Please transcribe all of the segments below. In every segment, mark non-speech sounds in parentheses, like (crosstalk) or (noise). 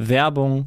Werbung.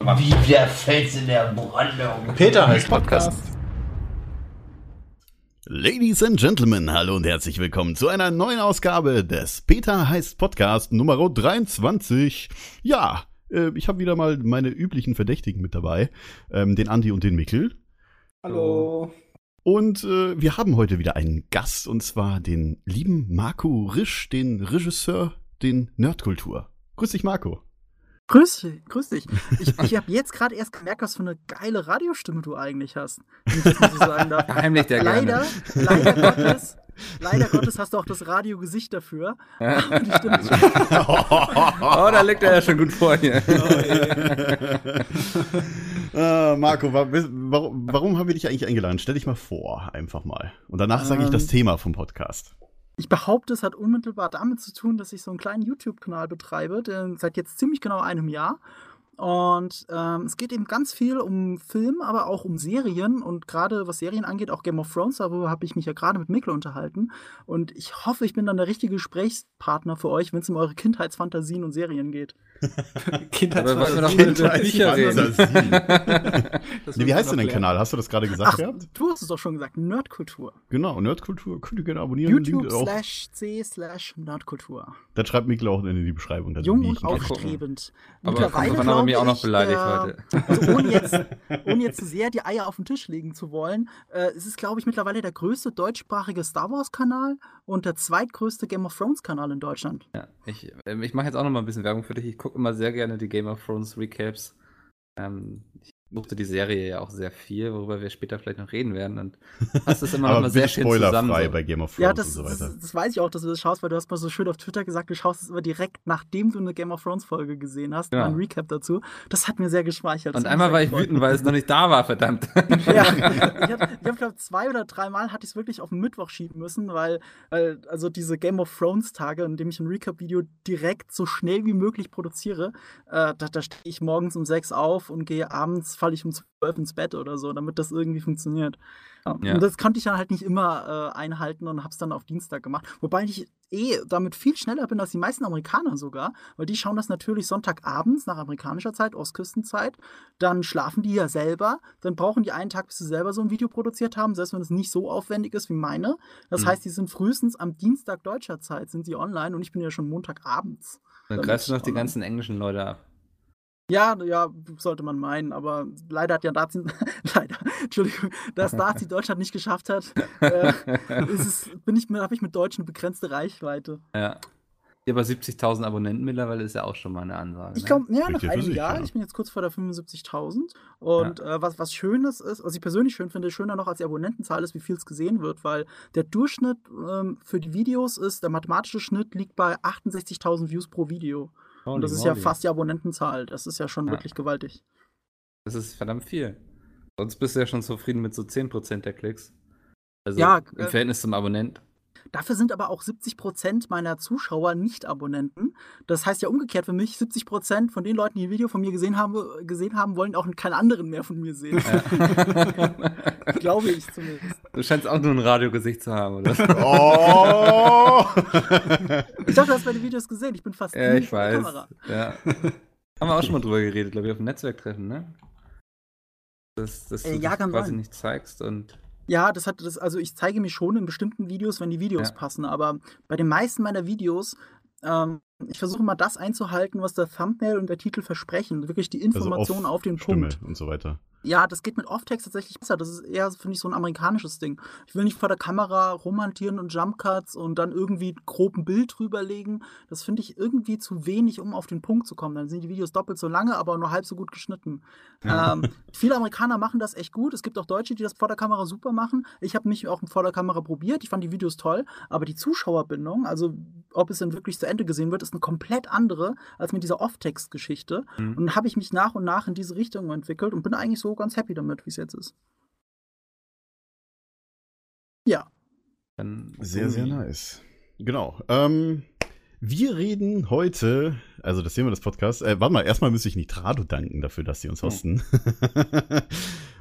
Wie der Fels in der Brandung. Peter heißt Podcast. Ladies and Gentlemen, hallo und herzlich willkommen zu einer neuen Ausgabe des Peter heißt Podcast Nummer 23. Ja, äh, ich habe wieder mal meine üblichen Verdächtigen mit dabei, ähm, den Andi und den Mikkel. Hallo. Und äh, wir haben heute wieder einen Gast, und zwar den lieben Marco Risch, den Regisseur, den Nerdkultur. Grüß dich, Marco. Grüß dich, grüß dich. Ich, ich habe jetzt gerade erst gemerkt, was für eine geile Radiostimme du eigentlich hast. Wenn ich das mal so sagen darf. (laughs) Heimlich der leider, gerne. leider Gottes, leider Gottes hast du auch das Radiogesicht dafür. Aber (laughs) die Stimme ist (laughs) Oh, da liegt er ja schon gut vor hier. äh, Marco, wa warum, warum haben wir dich eigentlich eingeladen? Stell dich mal vor, einfach mal. Und danach sage ich das Ähm. Thema vom Podcast. Ich behaupte, es hat unmittelbar damit zu tun, dass ich so einen kleinen YouTube-Kanal betreibe, der seit jetzt ziemlich genau einem Jahr. Und ähm, es geht eben ganz viel um Film, aber auch um Serien. Und gerade was Serien angeht, auch Game of Thrones, darüber habe ich mich ja gerade mit Mikkel unterhalten. Und ich hoffe, ich bin dann der richtige Gesprächspartner für euch, wenn es um eure Kindheitsfantasien und Serien geht. (laughs) (laughs) Nee, wie heißt denn dein Kanal? Hast du das gerade gesagt Ach, gehabt? du hast es doch schon gesagt, Nerdkultur. Genau, Nerdkultur, könnt ihr gerne abonnieren. YouTube slash C slash Nerdkultur. Das schreibt Mikkel auch in die Beschreibung. Jung und aufstrebend. Aber Mittlerweile aber mich auch noch beleidigt äh, heute. Also ohne (laughs) jetzt, ohne jetzt zu sehr die Eier auf den Tisch legen zu wollen, äh, es ist, glaube ich, mittlerweile der größte deutschsprachige Star Wars-Kanal und der zweitgrößte Game of Thrones-Kanal in Deutschland. Ja, ich ähm, ich mache jetzt auch noch mal ein bisschen Werbung für dich. Ich gucke immer sehr gerne die Game of Thrones Recaps. Ähm, ich mochte die Serie ja auch sehr viel, worüber wir später vielleicht noch reden werden. Und (laughs) passt das immer noch mal sehr schön zusammen. spoilerfrei So. bei Game of Thrones Ja, das, und so das, weiter. das weiß ich auch, dass du das schaust, weil du hast mal so schön auf Twitter gesagt, du schaust es immer direkt, nachdem du eine Game of Thrones-Folge gesehen hast, Ja. mal ein Recap dazu. Das hat mir sehr geschmeichelt. Das Und einmal war ich gefreut. wütend, weil es noch nicht da war, verdammt. (laughs) Ja, ich (laughs) habe, ich hab, glaube zwei oder dreimal hatte ich es wirklich auf den Mittwoch schieben müssen, weil, weil also diese Game of Thrones Tage, in dem ich ein Recap-Video direkt so schnell wie möglich produziere, äh, da, da stehe ich morgens um sechs auf und gehe abends, falle ich um zwölf ins Bett oder so, damit das irgendwie funktioniert. Ja. Ja. Und das konnte ich dann halt nicht immer äh, einhalten und habe es dann auf Dienstag gemacht. Wobei ich eh damit viel schneller bin als die meisten Amerikaner sogar, weil die schauen das natürlich Sonntagabends nach amerikanischer Zeit, Ostküstenzeit. Dann schlafen die ja selber. Dann brauchen die einen Tag, bis sie selber so ein Video produziert haben, selbst wenn es nicht so aufwendig ist wie meine. Das Mhm. heißt, die sind frühestens am Dienstag deutscher Zeit sind sie online und ich bin ja schon Montagabends. Dann greifst du noch die ganzen englischen Leute ab. Ja, ja, sollte man meinen, aber leider hat ja Nazi, (laughs) leider, Entschuldigung, dass Nazi (laughs) Deutschland nicht geschafft hat, äh, ist es, bin ich, habe ich mit Deutschen eine begrenzte Reichweite. Ja. Ja, aber 70.000 Abonnenten mittlerweile ist ja auch schon mal eine Ansage. Ich ne? glaube, ja, nach Spricht ja für einem Jahr. ja. Ich bin jetzt kurz vor der 75.000. Und äh, was, was Schönes ist, was ich persönlich schön finde, schöner noch als die Abonnentenzahl ist, wie viel es gesehen wird, weil der Durchschnitt ähm, für die Videos ist, der mathematische Schnitt liegt bei 68.000 Views pro Video. Und das ist ja Holy moly. fast die Abonnentenzahl. Das ist ja schon Ja. wirklich gewaltig. Das ist verdammt viel. Sonst bist du ja schon zufrieden mit so 10% der Klicks. Also Ja, im äh, Verhältnis zum Abonnent. Dafür sind aber auch 70% meiner Zuschauer nicht Abonnenten. Das heißt ja umgekehrt für mich, 70% von den Leuten, die ein Video von mir gesehen haben, gesehen haben wollen auch keinen anderen mehr von mir sehen. (laughs) Glaube ich zumindest. Du scheinst auch nur ein Radiogesicht zu haben, oder? Oh! Ich dachte, du hast meine Videos gesehen. Ich bin fast ja, nie ich weiß. Kamera. Ja. Haben wir auch schon mal drüber geredet, glaube ich, auf dem Netzwerktreffen, ne? Dass, dass du Äh, ja, dich kann quasi sein. nicht zeigst und Ja, das hat das, also ich zeige mich schon in bestimmten Videos, wenn die Videos Ja. passen, aber bei den meisten meiner Videos ähm, ich versuche mal das einzuhalten, was der Thumbnail und der Titel versprechen. Wirklich die Also Information auf den Stimme Punkt. und so weiter. Ja, das geht mit Off-Text tatsächlich besser. Das ist eher, finde ich, so ein amerikanisches Ding. Ich will nicht vor der Kamera romantieren und Jumpcuts und dann irgendwie grob ein Bild drüberlegen. Das finde ich irgendwie zu wenig, um auf den Punkt zu kommen. Dann sind die Videos doppelt so lange, aber nur halb so gut geschnitten. Ähm, viele Amerikaner machen das echt gut. Es gibt auch Deutsche, die das vor der Kamera super machen. Ich habe mich auch vor der Kamera probiert. Ich fand die Videos toll, aber die Zuschauerbindung, also ob es denn wirklich zu Ende gesehen wird, ist eine komplett andere als mit dieser Off-Text-Geschichte. Mhm. Und dann habe ich mich nach und nach in diese Richtung entwickelt und bin eigentlich so ganz happy damit, wie es jetzt ist. Ja. Dann Sehr, sehr nice. Genau. Ähm, wir reden heute, also das Thema des Podcasts, äh, warte mal, erstmal müsste ich Nitrado danken dafür, dass sie uns Oh. hosten. (laughs)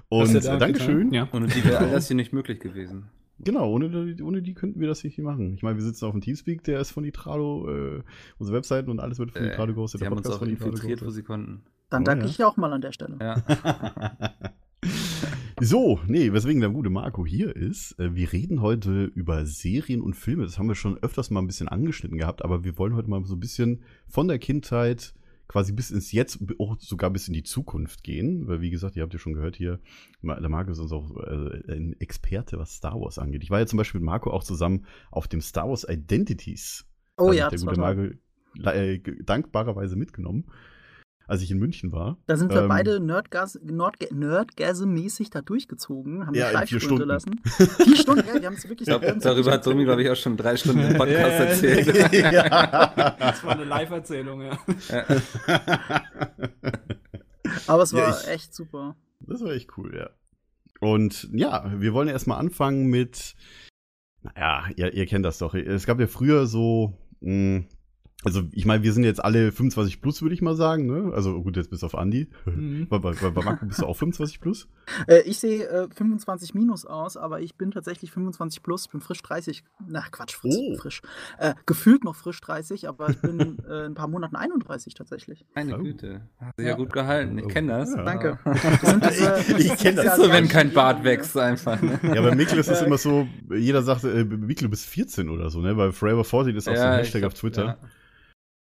Hast Und äh, da Dankeschön. Ja. Ohne die wäre all das hier (laughs) nicht möglich gewesen. Genau, ohne, die- ohne die könnten wir das nicht machen. Ich meine, wir sitzen auf dem Teamspeak, der ist von Nitrado, äh, unsere Webseiten und alles wird von Nitrado gehostet. Sie der haben uns auch von infiltriert, wo sie konnten. Dann Oh, danke ja. ich ja auch mal an der Stelle. Ja. (laughs) So, nee, weswegen der gute Marco hier ist. äh, Wir reden heute über Serien und Filme. Das haben wir schon öfters mal ein bisschen angeschnitten gehabt, aber wir wollen heute mal so ein bisschen von der Kindheit quasi bis ins Jetzt, auch sogar bis in die Zukunft gehen. Weil, wie gesagt, ihr habt ja schon gehört hier, der Marco ist uns auch äh, ein Experte, was Star Wars angeht. Ich war ja zum Beispiel mit Marco auch zusammen auf dem Star Wars Identities. Oh ja, der gute. Marco äh, dankbarerweise mitgenommen, als ich in München war. Da sind wir Ähm, beide Nerdgas, Nerdga Nerdgasm-mäßig da durchgefügen, haben Ja, in vier Stunden. lassen. (laughs) Vier Stunden, ja, wir haben es wirklich Ich glaub, darüber hat Domi, glaube ich, auch schon drei Stunden im Podcast Ja, (laughs) ja, ja. erzählt. ja. Das war eine Live-Erzählung, ja. (laughs) Aber es Ja, war ich- echt super. Das war echt cool, ja. Und ja, wir wollen erstmal anfangen mit, naja, ihr, ihr kennt das doch. Es gab ja früher so, mh, also ich meine, wir sind jetzt alle 25 plus, würde ich mal sagen, ne? Also gut, jetzt bis auf Andi. Mhm. (laughs) Bei, bei, bei Marco bist du auch 25 plus? Äh, ich sehe äh, 25 minus aus, aber ich bin tatsächlich 25 plus, ich bin frisch 30. Na, Quatsch, frisch. Oh. frisch. Äh, gefühlt noch frisch 30, aber ich bin (laughs) äh, in ein paar Monaten 31 tatsächlich. Meine Oh. Güte. Hat sich ja, Ja. gut gehalten. Ich kenne das. Ja. Danke. Das sind diese- Ich kenn das. diese So, wenn kein Bart wächst, einfach. Ne? Ja, bei Mikkel ist es (laughs) immer so, jeder sagt, äh, Mikkel, du bist 14 oder so, ne? Weil Forever 14 ist auch so ein ich Hashtag glaub, auf Twitter. Ja.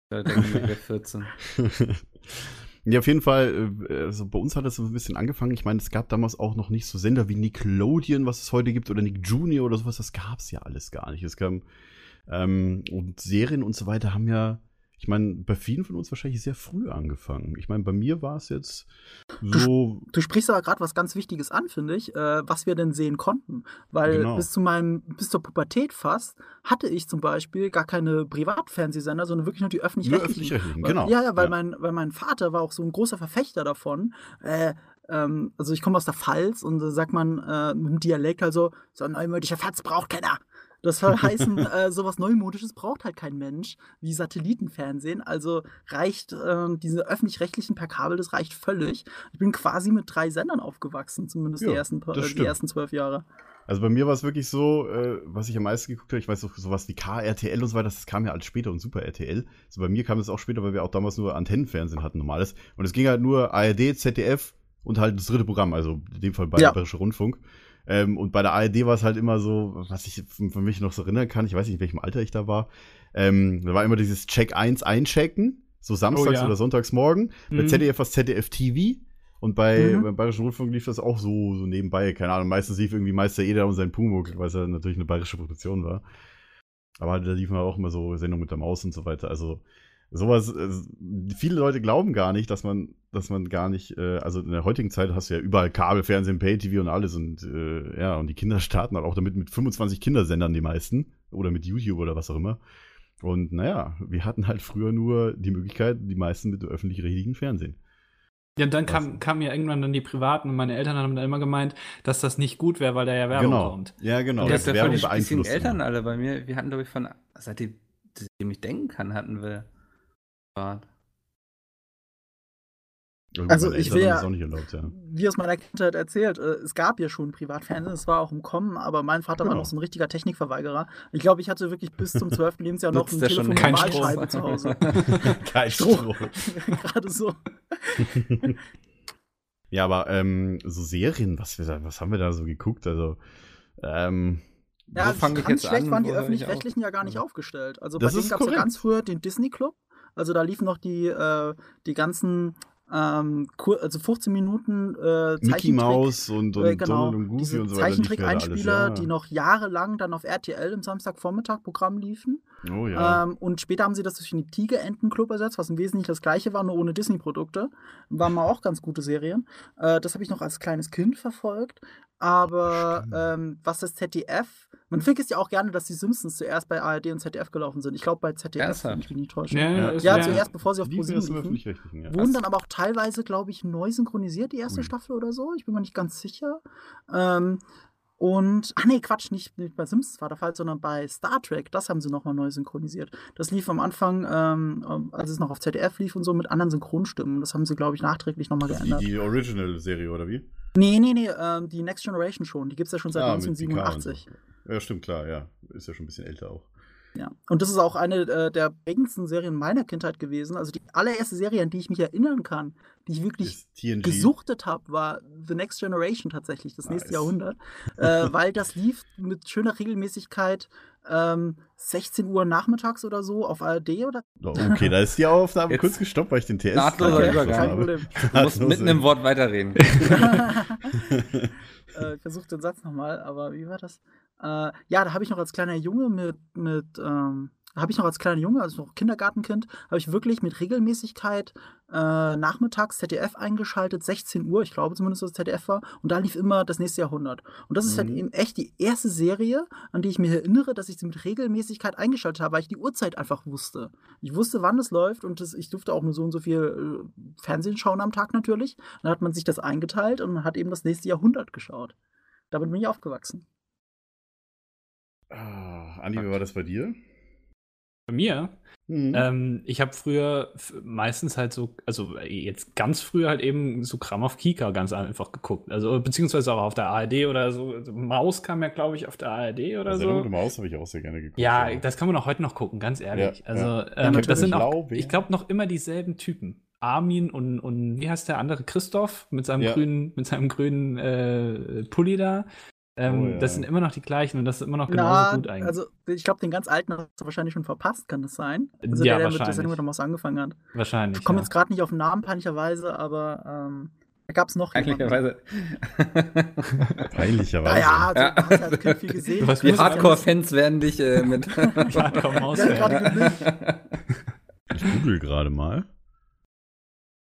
Da denke ich mir 14. (laughs) (laughs) Ja, auf jeden Fall, äh, also bei uns hat das so ein bisschen angefangen. Ich meine, es gab damals auch noch nicht so Sender wie Nickelodeon, was es heute gibt, oder Nick Junior oder sowas. Das gab es ja alles gar nicht. Es kam, ähm, und Serien und so weiter haben ja, ich meine, bei vielen von uns wahrscheinlich sehr früh angefangen. Ich meine, bei mir war es jetzt so. Du sprichst aber gerade was ganz Wichtiges an, finde ich, äh, was wir denn sehen konnten. Weil Genau. bis zu meinem, bis zur Pubertät fast, hatte ich zum Beispiel gar keine Privatfernsehsender, sondern wirklich nur die öffentlich-rechtlichen. Weil- genau. Ja, ja, weil, Ja. Mein, weil mein Vater war auch so ein großer Verfechter davon. Äh, ähm, also ich komme aus der Pfalz und da sagt man äh, mit dem Dialekt also, so ein neumodischer Fatz braucht keiner. Das soll heißen, äh, sowas Neumodisches braucht halt kein Mensch, wie Satellitenfernsehen. Also reicht äh, diese öffentlich-rechtlichen per Kabel, das reicht völlig. Ich bin quasi mit drei Sendern aufgewachsen, zumindest Ja, die, ersten, das äh, die ersten zwölf Jahre. Also bei mir war es wirklich so, äh, was ich am meisten geguckt habe, ich weiß auch sowas wie KRTL und so weiter, das kam ja alles später und Super RTL. Also bei mir kam es auch später, weil wir auch damals nur Antennenfernsehen hatten, normales. Und es ging halt nur ARD, ZDF und halt das dritte Programm, also in dem Fall Ja. Bayerischer Rundfunk. Ähm, und bei der ARD war es halt immer so, was ich für mich noch so erinnern kann, ich weiß nicht, in welchem Alter ich da war, ähm, da war immer dieses Check 1 einchecken, so samstags Oh ja. oder sonntags morgen. Bei Mhm. ZDF war es ZDF TV. Und bei, Mhm. beim Bayerischen Rundfunk lief das auch so, so nebenbei. Keine Ahnung, meistens lief irgendwie Meister Eder und sein Pumuckl, weil es ja natürlich eine bayerische Produktion war. Aber da liefen auch immer so Sendungen mit der Maus und so weiter. Also sowas, äh, viele Leute glauben gar nicht, dass man, dass man gar nicht, äh, also in der heutigen Zeit hast du ja überall Kabel, Fernsehen, Pay-TV und alles und äh, ja, und die Kinder (laughs) starten halt auch damit mit 25 Kindersendern, die meisten. Oder mit YouTube oder was auch immer. Und naja, wir hatten halt früher nur die Möglichkeit, die meisten mit öffentlich-rechtlichen Fernsehen. Ja, und dann kam, kam ja irgendwann dann die Privaten und meine Eltern haben dann immer gemeint, dass das nicht gut wäre, weil da ja Werbung genau. kommt. Ja, genau. Und ihr das habt ja spießigen beeinflusst Eltern alle bei mir. Wir hatten, glaube ich, von, seitdem ich denken kann, hatten wir Ja, gut, Also ich will ja- das auch nicht erlaubt, ja. Wie aus meiner Kindheit erzählt, äh, es gab ja schon Privatfernsehen, es war auch im Kommen, aber mein Vater war Genau. noch so ein richtiger Technikverweigerer. Ich glaube, ich hatte wirklich bis zum (laughs) 12. Lebensjahr noch ein Telefon mit Wahlscheibe zu Hause. (laughs) Kein Stroh. (laughs) Gerade so. Ja, aber ähm, so Serien, was, wir da, was haben wir da so geguckt? Also, ähm, Ja, Wo fange ich ganz jetzt schlecht an? waren die öffentlich-rechtlichen ja gar nicht Ja. aufgestellt. Also Das bei denen gab es ja ganz früher den Disney Club. Also da liefen noch die, äh, die ganzen ähm, also 15 Minuten äh, Mickey Mouse und, und äh, genau, Donald und Goofy und so weiter. Zeichentrick-Einspieler, ja. die noch jahrelang dann auf RTL im Samstagvormittag-Programm liefen. Oh ja. Ähm, und später haben sie das durch den Tiger-Enten-Club ersetzt, was im Wesentlichen das gleiche war, nur ohne Disney-Produkte. Waren mal auch ganz gute Serien. Äh, das habe ich noch als kleines Kind verfolgt. Aber ähm, was das ZDF, man vergisst ja auch gerne, dass die Simpsons zuerst bei ARD und ZDF gelaufen sind. Ich glaube bei ZDF, Ernsthaft? ich mich nicht täusche. Ja, Ja. Ja, ja. zuerst bevor sie auf ProSieben liefen. ja. Wurden dann aber auch teilweise, glaube ich, neu synchronisiert, die erste Ui. Staffel oder so. Ich bin mir nicht ganz sicher. Ähm, und, ach nee, Quatsch, nicht, nicht bei Simpsons war der Fall, sondern bei Star Trek, das haben sie nochmal neu synchronisiert. Das lief am Anfang, ähm, als es noch auf ZDF lief und so, mit anderen Synchronstimmen. Das haben sie, glaube ich, nachträglich nochmal Die, geändert. die Original-Serie, oder wie? Nee, nee, nee, ähm, die Next Generation schon. Die gibt es ja schon seit Ah, mit Picard und 1987. so. Ja, stimmt, klar, ja. Ist ja schon ein bisschen älter auch. Ja. Und das ist auch eine äh, der prägendsten Serien meiner Kindheit gewesen. Also die allererste Serie, an die ich mich erinnern kann, die ich wirklich gesuchtet habe, war The Next Generation tatsächlich, das nächste Nice. Jahrhundert. äh, weil das lief mit schöner Regelmäßigkeit ähm, 16 Uhr nachmittags oder so auf ARD oder Oh, Okay, da ist die Aufnahme Jetzt kurz gestoppt, weil ich den TS nahtloser gerade Übergang. kein habe. Problem. Du musst mitten im Wort weiterreden. (laughs) (laughs) äh, ich versuche den Satz nochmal, aber wie war das? Äh, ja, da habe ich noch als kleiner Junge mit, mit ähm, habe ich noch als kleiner Junge, also noch Kindergartenkind, habe ich wirklich mit Regelmäßigkeit äh, nachmittags ZDF eingeschaltet, 16 Uhr, ich glaube zumindest, dass es ZDF war, und da lief immer das nächste Jahrhundert. Und das ist halt Mhm. eben echt die erste Serie, an die ich mich erinnere, dass ich sie mit Regelmäßigkeit eingeschaltet habe, weil ich die Uhrzeit einfach wusste. Ich wusste, wann es läuft und das, ich durfte auch nur so und so viel äh, Fernsehen schauen am Tag natürlich. Dann hat man sich das eingeteilt und hat eben das nächste Jahrhundert geschaut. Damit bin ich aufgewachsen. Ah, Andi, wie war das bei dir? Bei mir, Mhm. ähm, ich habe früher meistens halt so, also äh, jetzt ganz früher halt eben so Kram auf Kika ganz einfach geguckt. Also beziehungsweise auch auf der ARD oder so. Also Maus kam ja, glaube ich, auf der ARD oder Sendung so. Maus habe ich auch sehr gerne geguckt. Ja, das kann man auch heute noch gucken, ganz ehrlich. Ja, also, ja. ähm, das sind auch, ich glaube, noch immer dieselben Typen. Armin und, und wie heißt der andere? Christoph mit seinem Ja. grünen, mit seinem grünen äh, Pulli da. Ähm, Oh, ja. Das sind immer noch die gleichen und das ist immer noch genauso gut eigentlich. also ich glaube, den ganz alten hast du wahrscheinlich schon verpasst, kann das sein? Also Ja, der, der mit. Sendung mit der Maus angefangen hat. Wahrscheinlich. Ich komme ja. jetzt gerade nicht auf den Namen, peinlicherweise, aber ähm, da gab es noch. Eigentlich (laughs) Peinlicherweise. Naja, also, Ja. du hast ja als Kind viel (laughs) gesehen. Du hast Die Hardcore-Fans werden dich äh, mit. (laughs) Hardcore-Maus. Ich google gerade mal.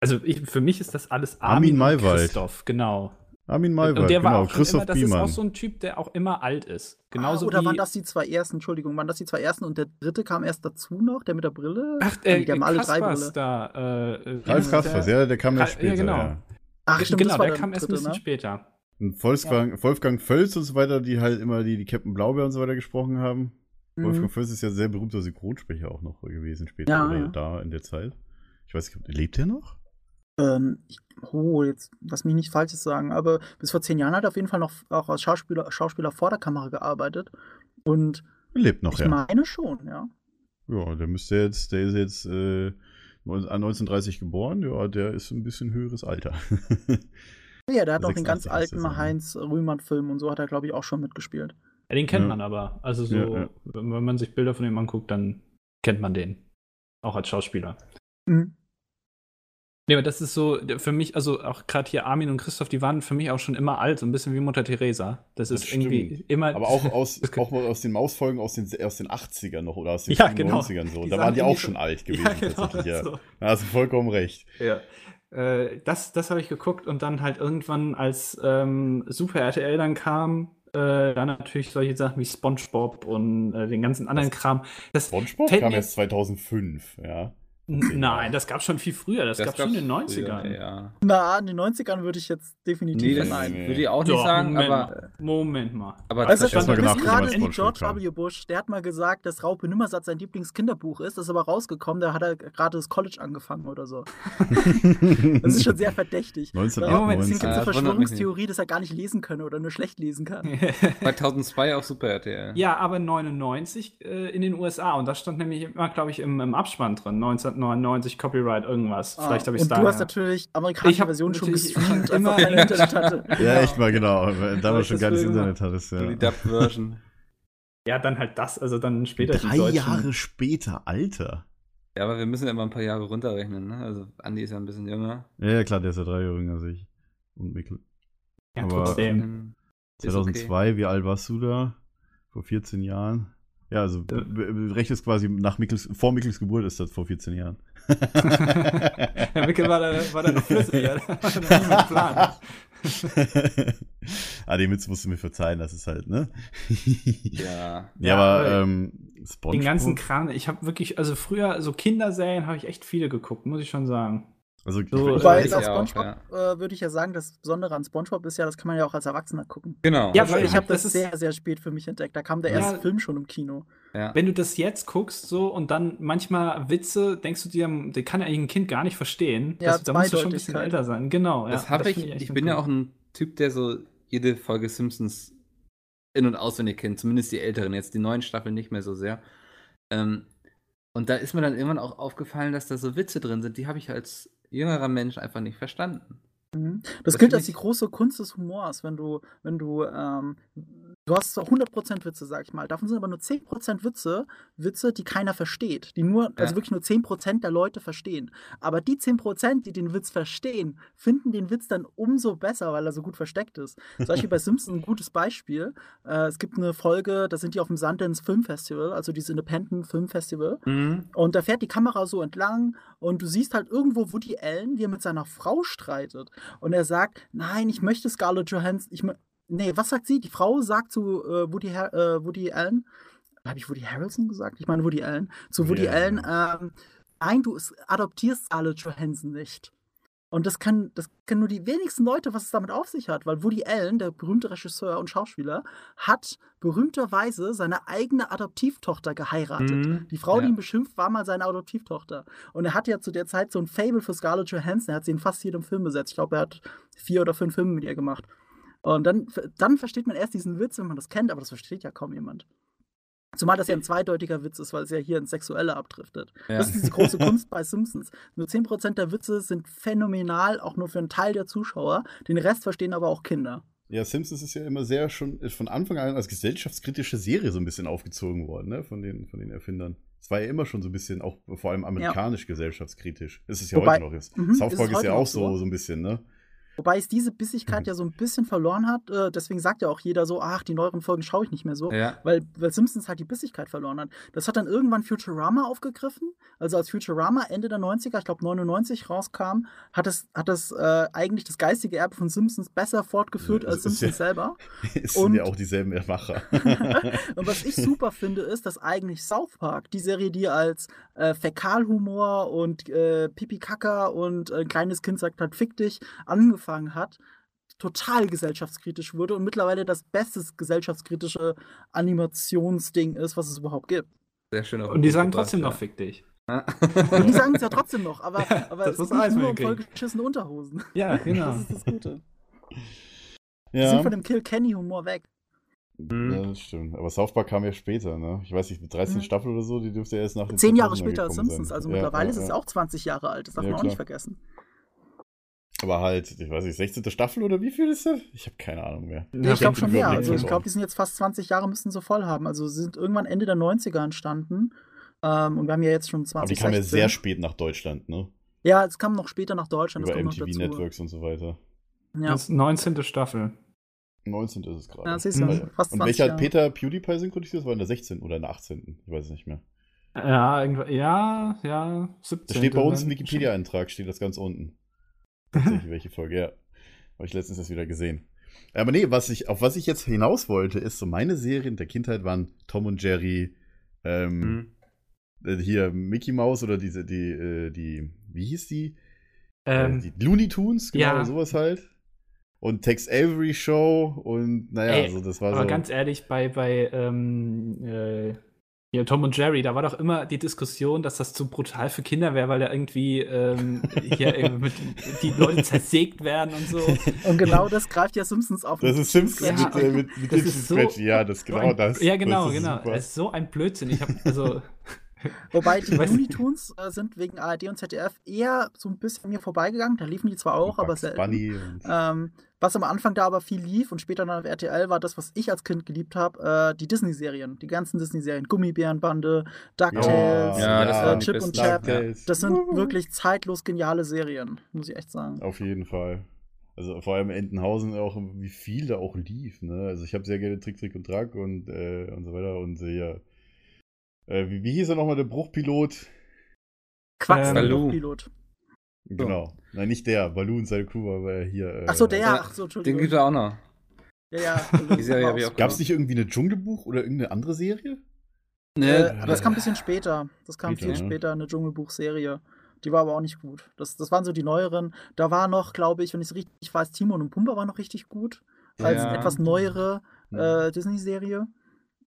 Also ich, für mich ist das alles Armin und Maywald. Christoph, genau. Armin Maywald, und der war genau. auch Christoph immer, das Biemann. ist auch so ein Typ, der auch immer alt ist. Genauso ah, oder wie, waren das die zwei ersten? Entschuldigung, waren das die zwei ersten und der dritte kam erst dazu noch, der mit der Brille? Ach, Nee, äh, die haben alle drei Brille. da. Äh, äh, Ralf Kaspers, ja, der kam Ja, erst später. genau. Ja. Ach, stimmt, genau, das war der kam erst ein bisschen ne? später. Und Wolfgang, Wolfgang Völz und so weiter, die halt immer die, die Captain Blaubeer und so weiter gesprochen haben. Mhm. Wolfgang Völz ist ja sehr berühmter Synchronsprecher auch noch gewesen später Ja, oder ja. da in der Zeit. Ich weiß nicht, lebt der noch? Ähm, ich, oh, jetzt lass mich nicht Falsches sagen, aber bis vor zehn Jahren hat er auf jeden Fall noch auch als Schauspieler, Schauspieler vor der Kamera gearbeitet. Und Er lebt noch, ich ja. meine schon, ja. Ja, der müsste jetzt, der ist jetzt äh, 1930 geboren, ja, der ist ein bisschen höheres Alter. (laughs) Ja, der hat auch den 86 ganz alten ne? Heinz Rühmann-Film und so hat er, glaube ich, auch schon mitgespielt. Ja, den kennt Ja. man aber. Also so, Ja, ja. wenn wenn man sich Bilder von ihm anguckt, dann kennt man den. Auch als Schauspieler. Mhm. Nee, aber das ist so für mich, also auch gerade hier Armin und Christoph, die waren für mich auch schon immer alt, so ein bisschen wie Mutter Teresa. Das, Das ist irgendwie stimmt. immer. Aber auch aus, (laughs) auch aus den Mausfolgen aus den, aus den 80ern noch oder aus den Ja, genau. 90ern so. Die da waren die irgendwie auch so- schon alt (laughs) gewesen, ja, genau, tatsächlich, ja. so. Da hast du vollkommen recht. Ja. Äh, das das habe ich geguckt und dann halt irgendwann, als ähm, Super RTL dann kam, äh, dann natürlich solche Sachen wie SpongeBob und äh, den ganzen anderen Kram. Das, SpongeBob kam erst 2005, ja. (clears throat) Nein, das gab schon viel früher. Das, gab schon in den gab's 90ern. früher, Ja. Na, in den 90ern würde ich jetzt definitiv Nee, das verneinen. nee. würde ich auch nicht Doch, sagen, Moment, aber, mal. Moment mal. aber Also, Erst mal du bist nachgucken, gerade in George kam. W. Bush, der hat mal gesagt, dass Raupe Nimmersatt sein Lieblingskinderbuch ist. Das ist aber rausgekommen, da hat er gerade das College angefangen oder so. (laughs) Das ist schon sehr verdächtig. Moment, es Es 1998. gibt Ja, das mich Verschwörungstheorie, dass er gar nicht lesen könne oder nur schlecht lesen kann. (laughs) 2002 auf Super RTL. Ja, aber 99 äh, in den USA und das stand nämlich immer, glaube ich, im, im Abspann drin. 1999 Copyright irgendwas. Vielleicht habe ich es Ah, da. Du hast natürlich amerikanische Ich Version schon gestreamt, (laughs) immer- kein (laughs) Internet hatte. Ja, echt mal genau. (laughs) Da war schon geiles Internet hattest, So die ja. Dub-Version. Ja, dann halt das, also dann später Drei. Jahre später, Alter. Ja, aber wir müssen ja immer ein paar Jahre runterrechnen, ne? Also Andi ist ja ein bisschen jünger. Ja, ja, klar, der ist ja drei Jahre jünger als ich. Und Mikkel. Ja, aber- trotzdem. Ähm, ist 2002, wie alt warst du da? Vor 14 Jahren? Ja, also Ja. rechnest quasi nach Mickels, vor Mickels Geburt ist das vor 14 Jahren. (laughs) Herr Mickel war da, war da noch flüssig, ja. (laughs) Da war Plan. (laughs) ah, den Witz musst du mir verzeihen, das ist halt, ne? Ja. ja, Ja, aber aber ähm, SpongeBob, Den ganzen Kram, ich habe wirklich, also früher, so Kinderserien habe ich echt viele geguckt, muss ich schon sagen. Also so, ich auf auch, SpongeBob äh, würde ich ja sagen, das Besondere an SpongeBob ist ja, das kann man ja auch als Erwachsener gucken. Genau. Ja, Also weil ich habe das, das sehr, sehr spät für mich entdeckt. Da kam der Ja. erste Film schon im Kino. ja. Wenn du das jetzt guckst, so und dann manchmal Witze, denkst du dir, der kann ja eigentlich ein Kind gar nicht verstehen. Ja, das, da musst du schon ein bisschen älter sein. Genau. Das ja, habe ich. Ich bin ja cool. auch ein Typ, der so jede Folge Simpsons in- und auswendig kennt. Zumindest die älteren, jetzt die neuen Staffeln nicht mehr so sehr. Ähm, und da ist mir dann irgendwann auch aufgefallen, dass da so Witze drin sind, die habe ich als jüngerer Mensch einfach nicht verstanden. Mhm. Das, Das gilt als die große Kunst des Humors, wenn du, wenn du, ähm, du hast so 100% Witze, sag ich mal. Davon sind aber nur 10% Witze, Witze, die keiner versteht, die nur, also Ja. wirklich nur 10% der Leute verstehen. Aber die 10%, die den Witz verstehen, finden den Witz dann umso besser, weil er so gut versteckt ist. Zum Beispiel bei (laughs) Simpsons ein gutes Beispiel. Äh, es gibt eine Folge, da sind die auf dem Sundance Film Festival, also dieses Independent Film Festival. Und da fährt die Kamera so entlang und du siehst halt irgendwo Woody Allen, wie er mit seiner Frau streitet. Und er sagt, nein, ich möchte Scarlett Johansson, ich Nee, was sagt sie? Die Frau sagt zu äh, Woody, äh, Woody Allen, habe ich Woody Harrelson gesagt? Ich meine Woody Allen. Zu Woody Woody, Allen, Allen, ähm, nein, du adoptierst Scarlett Johansson nicht. Und das können, das können nur die wenigsten Leute, was es damit auf sich hat, weil Woody Allen, der berühmte Regisseur und Schauspieler, hat berühmterweise seine eigene Adoptivtochter geheiratet. Mhm. Die Frau, die Ja. ihn beschimpft, war mal seine Adoptivtochter. Und er hat ja zu der Zeit so ein Fable für Scarlett Johansson. Er hat sie in fast jedem Film besetzt. Ich glaube, er hat vier oder fünf Filme mit ihr gemacht. Und dann, dann versteht man erst diesen Witz, wenn man das kennt, aber das versteht ja kaum jemand. Zumal das ja ein zweideutiger Witz ist, weil es ja hier ins Sexuelle abdriftet. Ja. Das ist diese große Kunst bei Simpsons. Nur 10% der Witze sind phänomenal, auch nur für einen Teil der Zuschauer. Den Rest verstehen aber auch Kinder. Ja, Simpsons ist ja immer sehr schon ist von Anfang an als gesellschaftskritische Serie so ein bisschen aufgezogen worden, ne, von den, von den Erfindern. Es war ja immer schon so ein bisschen auch vor allem amerikanisch gesellschaftskritisch. Das ist ja Wobei- heute noch jetzt. Mhm, South ist Park es ist, ja auch so. so ein bisschen, ne? Wobei es diese Bissigkeit Mhm. ja so ein bisschen verloren hat. Äh, deswegen sagt ja auch jeder so, ach, die neueren Folgen schaue ich nicht mehr so. Ja. Weil, weil Simpsons halt die Bissigkeit verloren hat. Das hat dann irgendwann Futurama aufgegriffen. Also als Futurama Ende der 90er, ich glaube 99 rauskam, hat es, hat es äh, eigentlich das geistige Erbe von Simpsons besser fortgeführt Ja, als das Simpsons ja- (laughs) selber. Es sind ja auch dieselben Macher. (laughs) Und was ich super finde, ist, dass eigentlich South Park, die Serie, die als äh, Fäkalhumor und äh, Pipi Kaka und äh, ein kleines Kind sagt halt fick dich angefangen hat, total gesellschaftskritisch wurde und mittlerweile das beste gesellschaftskritische Animationsding ist, was es überhaupt gibt. Sehr schön. Und die sagen trotzdem ja. noch fick dich. Und die (laughs) sagen es ja trotzdem noch, aber, aber Das es geht alles nicht nur um vollgeschissene Unterhosen. Ja, (laughs) genau. Das ist das Gute. Ja. sind von dem Kill-Kenny-Humor weg. Mhm. ja, das stimmt. Aber South Park kam ja später, ne? Ich weiß nicht, die 13 Mhm. Staffel oder so, die dürfte ja erst nach den Zehn Jahre 2000ern später als Simpsons, also Ja, mittlerweile ja, ist es ja. auch 20 Jahre alt, das darf Ja, man auch klar. nicht vergessen. Aber halt, ich weiß nicht, 16. Staffel oder wie viel ist das? Ich habe keine Ahnung mehr. Nee, ich glaube schon mehr. Also ich glaube, die sind jetzt fast 20 Jahre, müssten sie voll haben. Also sie sind irgendwann Ende der 90er entstanden. Ähm, und wir haben ja jetzt schon Aber die 20. kam ja sehr spät nach Deutschland, ne? Ja, es kam noch später nach Deutschland. Über das kommt noch MTV dazu. Networks und so weiter. Ja. Das ist 19. Staffel. 19 ist es gerade. Ja, siehst du, Mhm. fast Und 20 welcher hat Jahre. Peter PewDiePie synchronisiert? Das war in der 16. oder in der 18. Ich weiß es nicht mehr. Ja, ja, ja, 17. Das steht bei uns im Wikipedia-Eintrag, steht das ganz unten. Tatsächlich, welche Folge, ja. Habe ich letztens erst wieder gesehen. Aber nee, was ich, auf was ich jetzt hinaus wollte, ist so meine Serien der Kindheit waren Tom und Jerry, ähm, Mhm. äh, hier Mickey Mouse oder diese, die, äh, die, wie hieß die? Ähm, äh, die Looney Tunes, genau, ja. sowas halt. Und Tex Avery Show und naja, Ey, also das war aber so. ganz ehrlich, bei, bei ähm, äh, hier Tom und Jerry, da war doch immer die Diskussion, dass das zu brutal für Kinder wäre, weil da irgendwie ähm, hier (laughs) irgendwie mit, die Leute zersägt werden und so. Und genau das greift ja Simpsons auf. das ist Simpsons Ja, mit, äh, mit, mit das ist so- Scratch. Ja, das genau das. Ja, genau, das ist genau. super. Es ist so ein Blödsinn. Ich habe also (laughs) Wobei die Looney Tunes äh, sind wegen ARD und ZDF eher so ein bisschen mir vorbeigegangen. Da liefen die zwar auch, aber selten. Ähm, was am Anfang da aber viel lief und später dann auf RTL war das, was ich als Kind geliebt habe, äh, die Disney-Serien. Die ganzen Disney-Serien. Gummibärenbande, DuckTales, Ja, das äh, Chip und Chap. Das sind wirklich zeitlos geniale Serien, muss ich echt sagen. Auf jeden Fall. Also vor allem Entenhausen auch, wie viel da auch lief. Ne? Also ich habe sehr gerne Trick, Trick und Track und, äh, und so weiter. Und ja. Äh, wie, wie hieß er nochmal, der Bruchpilot? Quatsch, Ähm, Baloo. Pilot. Genau. Nein, nicht der. Baloo und seine Crew, aber hier. Äh, Achso, der, Ja, ach so, Den Entschuldigung. gibt es auch noch. ja, ja. (laughs) Die Serie habe ich auch Gab es nicht irgendwie eine Dschungelbuch oder irgendeine andere Serie? Äh, Ne, aber das kam ein bisschen später. Das kam Später, viel ne? später, eine Dschungelbuch-Serie. Die war aber auch nicht gut. Das, das waren so die neueren. Da war noch, glaube ich, wenn ich es richtig weiß, Timon und Pumba war noch richtig gut. Als Ja. etwas neuere Hm. äh, Disney-Serie.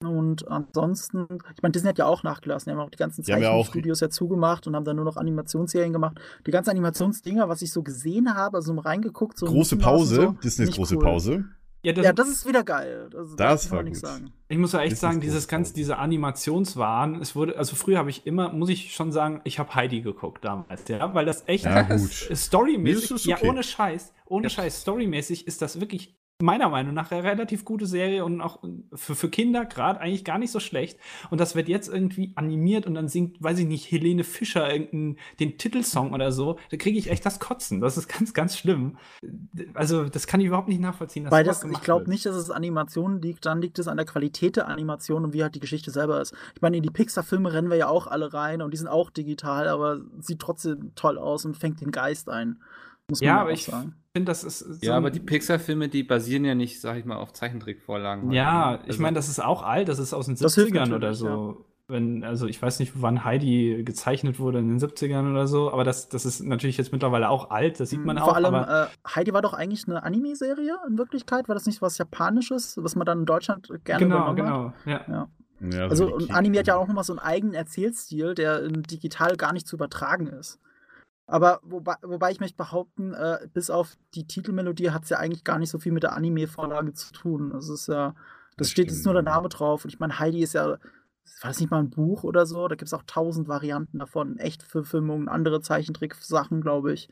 Und ansonsten, ich meine, Disney hat ja auch nachgelassen. Die haben auch die ganzen Die haben ja Zeichenstudios ja zugemacht und haben dann nur noch Animationsserien gemacht. Die ganzen Animationsdinger, was ich so gesehen habe, also mal reingeguckt. So Große Pause, so, Disneys große cool. Pause. Ja, das, Ja, das ist wieder geil. Also, da Das kann man war gut. sagen. ich muss ja echt Das sagen, dieses ganze, drauf. diese Animationswahn, es wurde, also früher habe ich immer, muss ich schon sagen, ich habe Heidi geguckt damals, ja, weil das echt Ja, gut. storymäßig, Nee, das ist ja, okay. ohne Scheiß, ohne Scheiß, storymäßig ist das wirklich meiner Meinung nach eine relativ gute Serie und auch für, für Kinder gerade eigentlich gar nicht so schlecht. Und das wird jetzt irgendwie animiert und dann singt, weiß ich nicht, Helene Fischer irgendeinen, den Titelsong oder so. Da kriege ich echt das Kotzen. Das ist ganz, ganz schlimm. Also, das kann ich überhaupt nicht nachvollziehen. dass Weil das, ich glaube nicht, dass es Animationen liegt, dann liegt es an der Qualität der Animation und wie halt die Geschichte selber ist. Ich meine, in die Pixar-Filme rennen wir ja auch alle rein und die sind auch digital, aber sieht trotzdem toll aus und fängt den Geist ein. Muss man Ja, aber auch ich sagen. Finde, das ist. so ja, aber die Pixar-Filme, die basieren ja nicht, sag ich mal, auf Zeichentrickvorlagen. Ja, ne? ich Also- meine, das ist auch alt, das ist aus den Das hilft 70ern oder so. Wenn, also ich weiß nicht, wann Heidi gezeichnet wurde, in den 70ern oder so, aber das, das ist natürlich jetzt mittlerweile auch alt, das sieht man Mhm, auch. Vor allem, aber, äh, Heidi war doch eigentlich eine Anime-Serie in Wirklichkeit. War das nicht was Japanisches, was man dann in Deutschland gerne genau, genau. Ja. Ja. Ja, Also, Ki- Anime hat ja auch nochmal so einen eigenen Erzählstil, der in digital gar nicht zu übertragen ist. Aber wobei, wobei ich möchte behaupten, äh, bis auf die Titelmelodie hat es ja eigentlich gar nicht so viel mit der Anime-Vorlage zu tun. Das ist ja, das, Das steht jetzt nur der. Name drauf. Und ich meine, Heidi ist ja, war das nicht mal ein Buch oder so? Da gibt es auch tausend Varianten davon. Echtverfilmungen, andere Zeichentrick-Sachen, glaube ich.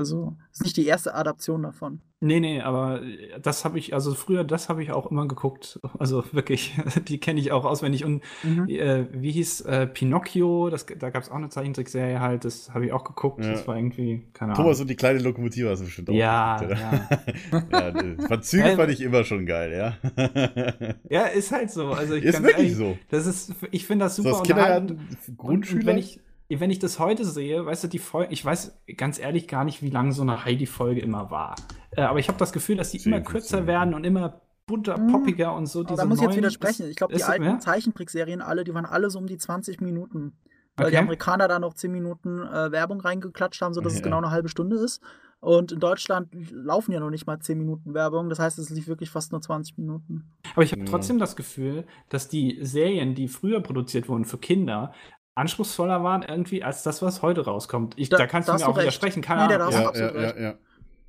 Also, das ist nicht die erste Adaption davon. Nee, nee, aber das habe ich, also früher, das habe ich auch immer geguckt. (laughs) Also wirklich, (laughs) die kenne ich auch auswendig. Und Mhm. äh, wie hieß äh, Pinocchio? Das, da gab es auch eine Zeichentrickserie halt, das habe ich auch geguckt. Ja. Das war irgendwie, keine Thomas Ahnung. und die kleine Lokomotive hast du bestimmt auch Ja, geguckt, ja. (laughs) ja, die Verzüge Ähm, fand ich immer schon geil, ja. Ja, ist halt so. Also ich ist wirklich ehrlich, so. Das ist, ich finde das super unterhaltend. Kindergarten, Und, Grundschüler. und wenn ich, wenn ich das heute sehe, weißt du, die Folge, ich weiß ganz ehrlich gar nicht, wie lang so eine Heidi-Folge immer war. Äh, aber ich habe das Gefühl, dass die 10, immer 15 kürzer werden und immer bunter, Mhm. poppiger und so. Aber diese da muss ich jetzt widersprechen. Ich glaube, die alten ja? Zeichentrickserien alle, die waren alle so um die 20 Minuten. Weil die Okay. Amerikaner da noch 10 Minuten äh, Werbung reingeklatscht haben, sodass es Ja. genau eine halbe Stunde ist. Und in Deutschland laufen ja noch nicht mal 10 Minuten Werbung. Das heißt, es lief wirklich fast nur 20 Minuten. Aber ich habe Ja. trotzdem das Gefühl, dass die Serien, die früher produziert wurden für Kinder, anspruchsvoller waren irgendwie als das, was heute rauskommt. Ich, da, Da- kannst da du mir auch recht. widersprechen, keine Nee, da Ahnung. ja, absolut ja, ja, ja.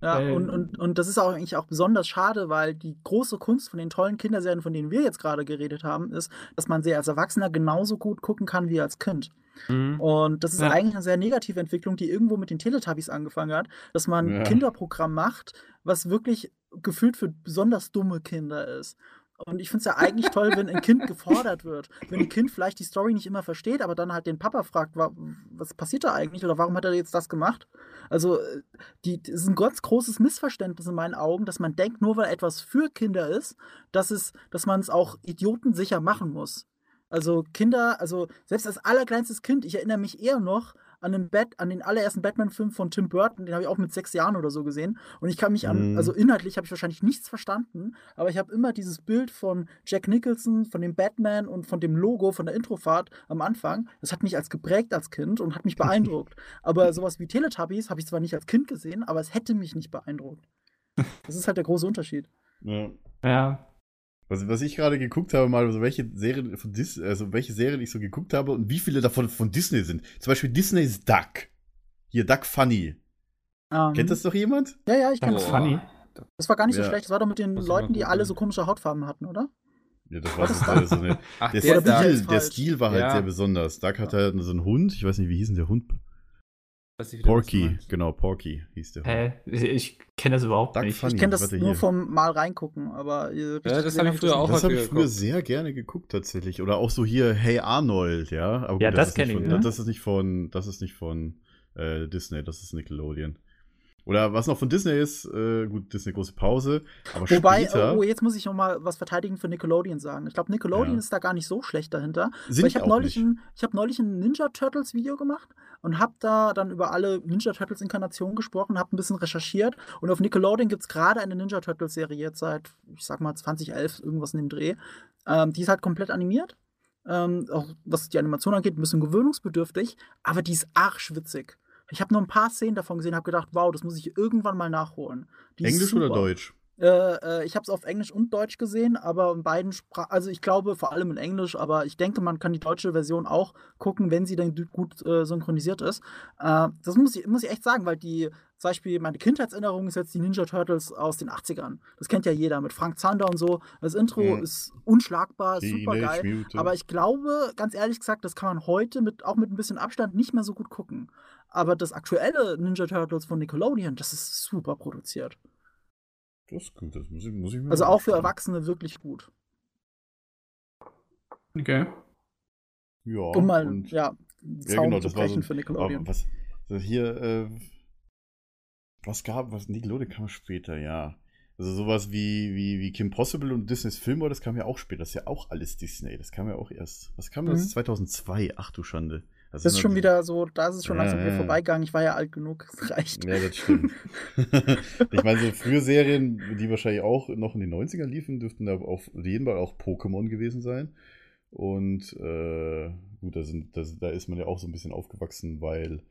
Ja, Ähm. und, und, und das ist auch eigentlich auch besonders schade, weil die große Kunst von den tollen Kinderserien, von denen wir jetzt gerade geredet haben, ist, dass man sie als Erwachsener genauso gut gucken kann wie als Kind. Mhm. Und das ist Ja. eigentlich eine sehr negative Entwicklung, die irgendwo mit den Teletubbies angefangen hat, dass man Ja. ein Kinderprogramm macht, was wirklich gefühlt für besonders dumme Kinder ist. Und ich finde es ja eigentlich toll, wenn ein Kind gefordert wird. Wenn ein Kind vielleicht die Story nicht immer versteht, aber dann halt den Papa fragt, wa- was passiert da eigentlich oder warum hat er jetzt das gemacht? Also, äh, die, das ist ein ganz großes Missverständnis in meinen Augen, dass man denkt, nur weil etwas für Kinder ist, dass, es, dass man es auch idiotensicher machen muss. Also Kinder, also selbst als allerkleinstes Kind, ich erinnere mich eher noch an den, Bat an den allerersten Batman-Film von Tim Burton, den habe ich auch mit sechs Jahren oder so gesehen. Und ich kann mich an, Mhm. also inhaltlich habe ich wahrscheinlich nichts verstanden, aber ich habe immer dieses Bild von Jack Nicholson, von dem Batman und von dem Logo von der Introfahrt am Anfang. Das hat mich als geprägt als Kind und hat mich (laughs) beeindruckt. aber sowas wie Teletubbies habe ich zwar nicht als Kind gesehen, aber es hätte mich nicht beeindruckt. (laughs) Das ist halt der große Unterschied. ja. Ja. Was, was ich gerade geguckt habe, mal, also welche Serien von Dis also welche Serien ich so geguckt habe und wie viele davon von Disney sind. Zum Beispiel Disneys Duck. Hier, Duck Funny. Ähm, Kennt das doch jemand? Ja, ja, ich kenne Duck das. Funny. Das war gar nicht so Ja. schlecht. Das war doch mit den Leuten, die alle so komische Hautfarben hatten, oder? Ja, das war das so eine, Ach, der, der Stil, der? Stil war halt Ja. sehr besonders. Duck hatte so einen Hund, ich weiß nicht, wie hieß denn der Hund? Weiß nicht Porky, genau, Porky hieß der. Hä? Ich, ich kenne das überhaupt Duck nicht. Funny, Ich kenne das nur hier. vom Mal reingucken, aber richtig das gesehen hab ich früher auch Das habe ich früher sehr gerne geguckt tatsächlich. Oder auch so hier Hey Arnold, ja. Aber Ja, das ist nicht kenn ich, von- ja. Das ist nicht von, das ist nicht von äh, Disney, das ist Nickelodeon. Oder was noch von Disney ist, äh, gut, Disney große Pause. Aber Wobei, später oh, jetzt muss ich noch mal was verteidigen für Nickelodeon sagen. Ich glaube, Nickelodeon Ja. ist da gar nicht so schlecht dahinter. sind ich habe neulich, ein, ich hab neulich ein Ninja Turtles Video gemacht und habe da dann über alle Ninja Turtles Inkarnationen gesprochen, habe ein bisschen recherchiert und auf Nickelodeon gibt es gerade eine Ninja Turtles Serie jetzt seit, ich sag mal 2011, irgendwas in dem Dreh. Ähm, die ist halt komplett animiert. Ähm, auch was die Animation angeht, ein bisschen gewöhnungsbedürftig, aber die ist arschwitzig. Ich habe nur ein paar Szenen davon gesehen, habe gedacht, wow, das muss ich irgendwann mal nachholen. Die Englisch oder. Deutsch? Äh, äh, ich habe es auf Englisch und Deutsch gesehen, aber in beiden Sprachen, also ich glaube vor allem in Englisch, aber ich denke, man kann die deutsche Version auch gucken, wenn sie dann gut äh, synchronisiert ist. Äh, das muss ich, muss ich echt sagen, weil die, zum Beispiel meine Kindheitserinnerung ist jetzt die Ninja Turtles aus den 80ern. Das kennt ja jeder mit Frank Zander und so. Das Intro Mhm. ist unschlagbar, super geil. Aber ich glaube, ganz ehrlich gesagt, das kann man heute mit, auch mit ein bisschen Abstand nicht mehr so gut gucken. Aber das aktuelle Ninja Turtles von Nickelodeon, das ist super produziert. Das ist gut, das muss ich, muss ich mir Also auch für. Erwachsene wirklich gut. Okay. Ja, Um mal, und- ja, Ja, Zaun genau, zu das war so. brechen für Nickelodeon. Was, so hier, äh, was gab, was Nickelodeon kam später, ja. Also sowas wie, wie, wie Kim Possible und Disneys Filmor, das kam ja auch später. Das ist ja auch alles Disney. Das kam ja auch erst. Was kam das? Mhm. 2002. Ach du Schande. Das ist schon wieder so, da ist es schon Ja, langsam wieder ja. vorbeigegangen. Ich war ja alt genug, (laughs) es reicht. Ja, das stimmt. (laughs) ich meine, so frühe Serien, die wahrscheinlich auch noch in den 90ern liefen, dürften da auf jeden Fall auch Pokémon gewesen sein. Und äh, gut, da, sind, das, da ist man ja auch so ein bisschen aufgewachsen, weil,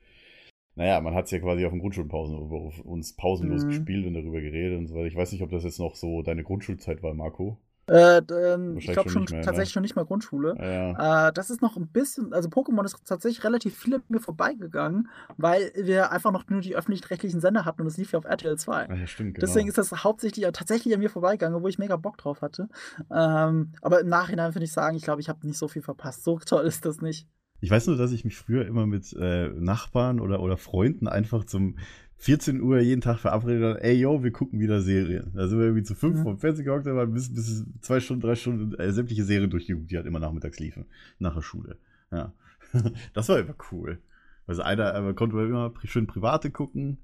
naja, man hat es ja quasi auf den Grundschulpausen auf uns pausenlos Mhm. gespielt und darüber geredet und so weiter. Ich weiß nicht, ob das jetzt noch so deine Grundschulzeit war, Marco. Äh, ähm, ich glaube schon mehr, tatsächlich ne? schon nicht mal Grundschule. Ja, Äh, das ist noch ein bisschen, also Pokémon ist tatsächlich relativ viel an mir vorbeigegangen, weil wir einfach noch nur die öffentlich-rechtlichen Sender hatten und es lief ja auf RTL 2. ah, ja stimmt, genau. Deswegen ist das hauptsächlich ja tatsächlich an mir vorbeigegangen, wo ich mega Bock drauf hatte. Ähm, aber im Nachhinein würde ich sagen, ich glaube, ich habe nicht so viel verpasst. So toll ist das nicht. Ich weiß nur, dass ich mich früher immer mit äh, Nachbarn oder, oder Freunden einfach zum 14 Uhr jeden Tag verabredet habe, ey yo, wir gucken wieder Serien. Da sind wir irgendwie zu fünf Mhm. vom Fernsehen gehockt, haben bis, bis zwei Stunden, drei Stunden äh, sämtliche Serien durchgeguckt, die halt immer nachmittags liefen. Nach der Schule. Ja. (laughs) das war immer cool. Also einer, äh, man konnte immer schön private gucken.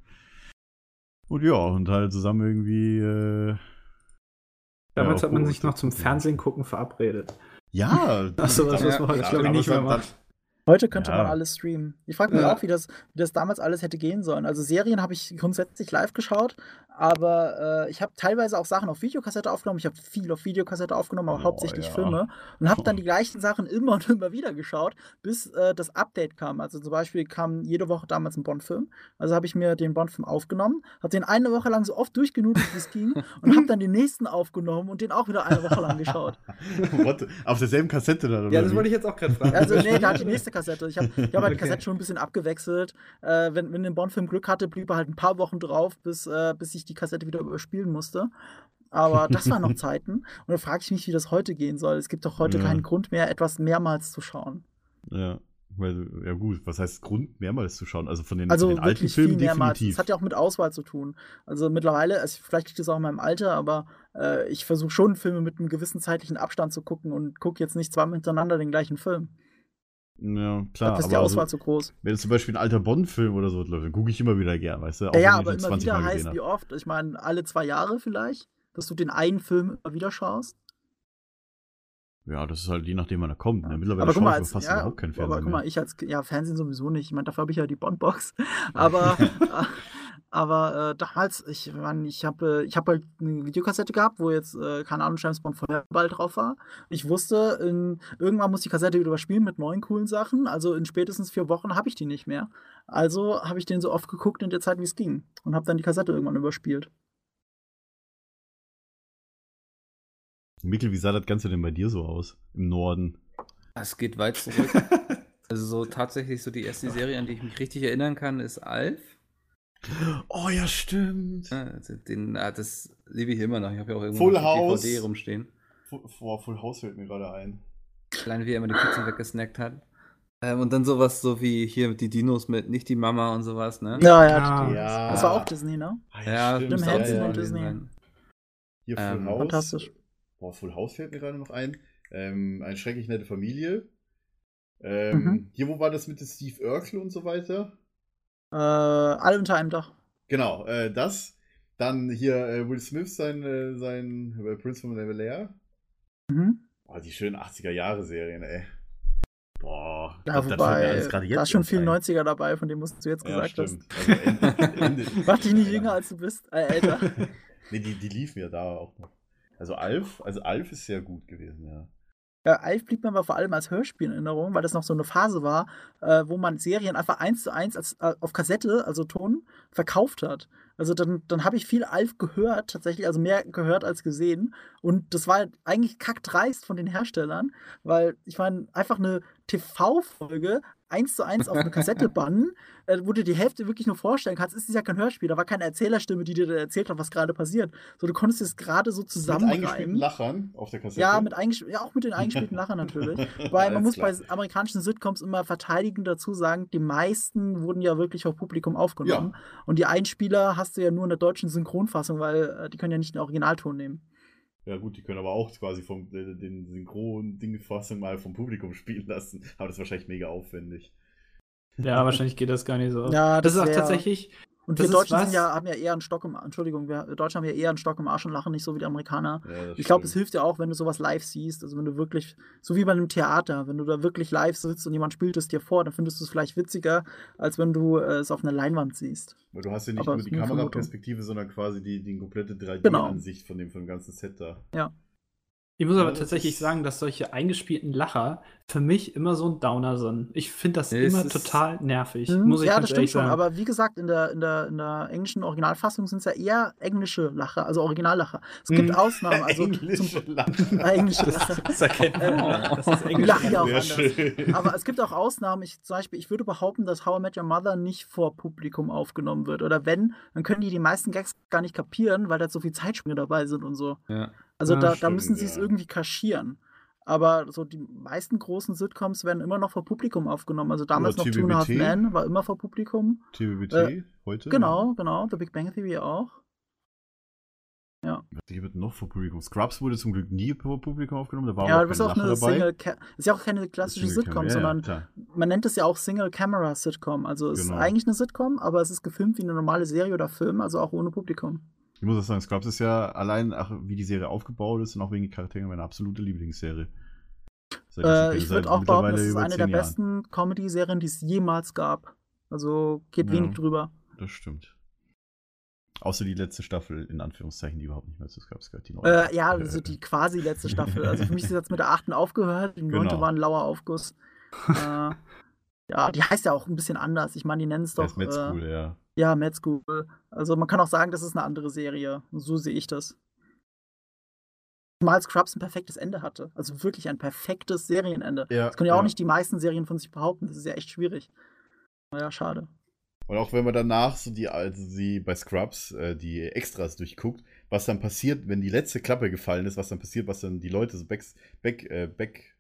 Und ja, und halt zusammen irgendwie. Äh, Damals ja, hat man sich noch zum Fernsehen gucken verabredet. Ja, (laughs) Ach so, was, was man heute, Ja, glaube ich, nicht mehr hat- macht. Heute könnte Ja. man alles streamen. Ich frage mich Ja. auch, wie das, wie das damals alles hätte gehen sollen. Also Serien habe ich grundsätzlich live geschaut, aber äh, ich habe teilweise auch Sachen auf Videokassette aufgenommen. Ich habe viel auf Videokassette aufgenommen, aber Oh, hauptsächlich ja. Filme. Und habe dann die (laughs) gleichen Sachen immer und immer wieder geschaut, bis äh, das Update kam. Also zum Beispiel kam jede Woche damals ein Bond-Film. Also habe ich mir den Bond-Film aufgenommen, habe den eine Woche lang so oft durchgenudelt, wie es ging (laughs) und habe dann den nächsten aufgenommen und den auch wieder eine Woche lang geschaut. (laughs) What? Auf derselben Kassette dann, oder? Ja, das wie? wollte ich jetzt auch gerade fragen. Also, nee, da hat die nächste Kassette. Ich habe ich hab halt die (laughs) Okay. Kassette schon ein bisschen abgewechselt. Äh, wenn, wenn ein Bond-Film Glück hatte, blieb er halt ein paar Wochen drauf, bis, äh, bis ich die Kassette wieder überspielen musste. Aber (laughs) das waren noch Zeiten. Und da frage ich mich, wie das heute gehen soll. Es gibt doch heute Ja. keinen Grund mehr, etwas mehrmals zu schauen. Ja, weil, ja gut, was heißt Grund, mehrmals zu schauen? Also von den, Also den alten Filmen viel mehrmals. definitiv. Das hat ja auch mit Auswahl zu tun. Also mittlerweile, also vielleicht liegt das auch in meinem Alter, aber äh, ich versuche schon Filme mit einem gewissen zeitlichen Abstand zu gucken und gucke jetzt nicht zweimal hintereinander den gleichen Film. Ja, klar. Dafür ist die aber Auswahl also, zu groß. wenn jetzt zum Beispiel ein alter Bond-Film oder so läuft, dann gucke ich immer wieder gern, weißt du? Auch Ja, ja, aber immer 20 wieder heißt wie oft? Ich meine, alle zwei Jahre vielleicht, dass du den einen Film immer wieder schaust. Ja, das ist halt je nachdem, wann er kommt. Ne? Mittlerweile aber mal, schaue ich als, fast ja, überhaupt keinen aber Fernsehen guck mal, mehr. ich als ja Fernsehen sowieso nicht. Ich meine, dafür habe ich ja die Bondbox. (laughs) Aber (laughs) aber äh, damals, ich meine, ich habe ich habe halt eine Videokassette gehabt, wo jetzt äh, keine Ahnung James Bond Feuerball drauf war. Ich wusste, in, irgendwann muss die Kassette wieder überspielen mit neuen coolen Sachen. Also in spätestens vier Wochen habe ich die nicht mehr. Also habe ich den so oft geguckt in der Zeit, wie es ging und habe dann die Kassette irgendwann überspielt. Mikkel, wie sah das Ganze denn bei dir so aus? Im Norden? Es geht weit zurück. (laughs) also so tatsächlich so die erste Serie, an die ich mich richtig erinnern kann, ist Alf. Oh ja, stimmt. Ja, also Den, ah, das liebe ich immer noch. Ich habe ja auch irgendwo Full House. DVD rumstehen. Vor Full House fällt mir gerade ein. Allein wie er immer die Pizza weggesnackt hat. Ähm, und dann sowas so wie hier mit die Dinos mit nicht die Mama und sowas, ne? Ja, ja. Ja. Das war auch Disney, ne? Ah, Ja, stimmt. Jim Henson und gewesen Disney. sein. Hier Full Ähm, House. Fantastisch. Boah, Full House fällt mir gerade noch ein. Ähm, eine schrecklich nette Familie. Ähm, Mhm. Hier, wo war das mit dem Steve Urkel und so weiter? Äh, alle unter einem Dach. Genau, äh, das. Dann hier äh, Will Smith, sein, äh, sein äh, Prince von Bel Air. Mhm. Boah, die schönen 80er-Jahre-Serien, ey. Boah, Ja, das- das wobei, gerade da ist schon viel ein. 90er dabei, von dem was du jetzt Ja, gesagt hast. stimmt. Also Ende, (laughs) Mach dich nicht jünger, als du bist. Äh, älter. (laughs) nee, die, die liefen ja da auch noch. Also Alf, also Alf ist sehr gut gewesen, ja. Ja, Alf blieb mir aber vor allem als Hörspiel in Erinnerung, weil das noch so eine Phase war, äh, wo man Serien einfach eins zu eins als, äh, auf Kassette, also Ton, verkauft hat. Also dann, dann habe ich viel Alf gehört, tatsächlich, also mehr gehört als gesehen. Und das war eigentlich kackdreist von den Herstellern, weil ich meine, einfach eine TV-Folge eins zu eins auf eine Kassette (laughs) bannen, äh, wo du die Hälfte wirklich nur vorstellen kannst, ist es ja kein Hörspiel, da war keine Erzählerstimme, die dir erzählt hat, was gerade passiert. So, du konntest es gerade so Mit zusammenreimen. eingespielten Lachern auf der Kassette. Ja, mit ja, auch mit den eingespielten Lachern natürlich. (laughs) Weil man muss klar. bei amerikanischen Sitcoms immer verteidigend dazu sagen, die meisten wurden ja wirklich auf Publikum aufgenommen. Und die Einspieler hast du ja nur in der deutschen Synchronfassung, weil äh, die können ja nicht den Originalton nehmen. Ja gut, die können aber auch quasi vom äh, den Synchron-Ding-Fassung mal vom Publikum spielen lassen. Aber das ist wahrscheinlich mega aufwendig. Ja, wahrscheinlich geht das gar nicht so. Ja, das, das ist auch tatsächlich. Und Das wir Deutschen sind ja, haben ja eher einen Stock im Entschuldigung, wir Deutschen haben ja eher einen Stock im Arsch und lachen nicht so wie die Amerikaner. Ja, Ich glaube, es hilft ja auch, wenn du sowas live siehst. Also wenn du wirklich, so wie bei einem Theater, wenn du da wirklich live sitzt und jemand spielt es dir vor, dann findest du es vielleicht witziger, als wenn du äh, es auf einer Leinwand siehst. Weil du hast ja nicht aber nur die. Kameraperspektive, sondern quasi die, die komplette Genau. 3D-Ansicht von dem, von dem ganzen Set da. Ich muss aber das tatsächlich sagen, dass solche eingespielten Lacher für mich immer so ein Downer sind. Ich finde das es immer total nervig. Mhm, Muss ich ja, das stimmt schon. sagen. Aber wie gesagt, in der, in der, in der englischen Originalfassung sind es ja eher englische Lacher, also Originallacher. Es gibt Mhm. Ausnahmen. Also (laughs) Englische zum, Lachen. äh, englische Lacher. das erkennt man. Äh, Das ist Englisch. lachen ja auch anders. schön. Aber es gibt auch Ausnahmen. Ich, zum Beispiel, ich würde behaupten, dass How I Met Your Mother nicht vor Publikum aufgenommen wird. Oder wenn, dann können die die meisten Gags gar nicht kapieren, weil da so viel Zeitsprünge dabei sind und so. Ja. Also Ja, da, da stimmt, müssen sie es ja. irgendwie kaschieren. Aber so die meisten großen Sitcoms werden immer noch vor Publikum aufgenommen. Also damals noch Two and a Half. Men war immer vor Publikum. TBBT Äh, heute? Genau, genau. The Big Bang Theory auch. Hier wird noch vor Publikum. Scrubs wurde zum Glück nie vor Publikum aufgenommen. Da war ja, auch bist kein auch Lacher eine dabei. Single ist ja auch keine klassische Sitcom, ja, sondern Ja, man nennt es ja auch Single Camera Sitcom. Also es Genau. ist eigentlich eine Sitcom, aber es ist gefilmt wie eine normale Serie oder Film, also auch ohne Publikum. Ich muss auch sagen, Scrubs ist ja allein, ach, wie die Serie aufgebaut ist und auch wegen den Charakteren meine absolute Lieblingsserie. Äh, ich würde auch behaupten, das ist eine der Jahren. besten Comedy-Serien, die es jemals gab. Also geht Ja. wenig drüber. Das stimmt. Außer die letzte Staffel, in Anführungszeichen, die überhaupt nicht mehr zu Scrubs gehört. Die neue. Äh, ja, (laughs) also die quasi letzte Staffel. Also für mich ist jetzt mit der achten aufgehört, die neunte Genau. war ein lauer Aufguss. (laughs) äh, ja, die heißt ja auch ein bisschen anders. Ich meine, die nennen es doch. ist Med äh, School, ja. Ja, Mad School. Also man kann auch sagen, das ist eine andere Serie. So sehe ich das. Zumal Scrubs ein perfektes Ende hatte. Also wirklich ein perfektes Serienende. Ja, Das können ja auch ja. nicht die meisten Serien von sich behaupten. Das ist ja echt schwierig. Naja, schade. Und auch wenn man danach so die, also die bei Scrubs äh, die Extras durchguckt, was dann passiert, wenn die letzte Klappe gefallen ist, was dann passiert, was dann die Leute so back, back, äh, back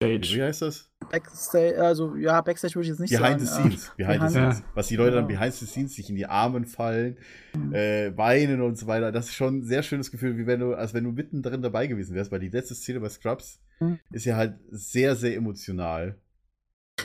wie Stage. heißt das? Backstage, also ja, Backstage würde ich jetzt nicht Behind sagen. the scenes. Behind the behind- scenes. Was die Leute dann Genau. behind the scenes sich in die Armen fallen, Mhm. äh, weinen und so weiter. Das ist schon ein sehr schönes Gefühl, wie wenn du, als wenn du mittendrin dabei gewesen wärst, weil die letzte Szene bei Scrubs Mhm. ist ja halt sehr, sehr emotional.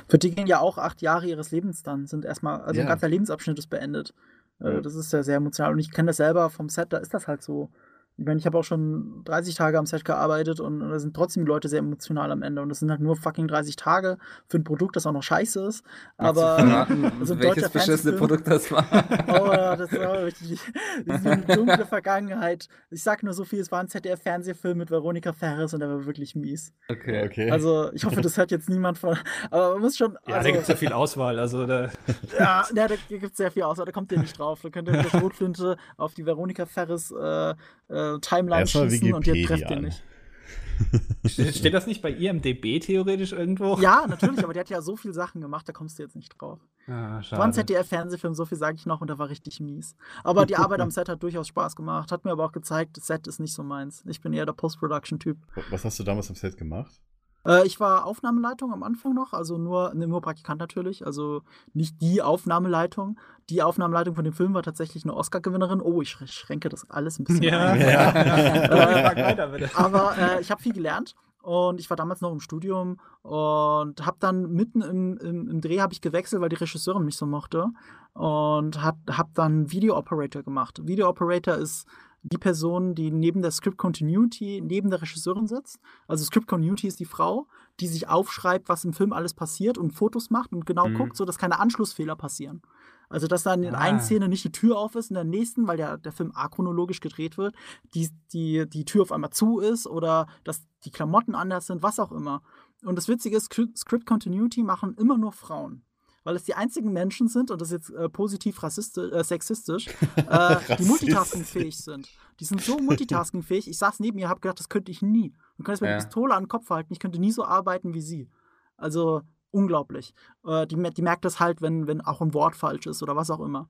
Für die gehen ja auch acht Jahre ihres Lebens dann, sind erstmal, also Ja. ein ganzer Lebensabschnitt ist beendet. Äh, Ja. Das ist ja sehr emotional. Und ich kenne das selber vom Set, da ist das halt so. Ich meine, ich habe auch schon 30 Tage am Set gearbeitet und, und da sind trotzdem die Leute sehr emotional am Ende. Und das sind halt nur fucking 30 Tage für ein Produkt, das auch noch scheiße ist. Aber (laughs) also ein welches beschissene Produkt das war? (laughs) Oh, das war richtig. Das ist eine dunkle Vergangenheit. Ich sag nur so viel, es war ein ZDF-Fernsehfilm mit Veronika Ferres und der war wirklich mies. Okay. Okay. Also, ich hoffe, das hört jetzt niemand von. Aber man muss schon. Ja, also, da gibt es ja viel Auswahl. Also da, (laughs) ja, ja, da gibt es sehr viel aus, aber da kommt ihr nicht drauf. Da könnt ihr mit der Schrotflinte auf die Veronika Ferres äh, äh, Timeline Erstmal schießen und ihr Wikipedia trefft ihr an. nicht. Ste- Steht das nicht bei IMDB theoretisch irgendwo? Ja, natürlich, aber der hat ja so viele Sachen gemacht, da kommst du jetzt nicht drauf. Ah, War ein schade. ZDF-Fernsehfilm, so viel sage ich noch, und der war richtig mies. Aber die Arbeit am Set hat durchaus Spaß gemacht, hat mir aber auch gezeigt, das Set ist nicht so meins. Ich bin eher der Post-Production-Typ. Was hast du damals am Set gemacht? Äh, ich war Aufnahmeleitung am Anfang noch, also nur, ne, nur Praktikant natürlich, also nicht die Aufnahmeleitung. Die Aufnahmeleitung von dem Film war tatsächlich eine Oscar-Gewinnerin. Oh, ich sch- schränke das alles ein bisschen Ja. ein. (laughs) ja. Bitte. Aber äh, ich habe viel gelernt und ich war damals noch im Studium und habe dann mitten im, im, im Dreh habe ich gewechselt, weil die Regisseurin mich so mochte und habe hab dann Video Operator gemacht. Video Operator ist die Person, die neben der Script Continuity neben der Regisseurin sitzt. Also Script Continuity ist die Frau, die sich aufschreibt, was im Film alles passiert und Fotos macht und genau Mhm. guckt, so dass keine Anschlussfehler passieren. Also, dass dann in Ah. einer Szene nicht die Tür auf ist, in der nächsten, weil der, der Film achronologisch gedreht wird, die, die, die Tür auf einmal zu ist oder dass die Klamotten anders sind, was auch immer. Und das Witzige ist, Scri- Script Continuity machen immer nur Frauen. Weil es die einzigen Menschen sind, und das ist jetzt äh, positiv rassistisch, äh, sexistisch, (laughs) äh, die multitaskingfähig sind. Die sind so multitaskingfähig. Ich saß neben ihr, habe gedacht, das könnte ich nie. Du könntest mir Ja. eine Pistole an den Kopf halten, ich könnte nie so arbeiten wie sie. Also unglaublich. Äh, die, die merkt das halt, wenn, wenn auch ein Wort falsch ist oder was auch immer.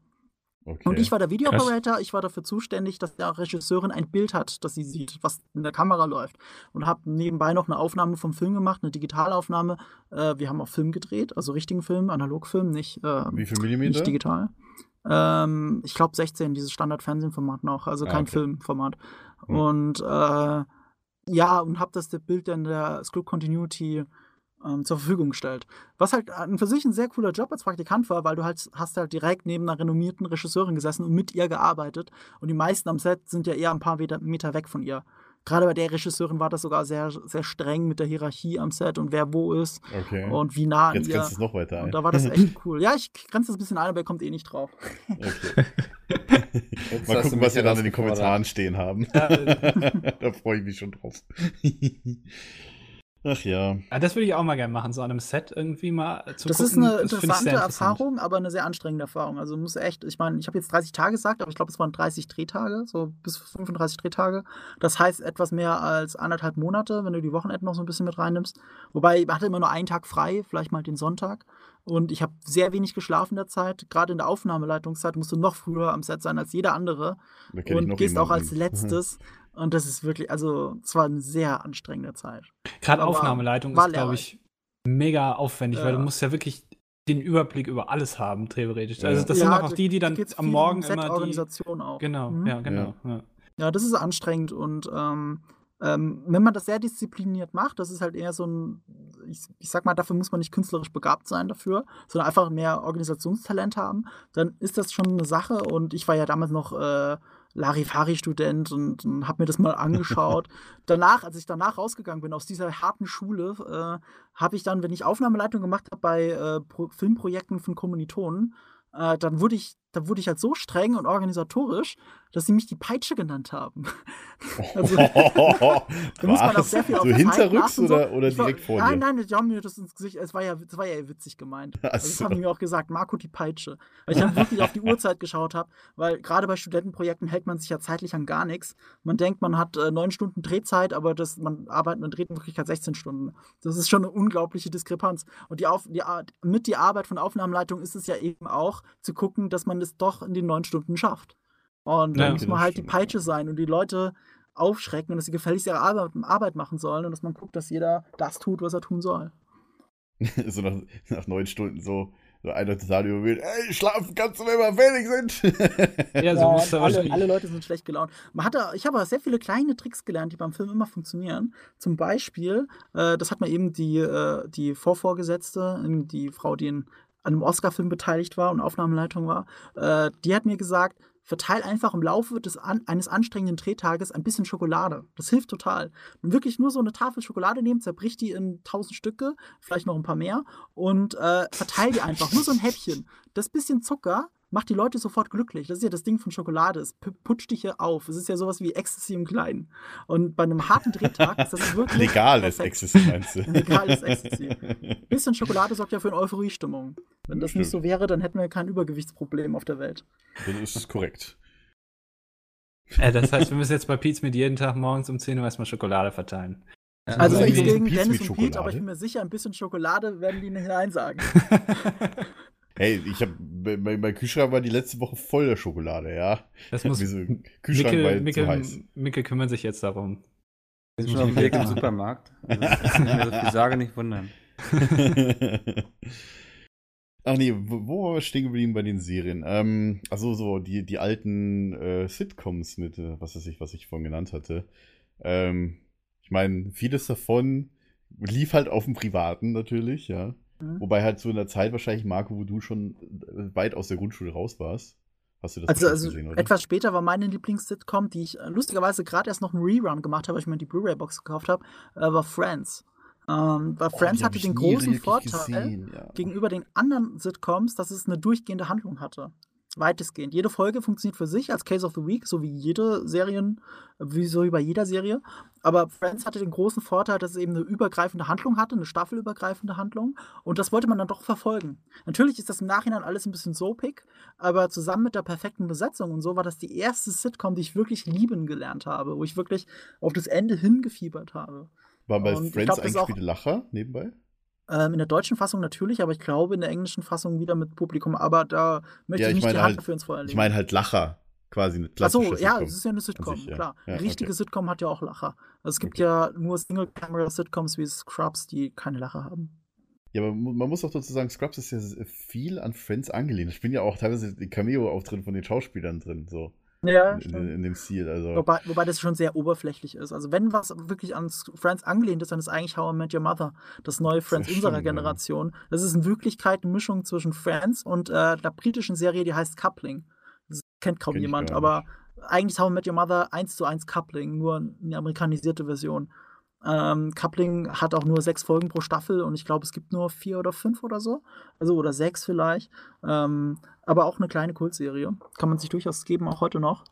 Okay. Und ich war der Video Krass. Operator, ich war dafür zuständig, dass der Regisseurin ein Bild hat, das sie sieht, was in der Kamera läuft. Und habe nebenbei noch eine Aufnahme vom Film gemacht, eine Digitalaufnahme. Äh, wir haben auch Film gedreht, also richtigen Film, Analogfilm, nicht, äh, Wie viel nicht Millimeter? digital. Ähm, ich glaube 16, dieses Standard-Fernsehformat noch, also Ah, kein okay. Filmformat. Hm. Und äh, ja, und habe das Bild dann der Script Continuity ähm, zur Verfügung gestellt. Was halt an für sich ein sehr cooler Job als Praktikant war, weil du halt hast halt direkt neben einer renommierten Regisseurin gesessen und mit ihr gearbeitet. Und die meisten am Set sind ja eher ein paar Meter, Meter weg von ihr. Gerade bei der Regisseurin war das sogar sehr, sehr streng mit der Hierarchie am Set und wer wo ist Okay. und wie nah an Jetzt ihr. es noch weiter ein. Und da war das echt (laughs) cool. Ja, ich grenze das ein bisschen ein, aber er kommt eh nicht drauf. Okay. Jetzt Mal gucken, was wir dann in den. Kommentaren stehen haben. Ja, (laughs) da freue ich mich schon drauf. (laughs) Ach ja. Ah, das würde ich auch mal gerne machen, so an einem Set irgendwie mal zu Das gucken. ist eine ich interessante interessant. Erfahrung, aber eine sehr anstrengende Erfahrung. Also muss echt, ich meine, ich habe jetzt 30 Tage gesagt, aber ich glaube, es waren 30 Drehtage, so bis 35 Drehtage. Das heißt etwas mehr als anderthalb Monate, wenn du die Wochenenden noch so ein bisschen mit reinnimmst. Wobei, man hatte immer nur einen Tag frei, vielleicht mal den Sonntag. Und ich habe sehr wenig geschlafen in der Zeit. Gerade in der Aufnahmeleitungszeit musst du noch früher am Set sein als jeder andere. Ich Und gehst auch als (laughs) letztes. Und das ist wirklich, also, es war eine sehr anstrengende Zeit. Gerade Aufnahmeleitung war ist, glaube ich, mega aufwendig, weil Ja. du musst ja wirklich den Überblick über alles haben, theoretisch. Ja. Also das Ja, sind auch da- die, die dann am Morgen um immer die... Set-Organisation auch. Genau, Mhm. ja, genau. Ja. Ja, das ist anstrengend und ähm, ähm, wenn man das sehr diszipliniert macht, das ist halt eher so ein, ich, ich sag mal, dafür muss man nicht künstlerisch begabt sein dafür, sondern einfach mehr Organisationstalent haben, dann ist das schon eine Sache und ich war ja damals noch äh, Larifari-Student und, und habe mir das mal angeschaut. (laughs) danach, als ich danach rausgegangen bin aus dieser harten Schule, äh, habe ich dann, wenn ich Aufnahmeleitung gemacht habe bei äh, Pro Filmprojekten von Kommilitonen, äh, dann wurde ich, da wurde ich halt so streng und organisatorisch, dass sie mich die Peitsche genannt haben. (laughs) Also, (laughs) da muss man auch sehr viel auf so hinterrücks und so. oder, oder Ich war- direkt vor nein, dir? Nein, die haben mir das ins Gesicht, es war ja, es war ja witzig gemeint. Also das haben die mir auch gesagt, Marco die Peitsche. Weil ich dann wirklich auf die (laughs) Uhrzeit geschaut habe, weil gerade bei Studentenprojekten hält man sich ja zeitlich an gar nichts. Man denkt, man hat äh, neun Stunden Drehzeit, aber das, man arbeitet, man dreht in Wirklichkeit 16 Stunden. Das ist schon eine unglaubliche Diskrepanz. Und die auf, die, mit die Arbeit von Aufnahmeleitung ist es ja eben auch, zu gucken, dass man es doch in den neun Stunden schafft. Und Ja, dann muss man halt die. Peitsche sein und die Leute aufschrecken und dass sie gefälligst ihre Arbeit, Arbeit machen sollen und dass man guckt, dass jeder das tut, was er tun soll. (laughs) so nach, nach neun Stunden so, so einer total überwählt. Ey, schlafen kannst du, wenn wir fertig sind. Ja, so Ja, musst alle, alle Leute sind schlecht gelaunt. Man hatte, ich habe aber sehr viele kleine Tricks gelernt, die beim Film immer funktionieren. Zum Beispiel, äh, das hat mir eben die, äh, die Vorvorgesetzte, die Frau, die in einem Oscar-Film beteiligt war und Aufnahmeleitung war, äh, die hat mir gesagt, verteil einfach im Laufe des an, eines anstrengenden Drehtages ein bisschen Schokolade. Das hilft total. Und wirklich nur so eine Tafel Schokolade nehmen, zerbrich die in tausend Stücke, vielleicht noch ein paar mehr und äh, verteil die einfach. Nur so ein Häppchen. Das bisschen Zucker macht die Leute sofort glücklich. Das ist ja das Ding von Schokolade. Es pu- putscht dich hier auf. Es ist ja sowas wie Ecstasy im Kleinen. Und bei einem harten Drehtag ist das (laughs) wirklich. Legales. Ecstasy, meinst du? (laughs) Legales Ecstasy. Bisschen Schokolade sorgt ja für eine Euphoriestimmung. Wenn das nicht Stimmt. so wäre, dann hätten wir kein Übergewichtsproblem auf der Welt. Das ist korrekt. Äh, das heißt, wir müssen jetzt bei Pizza mit jeden Tag morgens um 10 Uhr erstmal Schokolade verteilen. Also nichts gegen Pete's Dennis mit und Pete, aber Schokolade. ich bin mir sicher, ein bisschen Schokolade werden die nicht hineinsagen. (laughs) Hey, ich habe mein, mein Kühlschrank war die letzte Woche voll der Schokolade, ja. Das muss (laughs) Wieso? Kühlschrank war Micke, zu heiß. Micke kümmert sich jetzt darum. Wir sind schon auf dem Weg im Supermarkt. Also, das ist nicht mehr so viel sage, nicht wundern. (laughs) Ach nee, wo, wo waren wir stehen geblieben bei den Serien? Ähm, also so die, die alten äh, Sitcoms mit, äh, was weiß ich, was ich vorhin genannt hatte. Ähm, ich meine, vieles davon lief halt auf dem Privaten natürlich, ja. Mhm. Wobei halt so in der Zeit wahrscheinlich, Marco, wo du schon äh, weit aus der Grundschule raus warst. Hast du das Also, also gesehen, oder? etwas später war meine Lieblings-Sitcom, die ich äh, lustigerweise gerade erst noch einen Rerun gemacht habe, weil ich mir die Blu-ray-Box gekauft habe, äh, war Friends. Ähm, weil Oh, Friends hab hatte den großen Vorteil gesehen, ja. gegenüber den anderen Sitcoms, dass es eine durchgehende Handlung hatte. Weitestgehend. Jede Folge funktioniert für sich als Case of the Week, so wie jede Serien, wie so wie bei jeder Serie. Aber Friends hatte den großen Vorteil, dass es eben eine übergreifende Handlung hatte, eine staffelübergreifende Handlung. Und das wollte man dann doch verfolgen. Natürlich ist das im Nachhinein alles ein bisschen soapig, aber zusammen mit der perfekten Besetzung und so war das die erste Sitcom, die ich wirklich lieben gelernt habe, wo ich wirklich auf das Ende hingefiebert habe. War bei und Friends glaub, ist auch- eingespielt Lacher nebenbei? Ähm, in der deutschen Fassung natürlich, aber ich glaube in der englischen Fassung wieder mit Publikum. Aber da möchte Ja, ich ich nicht die meine Hand halt- für ins Feuer legen. Ich meine halt Lacher. Quasi eine Achso, klassische ja, Sitcom. es ist ja eine Sitcom, sich, ja. klar. Ja, Eine richtige okay. Sitcom hat ja auch Lacher. Also es gibt Okay. ja nur Single-Camera-Sitcoms wie Scrubs, die keine Lacher haben. Ja, aber man muss auch dazu sagen, Scrubs ist ja viel an Friends angelehnt. Ich bin ja auch teilweise die Cameo-Auftritte von den Schauspielern drin, so Ja, in, in, dem Stil. Also, Wobei, wobei das schon sehr oberflächlich ist. Also wenn was wirklich an Friends angelehnt ist, dann ist eigentlich How I Met Your Mother das neue Friends Das unserer stimmt, ja. Generation. Das ist in Wirklichkeit eine Mischung zwischen Friends und äh, einer britischen Serie, die heißt Coupling. Das kennt kaum Kenn jemand, aber eigentlich ist How I Met Your Mother 1 zu 1 Coupling, nur eine amerikanisierte Version. Ähm, Coupling hat auch nur sechs Folgen pro Staffel und ich glaube, es gibt nur vier oder fünf oder so. Also oder sechs vielleicht. Ähm, aber auch eine kleine Kultserie. Kann man sich durchaus geben, auch heute noch.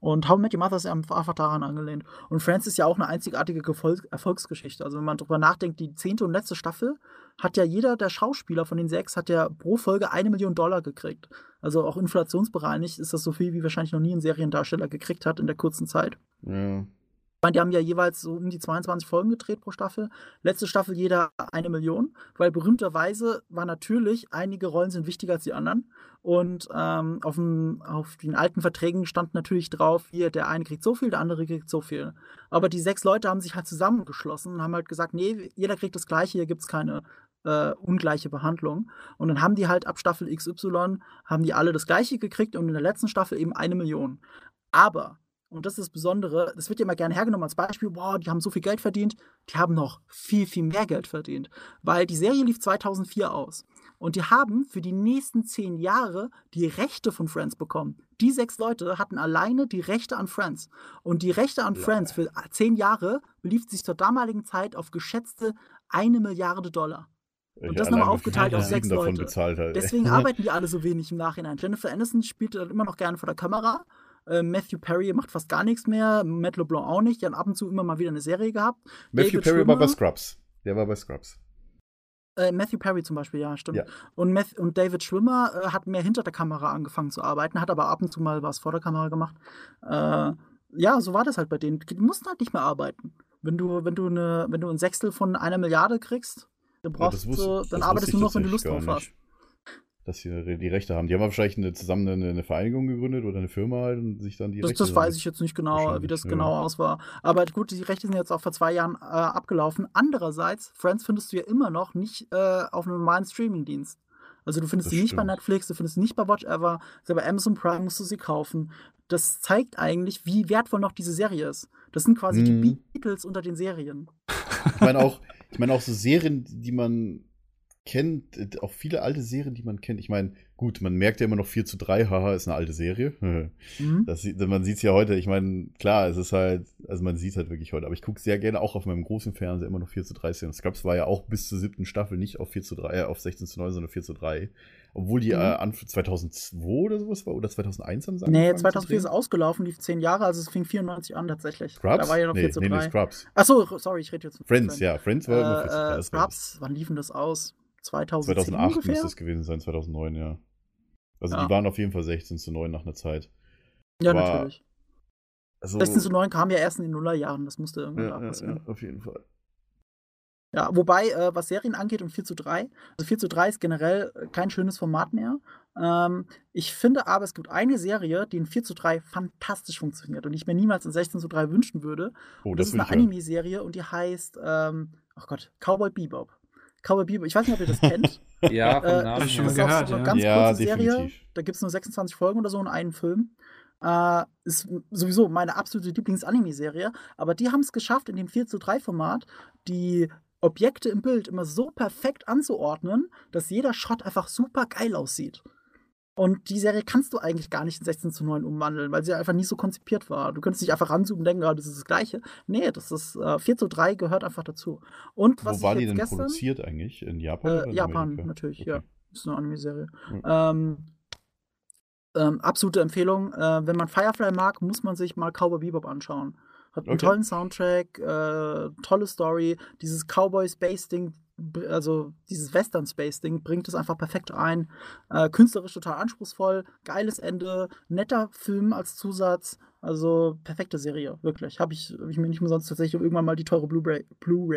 Und How Met Your Mother ist einfach daran angelehnt. Und Friends ist ja auch eine einzigartige Gefol Erfolgsgeschichte. Also wenn man drüber nachdenkt, die zehnte und letzte Staffel hat ja jeder der Schauspieler von den sechs hat ja pro Folge eine Million Dollar gekriegt. Also auch inflationsbereinigt ist das so viel, wie wahrscheinlich noch nie ein Seriendarsteller gekriegt hat in der kurzen Zeit. ja. Meine, die haben ja jeweils so um die 22 Folgen gedreht pro Staffel. Letzte Staffel jeder eine Million, weil berühmterweise war natürlich, einige Rollen sind wichtiger als die anderen. Und ähm, auf, dem, auf den alten Verträgen stand natürlich drauf, hier, der eine kriegt so viel, der andere kriegt so viel. Aber die sechs Leute haben sich halt zusammengeschlossen und haben halt gesagt, nee, jeder kriegt das Gleiche, hier gibt es keine äh, ungleiche Behandlung. Und dann haben die halt ab Staffel XY, haben die alle das Gleiche gekriegt und in der letzten Staffel eben eine Million. Aber und das ist das Besondere, das wird ja immer gerne hergenommen als Beispiel, boah, die haben so viel Geld verdient, die haben noch viel, viel mehr Geld verdient. Weil die Serie lief 2004 aus. Und die haben für die nächsten zehn Jahre die Rechte von Friends bekommen. Die sechs Leute hatten alleine die Rechte an Friends. Und die Rechte an Friends für zehn Jahre belief sich zur damaligen Zeit auf geschätzte eine Milliarde Dollar. Ich das nochmal aufgeteilt auf sechs Leute. bezahlt halt. Deswegen (laughs) arbeiten die alle so wenig im Nachhinein. Jennifer Aniston spielt dann immer noch gerne vor der Kamera. Äh, Matthew Perry macht fast gar nichts mehr. Matt LeBlanc auch nicht. Die haben ab und zu immer mal wieder eine Serie gehabt. Matthew David Perry war bei Schwimmer- Scrubs. Der war bei Scrubs. Äh, Matthew Perry zum Beispiel, ja, stimmt. Ja. Und, Math und David Schwimmer äh, hat mehr hinter der Kamera angefangen zu arbeiten, hat aber ab und zu mal was vor der Kamera gemacht. Äh, ja, so war das halt bei denen. Die mussten halt nicht mehr arbeiten. Wenn du, wenn du, eine, wenn du ein Sechstel von einer Milliarde kriegst, dann Ja, brauchst das wusste- du, dann arbeitest du noch, wenn du Lust drauf hast. Dass sie die Rechte haben. Die haben wahrscheinlich eine, zusammen eine, eine Vereinigung gegründet oder eine Firma halt und sich dann die Das, Rechte. das weiß ich jetzt nicht genau, wie das ja. genau aus war. Aber gut, die Rechte sind jetzt auch vor zwei Jahren äh, abgelaufen. Andererseits, Friends findest du ja immer noch nicht äh, auf einem normalen Streamingdienst. Also du findest Das sie nicht bei stimmt. Netflix, du findest sie nicht bei Watch Ever, selbst bei Amazon Prime musst du sie kaufen. Das zeigt eigentlich, wie wertvoll noch diese Serie ist. Das sind quasi Mhm. die Beatles unter den Serien. Ich meine auch, ich meine auch so Serien, die man kennt, äh, auch viele alte Serien, die man kennt. Ich meine, gut, man merkt ja immer noch 4 zu 3, haha, ist eine alte Serie. (laughs) Mhm. Das, sieht- man sieht es ja heute, ich meine, klar, es ist halt, also man sieht es halt wirklich heute, aber ich gucke sehr gerne auch auf meinem großen Fernseher immer noch 4 zu 3 Serien. Scrubs war ja auch bis zur siebten Staffel nicht auf 4 zu 3, äh, auf 16 zu 9, sondern 4 zu 3. Obwohl die Mhm. äh, Anf 2002 oder sowas war, oder 2001 haben sie Nee, angefangen zu 2004 ist ausgelaufen, lief zehn Jahre, also es fing 94 an tatsächlich. Scrubs? Da war ja noch nee, 4 zu nee, 3. nee, Scrubs. Achso, sorry, ich rede jetzt von Friends, ja, Friends war immer 4 zu 3. Äh, äh, das war das. Scrubs, wann liefen das aus? 2010 2008 ungefähr? müsste es gewesen sein, 2009, ja. Also Ja. die waren auf jeden Fall 16 zu 9 nach einer Zeit. Ja, aber- natürlich. Also, 16 zu 9 kam ja erst in den Nullerjahren, das musste irgendwann ja, da passieren. ja, auf jeden Fall. Ja, wobei, äh, was Serien angeht, um 4 zu 3, also 4 zu 3 ist generell äh, kein schönes Format mehr. Ähm, ich finde aber, es gibt eine Serie, die in 4 zu 3 fantastisch funktioniert und ich mir niemals in 16 zu 3 wünschen würde. Oh, Und das, das ist eine. Anime-Serie und die heißt, ähm, ach Gott, Cowboy Bebop. Cowboy Bebop, ich weiß nicht, ob ihr das kennt. (laughs) Ja, vom Äh, Namen schon das mal ist auch gehört, so eine ja. ganz Ja, kurze Serie. definitiv. Da gibt es nur 26 Folgen oder so in einem Film. Äh, ist sowieso meine absolute Lieblings-Anime-Serie. Aber die haben es geschafft, in dem 4 zu 3 Format die Objekte im Bild immer so perfekt anzuordnen, dass jeder Shot einfach super geil aussieht. Und die Serie kannst du eigentlich gar nicht in 16 zu 9 umwandeln, weil sie einfach nie so konzipiert war. Du könntest nicht einfach ranzoomen und denken, ah, das ist das Gleiche. Nee, das ist äh, 4 zu 3 gehört einfach dazu. Und was Wo war die jetzt denn gestern, produziert eigentlich? In Japan? äh, in Japan, Amerika? natürlich, Okay. ja. Ist eine Anime-Serie. Mhm. Ähm, ähm, absolute Empfehlung. Äh, wenn man Firefly mag, muss man sich mal Cowboy Bebop anschauen. Hat einen Okay. tollen Soundtrack, äh, tolle Story. Dieses Cowboy-Space-Ding, also dieses Western-Space-Ding, bringt es einfach perfekt ein. Äh, künstlerisch total anspruchsvoll, geiles Ende, netter Film als Zusatz. Also perfekte Serie, wirklich. Habe ich, hab ich mir nicht umsonst tatsächlich irgendwann mal die teure Blu-ray Blu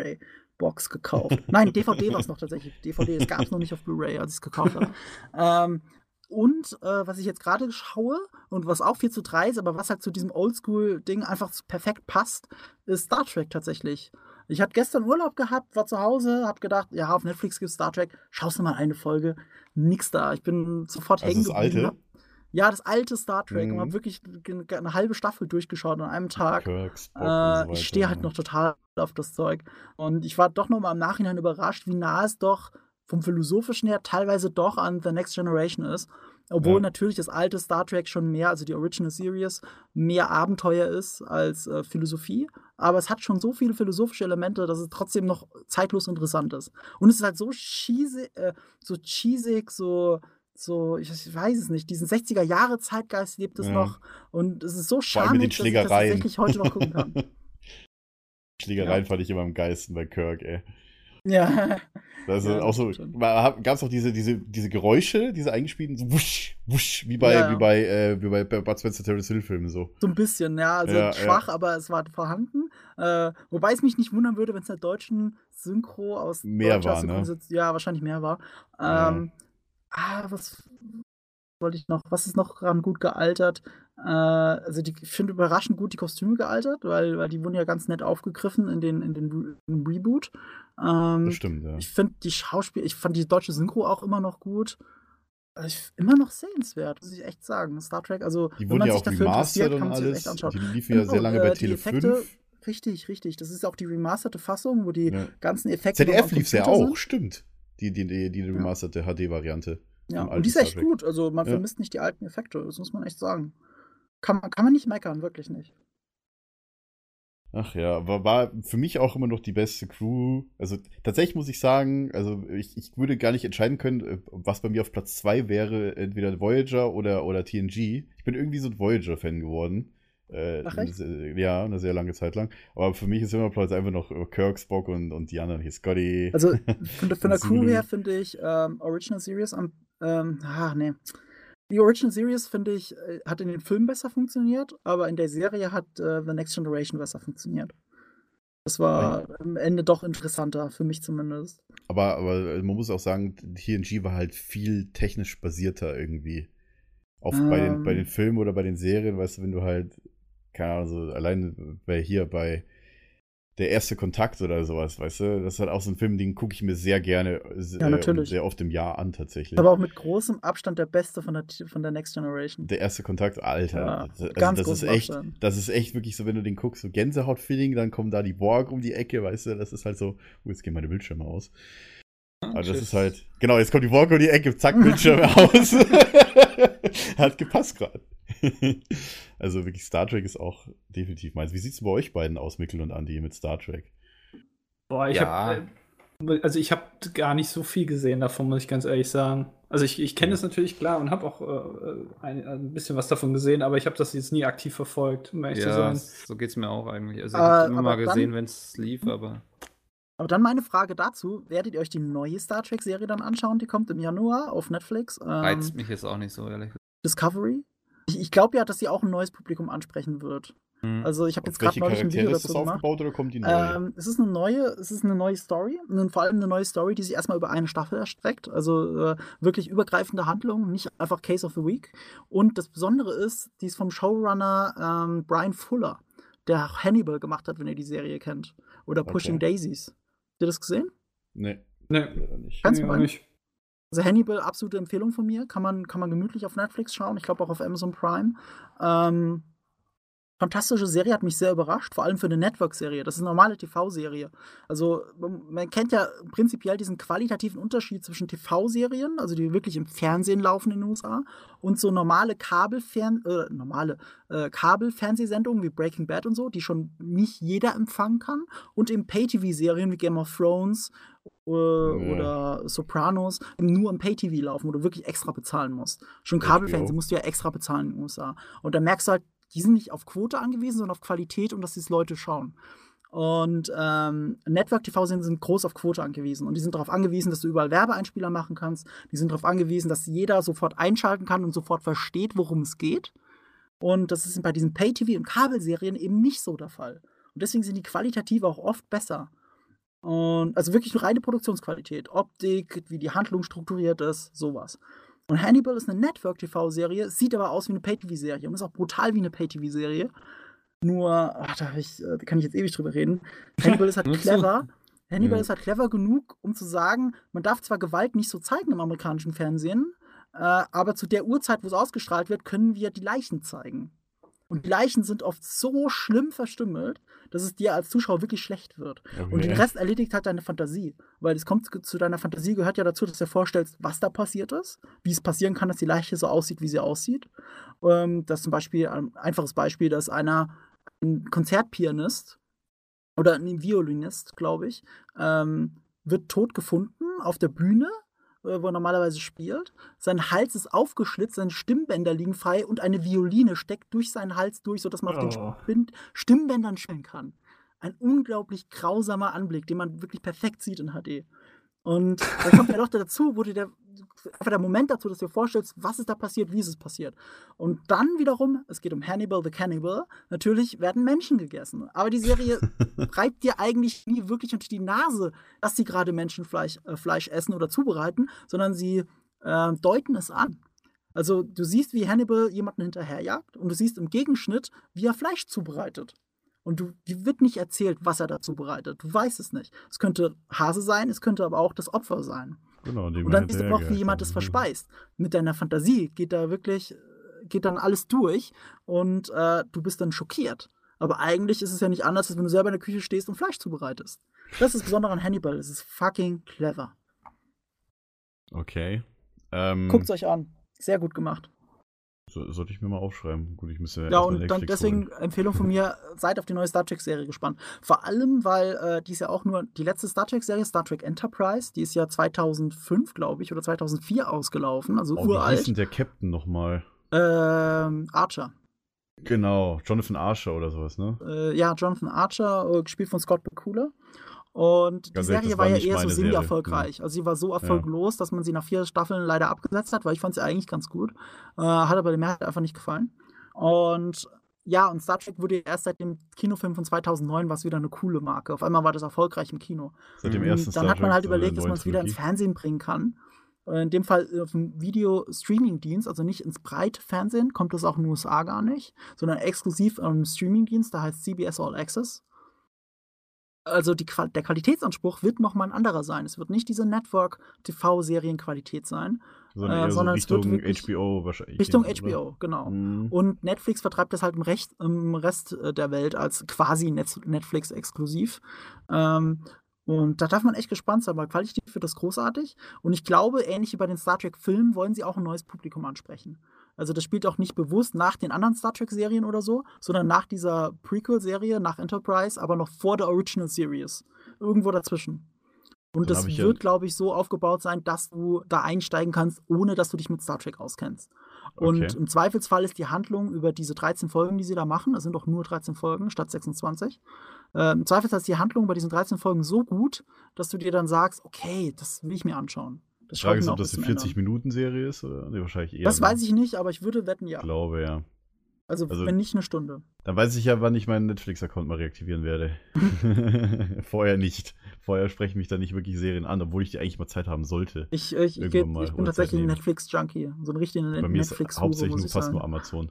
Box gekauft. (laughs) Nein, DVD war es noch tatsächlich. DVD, es gab es noch nicht auf Blu-ray, als ich es gekauft habe. ähm, und äh, was ich jetzt gerade schaue und was auch 4 zu 3 ist, aber was halt zu diesem Oldschool-Ding einfach perfekt passt, ist Star Trek tatsächlich. Ich hatte gestern Urlaub gehabt, war zu Hause, hab gedacht, ja, auf Netflix gibt Star Trek, schaust du mal eine Folge. Nix da. Ich bin sofort Also hängen das alte? hab- Ja, das alte Star Trek Mhm. und hab wirklich eine halbe Staffel durchgeschaut an einem Tag. Kirk, Spock Äh, so ich stehe halt noch total auf das Zeug. Und ich war doch noch mal im Nachhinein überrascht, wie nah es doch vom Philosophischen her teilweise doch an The Next Generation ist. Obwohl Ja. natürlich das alte Star Trek schon mehr, also die Original Series, mehr Abenteuer ist als äh, Philosophie. Aber es hat schon so viele philosophische Elemente, dass es trotzdem noch zeitlos interessant ist. Und es ist halt so cheesy, äh, so cheesig, so, so, ich weiß es nicht, diesen 60er Jahre Zeitgeist lebt es Ja. noch. Und es ist so charmig, dass ich das Schlägereien. tatsächlich heute noch gucken kann. (laughs) Schlägereien fand ich immer am geilsten bei Kirk, ey. Ja. Also Ja, auch so, gab es auch diese, diese, diese Geräusche, diese eingespielten, so wusch, wusch, wie bei, Ja, wie bei, äh, wie bei, Bud Spencer Terrence Hill Filmen so. So ein bisschen, ja. Also Ja, schwach, aber es war vorhanden. Äh, wobei es mich nicht wundern würde, wenn es der deutschen Synchro aus Mehr war, ne? Ja, wahrscheinlich mehr war. Ähm, Ah, was wollte ich noch? Was ist noch dran gut gealtert? Äh, also die, ich finde überraschend gut die Kostüme gealtert, weil, weil die wurden ja ganz nett aufgegriffen in den, in den Re Reboot. Ähm, Das stimmt, ja. ich finde die Schauspiel, ich fand die deutsche Synchro auch immer noch gut. Also ich, immer noch sehenswert, muss ich echt sagen. Star Trek, also Die wenn man ja sich auch dafür interessiert, und kann man sich echt anschauen. Die liefen ja sehr Genau, lange äh, bei die Tele Effekte- 5. Richtig, richtig. Das ist auch die remasterte Fassung, wo die Ja. ganzen Effekte. ZDF lief ja auch, sind. stimmt. Die, die, die, die remasterte HD-Variante. Ja, und die ist echt gut. Also man Ja. vermisst nicht die alten Effekte, das muss man echt sagen. Kann, man- kann man nicht meckern, wirklich nicht. Ach ja, war, war für mich auch immer noch die beste Crew. Also tatsächlich muss ich sagen, also ich, ich würde gar nicht entscheiden können, äh, was bei mir auf Platz 2 wäre, entweder Voyager oder, oder TNG. Ich bin irgendwie so ein Voyager-Fan geworden. Äh, Ach, echt? Ja, eine sehr lange Zeit lang. Aber für mich ist immer Platz einfach noch äh, Kirk, Spock und, und die anderen hier, Scotty. Also von, der- von der (laughs) Crew her finde ich ähm, Original Series am. Ähm, ah, nee. Die Original Series, finde ich, äh, hat in den Filmen besser funktioniert, aber in der Serie hat äh, The Next Generation besser funktioniert. Das war am Ende doch interessanter, für mich zumindest. Aber, aber äh, man muss auch sagen, TNG war halt viel technisch basierter irgendwie. Auch bei, den, Ähm. bei den Filmen oder bei den Serien, weißt du, wenn du halt, keine Ahnung, so allein bei hier bei der erste Kontakt oder sowas, weißt du, das ist halt auch so ein Film, den gucke ich mir sehr gerne, äh, Ja, natürlich. sehr oft im Jahr an tatsächlich. Aber auch mit großem Abstand der beste von der, von der Next Generation. der erste Kontakt, Alter. Ja, also ganz das ist echt, Abstand. das ist echt wirklich so, wenn du den guckst, so Gänsehaut-Feeling, dann kommen da die Borg um die Ecke, weißt du, das ist halt so, oh, jetzt gehen meine Bildschirme aus. Aber das Tschüss. ist halt, genau, jetzt kommt die Borg um die Ecke, zack, (laughs) Bildschirme aus. (laughs) (laughs) Hat gepasst gerade. (laughs) also wirklich, Star Trek ist auch definitiv meins. Wie sieht's bei euch beiden aus, Mikkel und Andy, mit Star Trek? Boah, ich Ja. habe also ich habe gar nicht so viel gesehen davon, muss ich ganz ehrlich sagen. Also ich, ich kenne Ja. es natürlich klar und habe auch äh, ein, ein bisschen was davon gesehen, aber ich habe das jetzt nie aktiv verfolgt, um ehrlich zu Ja, sein. so geht's mir auch eigentlich. Also ich Äh, habe immer aber mal gesehen, dann- wenn es lief, aber Aber dann meine Frage dazu: Werdet ihr euch die neue Star Trek-Serie dann anschauen? Die kommt im Januar auf Netflix. Ähm, reizt mich jetzt auch nicht so, ehrlich gesagt. Discovery. Ich, ich glaube ja, dass sie auch ein neues Publikum ansprechen wird. Mhm. Also ich habe jetzt gerade neulich ein Video ist das dazu gemacht. aufgebaut oder kommt die neu? Ähm, es ist eine neue, es ist eine neue Story und vor allem eine neue Story, die sich erstmal über eine Staffel erstreckt. Also äh, wirklich übergreifende Handlung, nicht einfach Case of the Week. Und das Besondere ist, die ist vom Showrunner ähm, Brian Fuller, der Hannibal gemacht hat, wenn ihr die Serie kennt. Oder Pushing Okay. Daisies. Habt ihr das gesehen? nee, Nee. Kannst du mal? nicht. Also Hannibal, absolute Empfehlung von mir. Kann man, kann man gemütlich auf Netflix schauen. Ich glaube auch auf Amazon Prime. Ähm, fantastische Serie, hat mich sehr überrascht. Vor allem für eine Network-Serie. Das ist eine normale TV-Serie. Also man kennt ja prinzipiell diesen qualitativen Unterschied zwischen TV-Serien, also die wirklich im Fernsehen laufen in den USA, und so normale Kabelfern äh, normale äh, Kabelfernsehsendungen wie Breaking Bad und so, die schon nicht jeder empfangen kann. Und eben Pay-TV-Serien wie Game of Thrones äh, oder Sopranos nur im Pay-TV laufen, wo du wirklich extra bezahlen musst. Schon. Kabelfernsehen musst du ja extra bezahlen in den USA. Und da merkst du halt, die sind nicht auf Quote angewiesen, sondern auf Qualität und dass die Leute schauen. Und ähm, Network-TV-Serien sind groß auf Quote angewiesen. Und die sind darauf angewiesen, dass du überall Werbeeinspieler machen kannst. Die sind darauf angewiesen, dass jeder sofort einschalten kann und sofort versteht, worum es geht. Und das ist bei diesen Pay-TV- und Kabelserien eben nicht so der Fall. Und deswegen sind die qualitativ auch oft besser. Und also wirklich eine reine Produktionsqualität, Optik, wie die Handlung strukturiert ist, sowas. Und Hannibal ist eine Network-TV-Serie, sieht aber aus wie eine Pay-TV-Serie und ist auch brutal wie eine Pay-TV-Serie. Nur, ach, da, ich, äh, da kann ich jetzt ewig drüber reden. Hannibal ist halt (laughs) clever. Hannibal Ja. ist halt clever genug, um zu sagen, man darf zwar Gewalt nicht so zeigen im amerikanischen Fernsehen, äh, aber zu der Uhrzeit, wo es ausgestrahlt wird, können wir die Leichen zeigen. Und die Leichen sind oft so schlimm verstümmelt, dass es dir als Zuschauer wirklich schlecht wird. Und den Rest erledigt halt deine Fantasie. Weil es kommt zu deiner Fantasie, gehört ja dazu, dass du dir vorstellst, was da passiert ist, wie es passieren kann, dass die Leiche so aussieht, wie sie aussieht. Ähm, dass zum Beispiel, ein einfaches Beispiel, dass einer, ein Konzertpianist oder ein Violinist, glaube ich, ähm, wird tot gefunden auf der Bühne, wo er normalerweise spielt. Sein Hals ist aufgeschlitzt, seine Stimmbänder liegen frei und eine Violine steckt durch seinen Hals durch, sodass man auf den Oh. Stimmbändern spielen kann. Ein unglaublich grausamer Anblick, den man wirklich perfekt sieht in HD. Und da kommt ja noch dazu, wurde der, einfach der Moment dazu, dass du dir vorstellst, was ist da passiert, wie ist es passiert. Und dann wiederum, es geht um Hannibal the Cannibal, natürlich werden Menschen gegessen. Aber die Serie (laughs) reibt dir eigentlich nie wirklich unter die Nase, dass sie gerade Menschenfleisch äh, Fleisch essen oder zubereiten, sondern sie äh, deuten es an. Also du siehst, wie Hannibal jemanden hinterherjagt und du siehst im Gegenschnitt, wie er Fleisch zubereitet. Und du, dir wird nicht erzählt, was er da zubereitet. Du weißt es nicht. Es könnte Hase sein, es könnte aber auch das Opfer sein. Genau, die Und dann siehst du noch, wie jemand das verspeist. Mit deiner Fantasie geht da wirklich, geht dann alles durch und äh, du bist dann schockiert. Aber eigentlich ist es ja nicht anders, als wenn du selber in der Küche stehst und Fleisch zubereitest. Das ist das Besondere an Hannibal. Es ist fucking clever. Okay. Ähm, Guckt es euch an. Sehr gut gemacht. So, sollte ich mir mal aufschreiben. Gut, ich müsste Ja, erstmal und dann deswegen holen. Empfehlung von mir, (laughs) seid auf die neue Star Trek-Serie gespannt. Vor allem, weil äh, die ist ja auch nur die letzte Star Trek-Serie, Star Trek Enterprise, die ist ja 2005, glaube ich, oder 2004 ausgelaufen, also Oh, wie hieß uralt. denn der Captain nochmal? Ähm, Archer. Genau, Jonathan Archer oder sowas, ne? Äh, ja, Jonathan Archer, äh, gespielt von Scott Bakula. Und die Serie war ja eher so semi-erfolgreich. Also sie war so erfolglos, dass man sie nach vier Staffeln leider abgesetzt hat, weil ich fand sie eigentlich ganz gut. Äh, hat aber der Mehrheit einfach nicht gefallen. Und ja, und Star Trek wurde erst seit dem Kinofilm von 2009 was wieder eine coole Marke. Auf einmal war das erfolgreich im Kino. Seit dem Und ersten dann Star hat man halt der überlegt, dass man es wieder ins. Fernsehen bringen kann. Äh, In dem Fall auf dem Video-Streaming-Dienst, also nicht ins breite Fernsehen, kommt das auch in den USA gar nicht, sondern exklusiv am Streaming-Dienst, der heißt CBS All Access. Also die, der Qualitätsanspruch wird nochmal ein anderer sein. Es wird nicht diese Network-TV-Serienqualität sein, Sondern äh, sondern so es wird Richtung HBO wahrscheinlich. Richtung oder? HBO, genau. Mhm. Und Netflix vertreibt das halt im, Recht, im Rest äh, der Welt als quasi Net Netflix exklusiv. Ähm, und da darf man echt gespannt sein, weil qualitativ wird das großartig. Und ich glaube, ähnlich wie bei den Star Trek-Filmen, wollen sie auch ein neues Publikum ansprechen. Also das spielt auch nicht bewusst nach den anderen Star Trek-Serien oder so, sondern nach dieser Prequel-Serie, nach Enterprise, aber noch vor der Original Series. Irgendwo dazwischen. Und Dann das ja- wird, glaube ich, so aufgebaut sein, dass du da einsteigen kannst, ohne dass du dich mit Star Trek auskennst. Und Okay. im Zweifelsfall ist die Handlung über diese 13 Folgen, die sie da machen, es sind doch nur 13 Folgen statt 26, äh, im Zweifelsfall ist die Handlung bei diesen 13 Folgen so gut, dass du dir dann sagst, okay, das will ich mir anschauen. Das Die Frage ist, ob das eine zum Ende 40-Minuten-Serie ist oder nee, wahrscheinlich eher. Das ne? weiß ich nicht, aber ich würde wetten, ja. Ich glaube, ja. Also, also- wenn nicht eine Stunde. Dann weiß ich ja, wann ich meinen Netflix-Account mal reaktivieren werde. (laughs) (laughs) Vorher nicht. Vorher sprechen mich da nicht wirklich Serien an, obwohl ich die eigentlich mal Zeit haben sollte. Ich, ich, ich, mal ich bin tatsächlich ein. Netflix-Junkie. So ein richtiger Bei mir ist netflix hauptsächlich nur ich fast sagen. nur Amazon.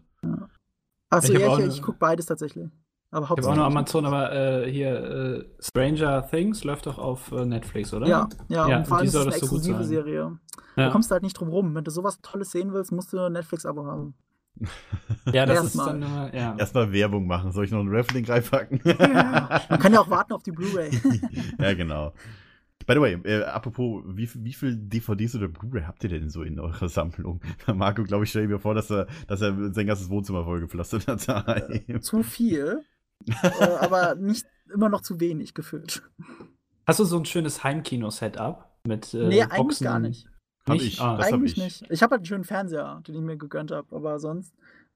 Achso, Ich ja, ich, ich gucke beides tatsächlich. Aber Ich habe auch hauptsächlich. noch Amazon, aber äh, hier äh, Stranger Things läuft doch auf äh, Netflix, oder? Ja, ja, Ja, und vor allem ist es eine das so gut exklusive sein. Serie. Ja. Da kommst du halt nicht drum rum. Wenn du sowas Tolles sehen willst, musst du ein Netflix-Abo haben. (laughs) Ja, das Erstmal. ist dann ja. Erstmal Werbung machen. Soll ich noch einen Raffling reinpacken? Man kann ja auch warten auf die Blu-ray. (laughs) ja, genau. By the way, äh, apropos, wie, wie viel DVDs oder Blu-ray habt ihr denn so in eurer Sammlung? (laughs) Marco, glaube ich, stell mir vor, dass er, dass er sein ganzes Wohnzimmer vollgepflastert hat. daheim. zu viel, äh, aber nicht immer noch zu wenig gefüllt. Hast du so ein schönes Heimkino-Setup mit äh, nee, eigentlich Boxen gar nicht. Hab Nicht? ich. Ah. Das hab eigentlich ich. nicht. Ich habe halt einen schönen Fernseher, den ich mir gegönnt habe, aber sonst.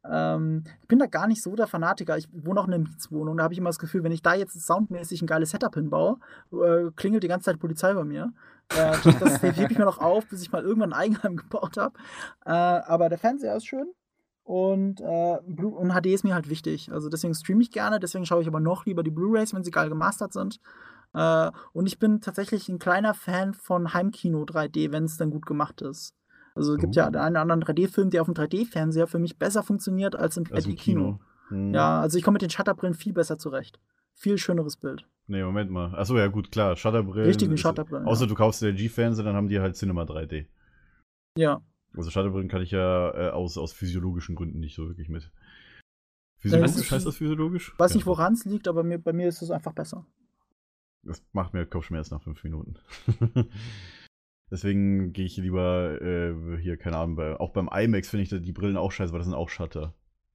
Ähm, ich bin da gar nicht so der Fanatiker. Ich wohne auch in einer Mietswohnung. Da habe ich immer das Gefühl, wenn ich da jetzt soundmäßig ein geiles Setup hinbaue, äh, klingelt die ganze Zeit Polizei bei mir. Äh, das das (laughs) hebe ich mir noch auf, bis ich mal irgendwann ein Eigenheim (laughs) gebaut habe. Äh, aber der Fernseher ist schön. Und, äh, und HD ist mir halt wichtig. Also deswegen streame ich gerne, deswegen schaue ich aber noch lieber die Blu-Rays, wenn sie geil gemastert sind. Äh, und ich bin tatsächlich ein kleiner Fan von Heimkino 3D, wenn es dann gut gemacht ist. Also es gibt Oh. ja den einen oder anderen 3D-Film, der auf dem 3D-Fernseher für mich besser funktioniert als im Also im 3D-Kino. Hm. Ja, also ich komme mit den Shutterbrillen viel besser zurecht. Viel schöneres Bild. Nee, Moment mal. Achso, ja, gut, klar. Shutterbrillen. Richtigen Shutterbrillen, Außer ja. du kaufst dir G-Fernseher, dann haben die halt Cinema 3D. Ja. Also Shutterbrillen kann ich ja äh, aus, aus physiologischen Gründen nicht so wirklich mit. Physiologisch ich- heißt das physiologisch? Weiß Ja, nicht, woran es liegt, aber mir, bei mir ist es einfach besser. Das macht mir Kopfschmerzen nach fünf Minuten. (laughs) Deswegen gehe ich lieber äh, hier, keine Ahnung, bei, auch beim IMAX finde ich die Brillen auch scheiße, weil das sind auch Shutter.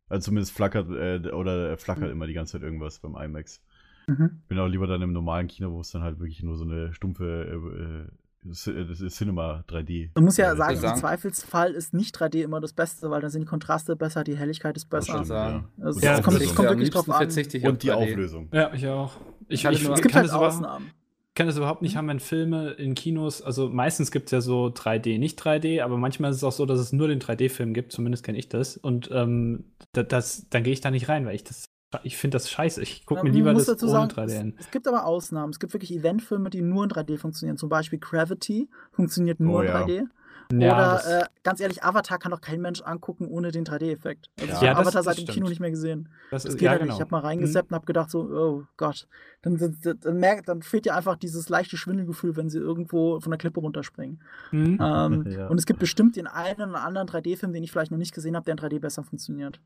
Also zumindest flackert äh, oder flackert Mhm. immer die ganze Zeit irgendwas beim IMAX. Mhm. Bin auch lieber dann im normalen Kino, wo es dann halt wirklich nur so eine stumpfe äh, äh, das ist Cinema 3D. Man muss ja äh, sagen, sagen- im Zweifelsfall ist nicht 3D immer das Beste, weil dann sind die Kontraste besser, die Helligkeit ist Das besser. stimmt, sagen. ja. Also Und die Ja, es kommt, das kommt wirklich drauf an. ich Und die 3D. Auflösung. Ja, ich auch. Ich, ich, nur- Es gibt kann, halt das überhaupt, Ausnahmen. kann das überhaupt nicht haben, wenn Filme in Kinos, also meistens gibt es ja so 3D, nicht 3D, aber manchmal ist es auch so, dass es nur den 3D-Film gibt, zumindest kenne ich das. Und ähm, da- das, dann gehe ich da nicht rein, weil ich das, ich finde das scheiße. Ich gucke Ja, mir lieber das dazu ohne sagen, 3D an. Es, es gibt aber Ausnahmen. Es gibt wirklich Eventfilme, die nur in 3D funktionieren. Zum Beispiel Gravity funktioniert nur Oh in ja. 3D. Ja, Oder äh, ganz ehrlich, Avatar kann doch kein Mensch angucken ohne den 3D-Effekt. Also Ja. ich Ja, habe das- Avatar seit dem. Kino nicht mehr gesehen. das Das ist, geht ja, halt genau. nicht. Ich habe mal reingesappt und habe gedacht so, oh Gott. Dann, dann, dann, merkt, dann fehlt dir einfach dieses leichte Schwindelgefühl, wenn sie irgendwo von der Klippe runterspringen. Mhm. Ähm, (laughs) Ja. Und es gibt bestimmt den einen oder anderen 3D-Film, den ich vielleicht noch nicht gesehen habe, der in 3D besser funktioniert.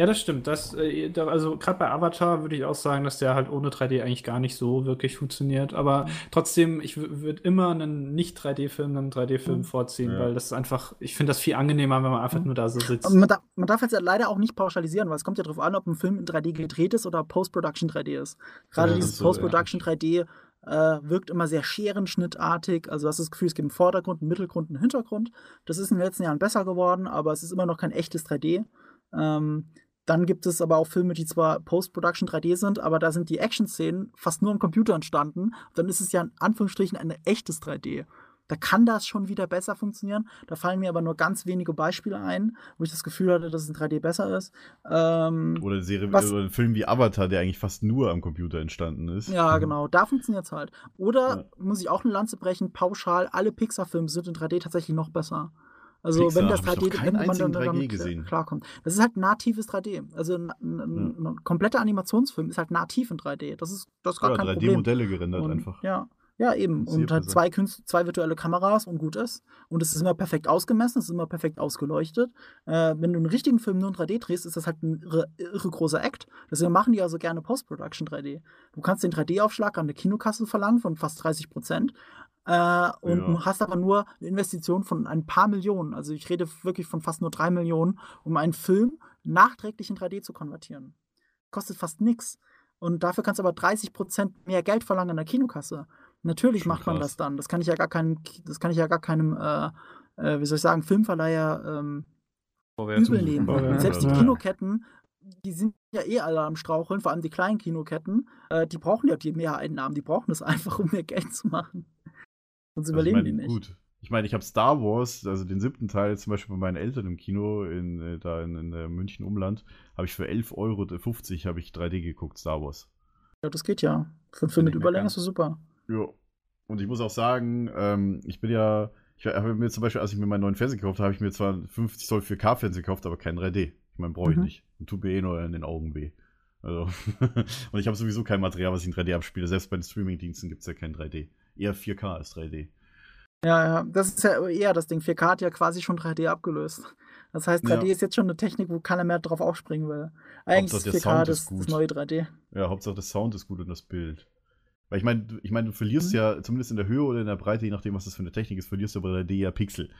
Ja, das stimmt. Das, äh, da, also gerade bei Avatar würde ich auch sagen, dass der halt ohne 3D eigentlich gar nicht so wirklich funktioniert. Aber trotzdem, ich würde immer einen Nicht-3D-Film, einen 3D-Film Mhm. vorziehen, Ja. weil das ist einfach, ich finde das viel angenehmer, wenn man einfach Mhm. nur da so sitzt. Man, darf, man darf jetzt ja leider auch nicht pauschalisieren, weil es kommt ja darauf an, ob ein Film in 3D gedreht ist oder Post-Production 3D ist. Gerade Ja, dieses so, ja. Post-Production 3D äh, wirkt immer sehr scherenschnittartig. Also du hast das Gefühl, es gibt einen Vordergrund, einen Mittelgrund, einen Hintergrund. Das ist in den letzten Jahren besser geworden, aber es ist immer noch kein echtes 3D. Ähm, dann gibt es aber auch Filme, die zwar Post-Production 3D sind, aber da sind die Action-Szenen fast nur am Computer entstanden. Dann ist es ja in Anführungsstrichen ein echtes 3D. Da kann das schon wieder besser funktionieren. Da fallen mir aber nur ganz wenige Beispiele ein, wo ich das Gefühl hatte, dass es in 3D besser ist. Ähm, Oder eine Serie Was- oder ein Film wie Avatar, der eigentlich fast nur am Computer entstanden ist. ja, (laughs) genau, da funktioniert es halt. Oder Ja. muss ich auch eine Lanze brechen, pauschal, alle Pixar-Filme sind in 3D tatsächlich noch besser. Also Pixar wenn das hab ich 3D, noch keinen wenn man dann 3D damit gesehen. klarkommt. Das ist halt natives 3D. Also ein, ein, ein, ein kompletter Animationsfilm ist halt nativ in 3D. Das ist, das ist gar Ja, kein Problem. 3D-Modelle gerendert Und, einfach. Ja, ja eben. Sehr Und halt präsent. zwei, Künst zwei virtuelle Kameras und gut ist. Und es ist immer perfekt ausgemessen, es ist immer perfekt ausgeleuchtet. Äh, wenn du einen richtigen Film nur in 3D drehst, ist das halt ein irre, irre großer Act. Deswegen machen die also gerne Post-Production 3D. Du kannst den 3D-Aufschlag an der Kinokasse verlangen von fast 30 Prozent. Äh, und Ja. du hast aber nur eine Investition von ein paar Millionen. Also ich rede wirklich von fast nur drei Millionen, um einen Film nachträglich in 3D zu konvertieren. Kostet fast nichts. Und dafür kannst du aber 30 Prozent mehr Geld verlangen an der Kinokasse. Natürlich Schon macht man krass. das dann. Das kann ich ja gar keinem, das kann ich ja gar keinem, äh, äh, wie soll ich sagen, Filmverleiher ähm, übel nehmen. Selbst die Ja. Kinoketten, die sind ja eh alle am Straucheln, vor allem die kleinen Kinoketten, äh, die brauchen ja die Mehreinnahmen, die brauchen das (laughs) einfach, um mehr Geld zu machen. Sonst Also überleben die nicht. Gut, Ich meine, ich habe Star Wars, also den siebten Teil zum Beispiel bei meinen Eltern im Kino, in, äh, da in, in äh, München Umland, habe ich für 11,50 Euro habe ich 3D geguckt, Star Wars. Ja, das geht ja. Für einen Film mit Überlänge ist das super. Ja. Und ich muss auch sagen, ähm, ich bin ja, ich habe mir zum Beispiel, als ich mir meinen neuen Fernseher gekauft habe, habe ich mir zwar einen 50 Zoll 4K-Fernseher gekauft, aber kein 3D. Ich meine, brauche ich Mhm. nicht. Und tut mir eh nur in den Augen weh. Also, (laughs) und ich habe sowieso kein Material, was ich in 3D abspiele. Selbst bei den Streaming-Diensten gibt es ja kein 3D. Eher 4K als 3D. Ja, ja, das ist ja eher das Ding. 4K hat ja quasi schon 3D abgelöst. Das heißt, 3D Ja. ist jetzt schon eine Technik, wo keiner mehr drauf aufspringen will. Eigentlich Hauptsache, ist der 4K Sound das, ist gut. das neue 3D. Ja, Hauptsache der Sound ist gut und das Bild. Weil ich meine, du- ich meine, du verlierst Mhm. ja, zumindest in der Höhe oder in der Breite, je nachdem, was das für eine Technik ist, verlierst du bei 3D ja Pixel.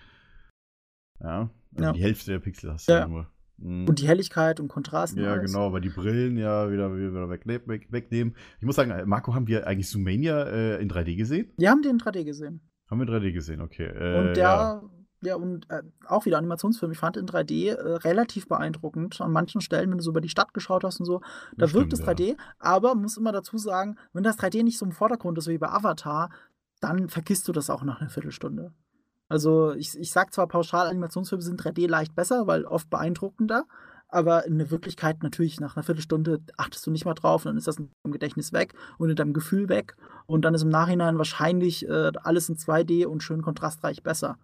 Ja. Also Ja. die Hälfte der Pixel hast du Ja. ja nur. Mhm. Und die Helligkeit und Kontrast. Ja, alles. genau, weil die Brillen ja wieder, wieder weg, wegnehmen. Ich muss sagen, Marco, haben wir eigentlich Zoomania äh, in 3D gesehen? Wir haben den in 3D gesehen. Haben wir in 3D gesehen, okay. Äh, Und der, ja. ja, und äh, auch wieder Animationsfilm. Ich fand in 3D äh, relativ beeindruckend. An manchen Stellen, wenn du so über die Stadt geschaut hast und so, da Das wirkt es stimmt, 3D. Aber muss immer dazu sagen, wenn das 3D nicht so im Vordergrund ist wie bei Avatar, dann vergisst du das auch nach einer Viertelstunde. Also ich, ich sag zwar pauschal, Animationsfilme sind 3D leicht besser, weil oft beeindruckender, aber in der Wirklichkeit natürlich nach einer Viertelstunde achtest du nicht mal drauf, dann ist das im Gedächtnis weg und in deinem Gefühl weg und dann ist im Nachhinein wahrscheinlich äh, alles in 2D und schön kontrastreich besser.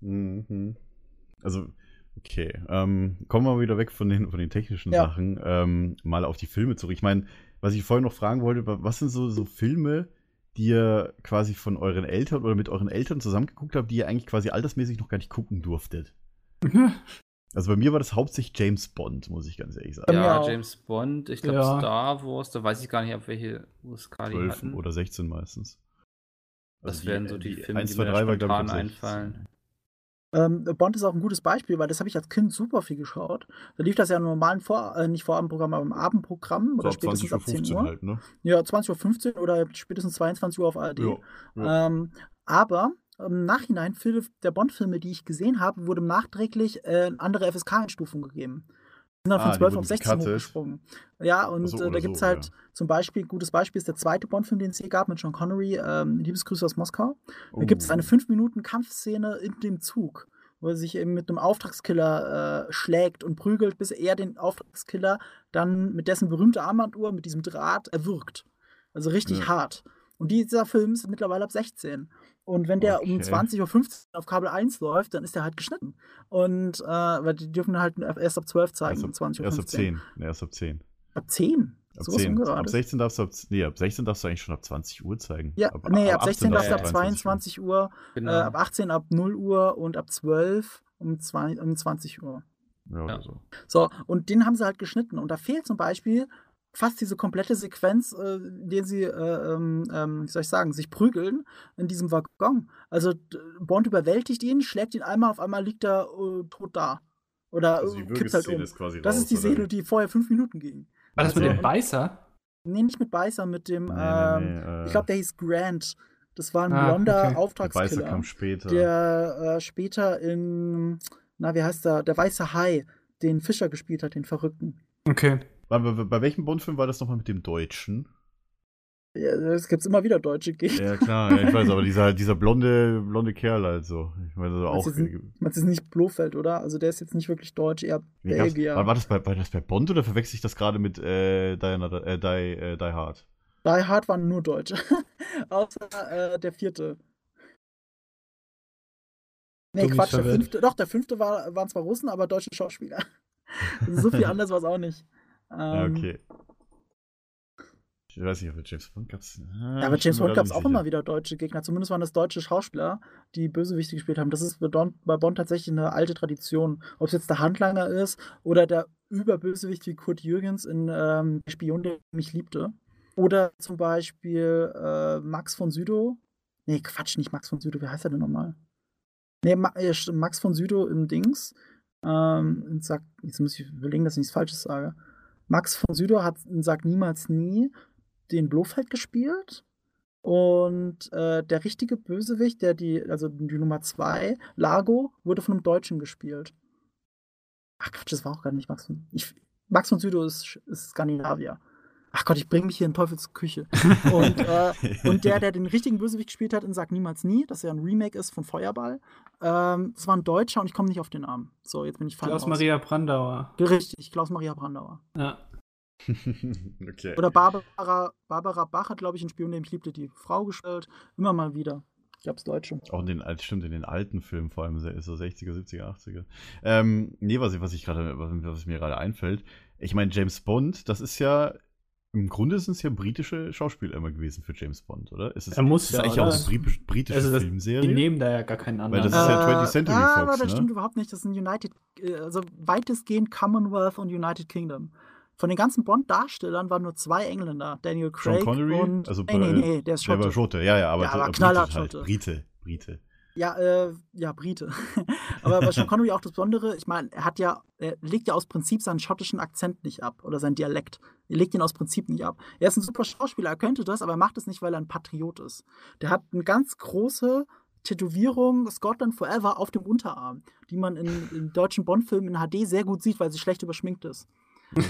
Mhm. Also, okay. Ähm, kommen wir mal wieder weg von den, von den technischen Ja. Sachen. Ähm, mal auf die Filme zurück. Ich meine, was ich vorhin noch fragen wollte, wa- was sind so, so Filme, die ihr quasi von euren Eltern oder mit euren Eltern zusammengeguckt habt, die ihr eigentlich quasi altersmäßig noch gar nicht gucken durftet? (laughs) Also bei mir war das hauptsächlich James Bond, muss ich ganz ehrlich sagen. mir Ja. James Bond, ich glaube Ja. Star Wars, da weiß ich gar nicht, ab welche USK die 12 hatten. oder 16 meistens. das Also wären so die, Filme, 1, die 2, mir 3 war, da glaube spontan ich, ab 16. einfallen. Ähm, Bond ist auch ein gutes Beispiel, weil das habe ich als Kind super viel geschaut. Da lief das ja im normalen Vor äh, nicht Vorabendprogramm, aber im Abendprogramm So oder ab spätestens 20 Uhr ab 10 15 Uhr. halt, ne? Ja, 20.15 Uhr oder spätestens 22 Uhr auf ARD. Ja, ja. Ähm, aber im Nachhinein, viele der Bond-Filme, die ich gesehen habe, wurde nachträglich äh, eine andere FSK-Einstufung gegeben. Sind dann Ah, von die 12 wurden auf 16 gecuttet. hochgesprungen. Ja, und Ach so, äh, da gibt es so, halt ja. zum Beispiel, gutes Beispiel ist der zweite Bond-Film, den es hier gab mit Sean Connery, ähm, Liebesgrüße aus Moskau. Da gibt es Oh. eine 5-Minuten-Kampfszene in dem Zug, wo er sich eben mit einem Auftragskiller äh, schlägt und prügelt, bis er den Auftragskiller dann mit dessen berühmter Armbanduhr, mit diesem Draht, erwürgt. Also richtig Ja. hart. Und dieser Film ist mittlerweile ab 16. Und wenn der um Okay. 20.15 Uhr auf Kabel 1 läuft, dann ist der halt geschnitten. Und äh, weil die dürfen halt erst ab 12 zeigen, Erst um ab, 20.15 Uhr. erst ab 10. Nee, erst ab 10. Ab 10? Ab, Sowas 10. ab ungerades. 16 darfst du ab, nee, ab 16 darfst du eigentlich schon ab 20 Uhr zeigen. Ja, Ab- nee, ab 16 darfst du ab 23 22 Uhr, Genau. äh, ab 18 ab 0 Uhr und ab 12 um, zwei, um 20 Uhr. Ja, oder Ja. so. So, und den haben sie halt geschnitten. Und da fehlt zum Beispiel fast diese komplette Sequenz, äh, in der sie, äh, ähm, ähm, wie soll ich sagen, sich prügeln in diesem Waggon. Also Bond überwältigt ihn, schlägt ihn einmal, auf einmal liegt er äh, tot da. Oder Also die äh, kippt halt um. Ist quasi Das raus, ist die oder? Szene, die vorher fünf Minuten ging. War das mit Also- dem Beißer? Nee, nicht mit Beißer, mit dem, Nee, ähm, nee, nee, äh, ich glaube, der hieß Grant. Das war ein Ah, blonder okay. der Weiße Auftragskiller. kam später. der äh, später in, na, wie heißt der, der weiße Hai, den Fischer gespielt hat, den Verrückten. Okay. Bei, bei, bei welchem Bond-Film war das nochmal mit dem Deutschen? Ja, es gibt immer wieder deutsche Gegner. Ja, klar, ja, ich weiß, aber dieser, dieser blonde, blonde Kerl also. Ich meine, also auch. du meinst du jetzt nicht Blofeld, oder? Also der ist jetzt nicht wirklich deutsch, eher Belgier. War, war, das bei, war das bei Bond oder verwechsel ich das gerade mit äh, Die, Another- äh, Die, äh, Die Hard? Die Hard waren nur Deutsche. (laughs) Außer äh, der vierte. Nee, Dummies Quatsch, der fünfte. Doch, der fünfte war, waren zwar Russen, aber deutsche Schauspieler. (laughs) so viel anders war es auch nicht. Ja, Ähm, okay. Ich weiß nicht, ob es James Bond gab. Ja, aber James Bond gab es auch immer wieder deutsche Gegner. Zumindest waren das deutsche Schauspieler, die Bösewichte gespielt haben. Das ist bei Bond tatsächlich eine alte Tradition. Ob es jetzt der Handlanger ist oder der Überbösewicht wie Kurt Jürgens in ähm, Spion, der mich liebte. Oder zum Beispiel äh, Max von Südow. Nee, Quatsch, nicht Max von Südow. Wie heißt er denn nochmal? Nee, Ma äh, Max von Südow im Dings. Ähm, jetzt muss ich überlegen, dass ich nichts Falsches sage. Max von Südow hat in Sag niemals nie den Blofeld gespielt. Und äh, der richtige Bösewicht, der die, also die Nummer 2, Lago, wurde von einem Deutschen gespielt. Ach Quatsch, das war auch gar nicht Max von. Ich, Max von Südow ist, ist Skandinavier. Ach Gott, ich bringe mich hier in Teufels Küche. (laughs) Und, äh, und der, der den richtigen Bösewicht gespielt hat in Sag Niemals Nie, das ja ein Remake ist von Feuerball, ähm, das war ein Deutscher und ich komme nicht auf den Namen. So, jetzt bin ich falsch. Klaus-Maria Brandauer. Richtig, Klaus-Maria Brandauer. Ja. (laughs) okay. Oder Barbara, Barbara Bach hat, glaube ich, in Spion, den ich liebte, die Frau gestellt. Immer mal wieder. Ich hab's Deutsche. Auch in den, stimmt, in den alten Filmen, vor allem so 60er, 70er, 80er. Ähm, nee, was, ich- was ich gerade, was, was mir gerade einfällt, ich meine, James Bond, das ist ja, im Grunde sind es ja britische Schauspieler immer gewesen für James Bond, oder? Ist es, Er muss ist es ja, eigentlich auch eine bri- britische Also das, Filmserie? die nehmen da ja gar keinen anderen. das ist ja 20th Century ah, Fox, aber das ne? stimmt überhaupt nicht. Das sind United, äh, also weitestgehend Commonwealth und United Kingdom. Von den ganzen Bond-Darstellern waren nur zwei Engländer, Daniel Sean Craig Connery? und Also, nee, nee, äh, nee, der ist Der war Schotte. Schotte, ja, ja, aber, Ja, aber knallhart halt. Schotte. Brite, Brite. Ja, äh, ja, Brite. (laughs) aber bei Sean Connery auch das Besondere, ich meine, er hat ja, er legt ja aus Prinzip seinen schottischen Akzent nicht ab oder seinen Dialekt. Er legt ihn aus Prinzip nicht ab. Er ist ein super Schauspieler, er könnte das, aber er macht es nicht, weil er ein Patriot ist. Der hat eine ganz große Tätowierung Scotland Forever auf dem Unterarm, die man in, in deutschen Bond-Filmen in HD sehr gut sieht, weil sie schlecht überschminkt ist.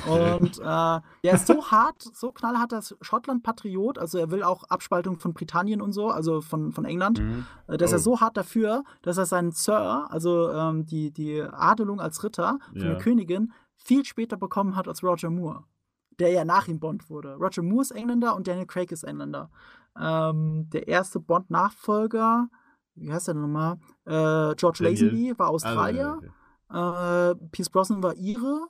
Und äh, der ist so hart, so knallhart, dass Schottland-Patriot, also er will auch Abspaltung von Britannien und so, also von, von England. Mhm. Äh, ja Oh. so hart dafür, dass er seinen Sir, also ähm, die, die Adelung als Ritter von Ja. der Königin, viel später bekommen hat als Roger Moore, der ja nach ihm Bond wurde. Roger Moore ist Engländer und Daniel Craig ist Engländer. Ähm, der erste Bond-Nachfolger, wie heißt der denn nochmal? Äh, George Daniel. Lazenby war Australier. Ah, okay. Äh, Pierce Brosnan war Ire.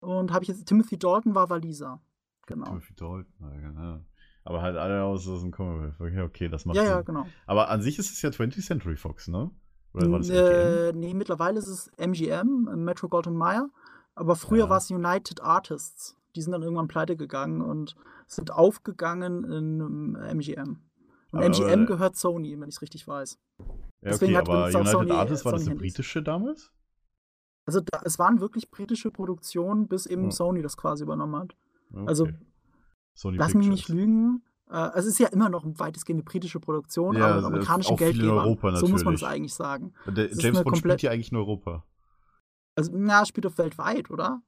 Und habe ich jetzt Timothy Dalton war Waliser. Genau. Timothy Dalton, ja, genau. Aber halt alle aus, dem Commonwealth. Okay, okay, das macht Ja, Sinn. ja, genau. Aber an sich ist es ja 20th Century Fox, ne? Oder war das äh, nee, mittlerweile ist es MGM, Metro Goldwyn Mayer. Aber früher Ja. war es United Artists. Die sind dann irgendwann pleite gegangen und sind aufgegangen in ähm, MGM. Und Aber- MGM aber- gehört Sony, wenn ich es richtig weiß. Ja, deswegen okay, hat aber United Sony- Artists, war das Sony eine Handys. britische damals? Also da, es waren wirklich britische Produktionen, bis eben Ja. Sony das quasi übernommen hat. Okay. Also Sony lass mich nicht lügen. Äh, es ist ja immer noch weitestgehend eine britische Produktion, Ja, aber mit amerikanischen Geldgebern. Europa so muss man es eigentlich sagen. Der es James Bond spielt ja eigentlich in Europa. Also, na, spielt doch weltweit, oder?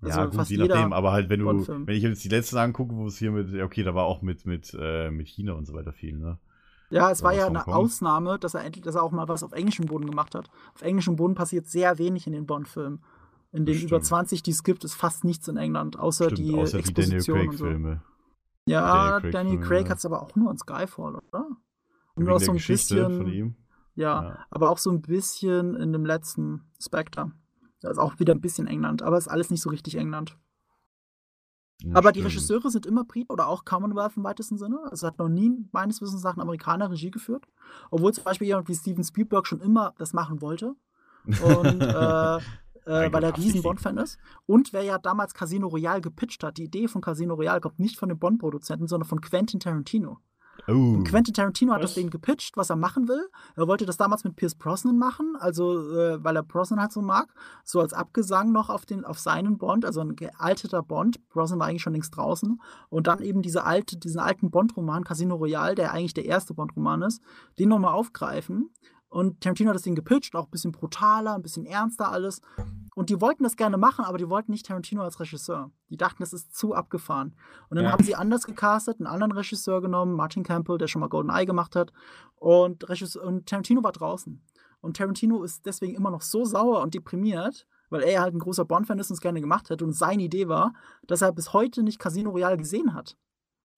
Also ja, gut, fast je nachdem, aber halt, wenn du, wenn ich jetzt die letzten angucke, wo es hier mit, okay, da war auch mit, mit, äh, mit China und so weiter viel, ne? Ja, es war ja eine. Ausnahme, dass er endlich, dass er auch mal was auf englischem Boden gemacht hat. Auf englischem Boden passiert sehr wenig in den Bond-Filmen. In den Stimmt. über 20, die es gibt, ist fast nichts in England, außer Stimmt, die außer die Daniel Exposition und so. Craig-Filme. Ja, Daniel Craig Daniel Craig ja. hat es aber auch nur in Skyfall, oder? Und nur so ein Geschichte bisschen, von ihm. Ja, Ja. aber auch so ein bisschen in dem letzten Spectre. Da ist auch wieder ein bisschen England, aber ist alles nicht so richtig England. Aber die stimmt. Regisseure sind immer Briten oder auch Commonwealth im weitesten Sinne. Also hat noch nie meines Wissens nach ein Amerikaner Regie geführt. Obwohl zum Beispiel jemand wie Steven Spielberg schon immer das machen wollte. Und (laughs) äh, äh, weil er riesen Bond-Fan ist. Und wer ja damals Casino Royale gepitcht hat, die Idee von Casino Royale kommt nicht von den Bond-Produzenten, sondern von Quentin Tarantino. Oh. Quentin Tarantino hat Was? das denen gepitcht, was er machen will. Er wollte das damals mit Pierce Brosnan machen, also äh, weil er Brosnan halt so mag, so als Abgesang noch auf, den, auf seinen Bond, also ein gealterter Bond. Brosnan war eigentlich schon längst draußen. Und dann eben diese alte, diesen alten Bond-Roman, Casino Royale, der eigentlich der erste Bond-Roman ist, den nochmal aufgreifen. Und Tarantino hat das Ding gepitcht, auch ein bisschen brutaler, ein bisschen ernster alles. Und die wollten das gerne machen, aber die wollten nicht Tarantino als Regisseur. Die dachten, das ist zu abgefahren. Und dann Ja. haben sie anders gecastet, einen anderen Regisseur genommen, Martin Campbell, der schon mal Golden Eye gemacht hat. Und, Regisseur, und Tarantino war draußen. Und Tarantino ist deswegen immer noch so sauer und deprimiert, weil er halt ein großer Bond-Fan ist und es gerne gemacht hätte. Und seine Idee war, dass er bis heute nicht Casino Royale gesehen hat.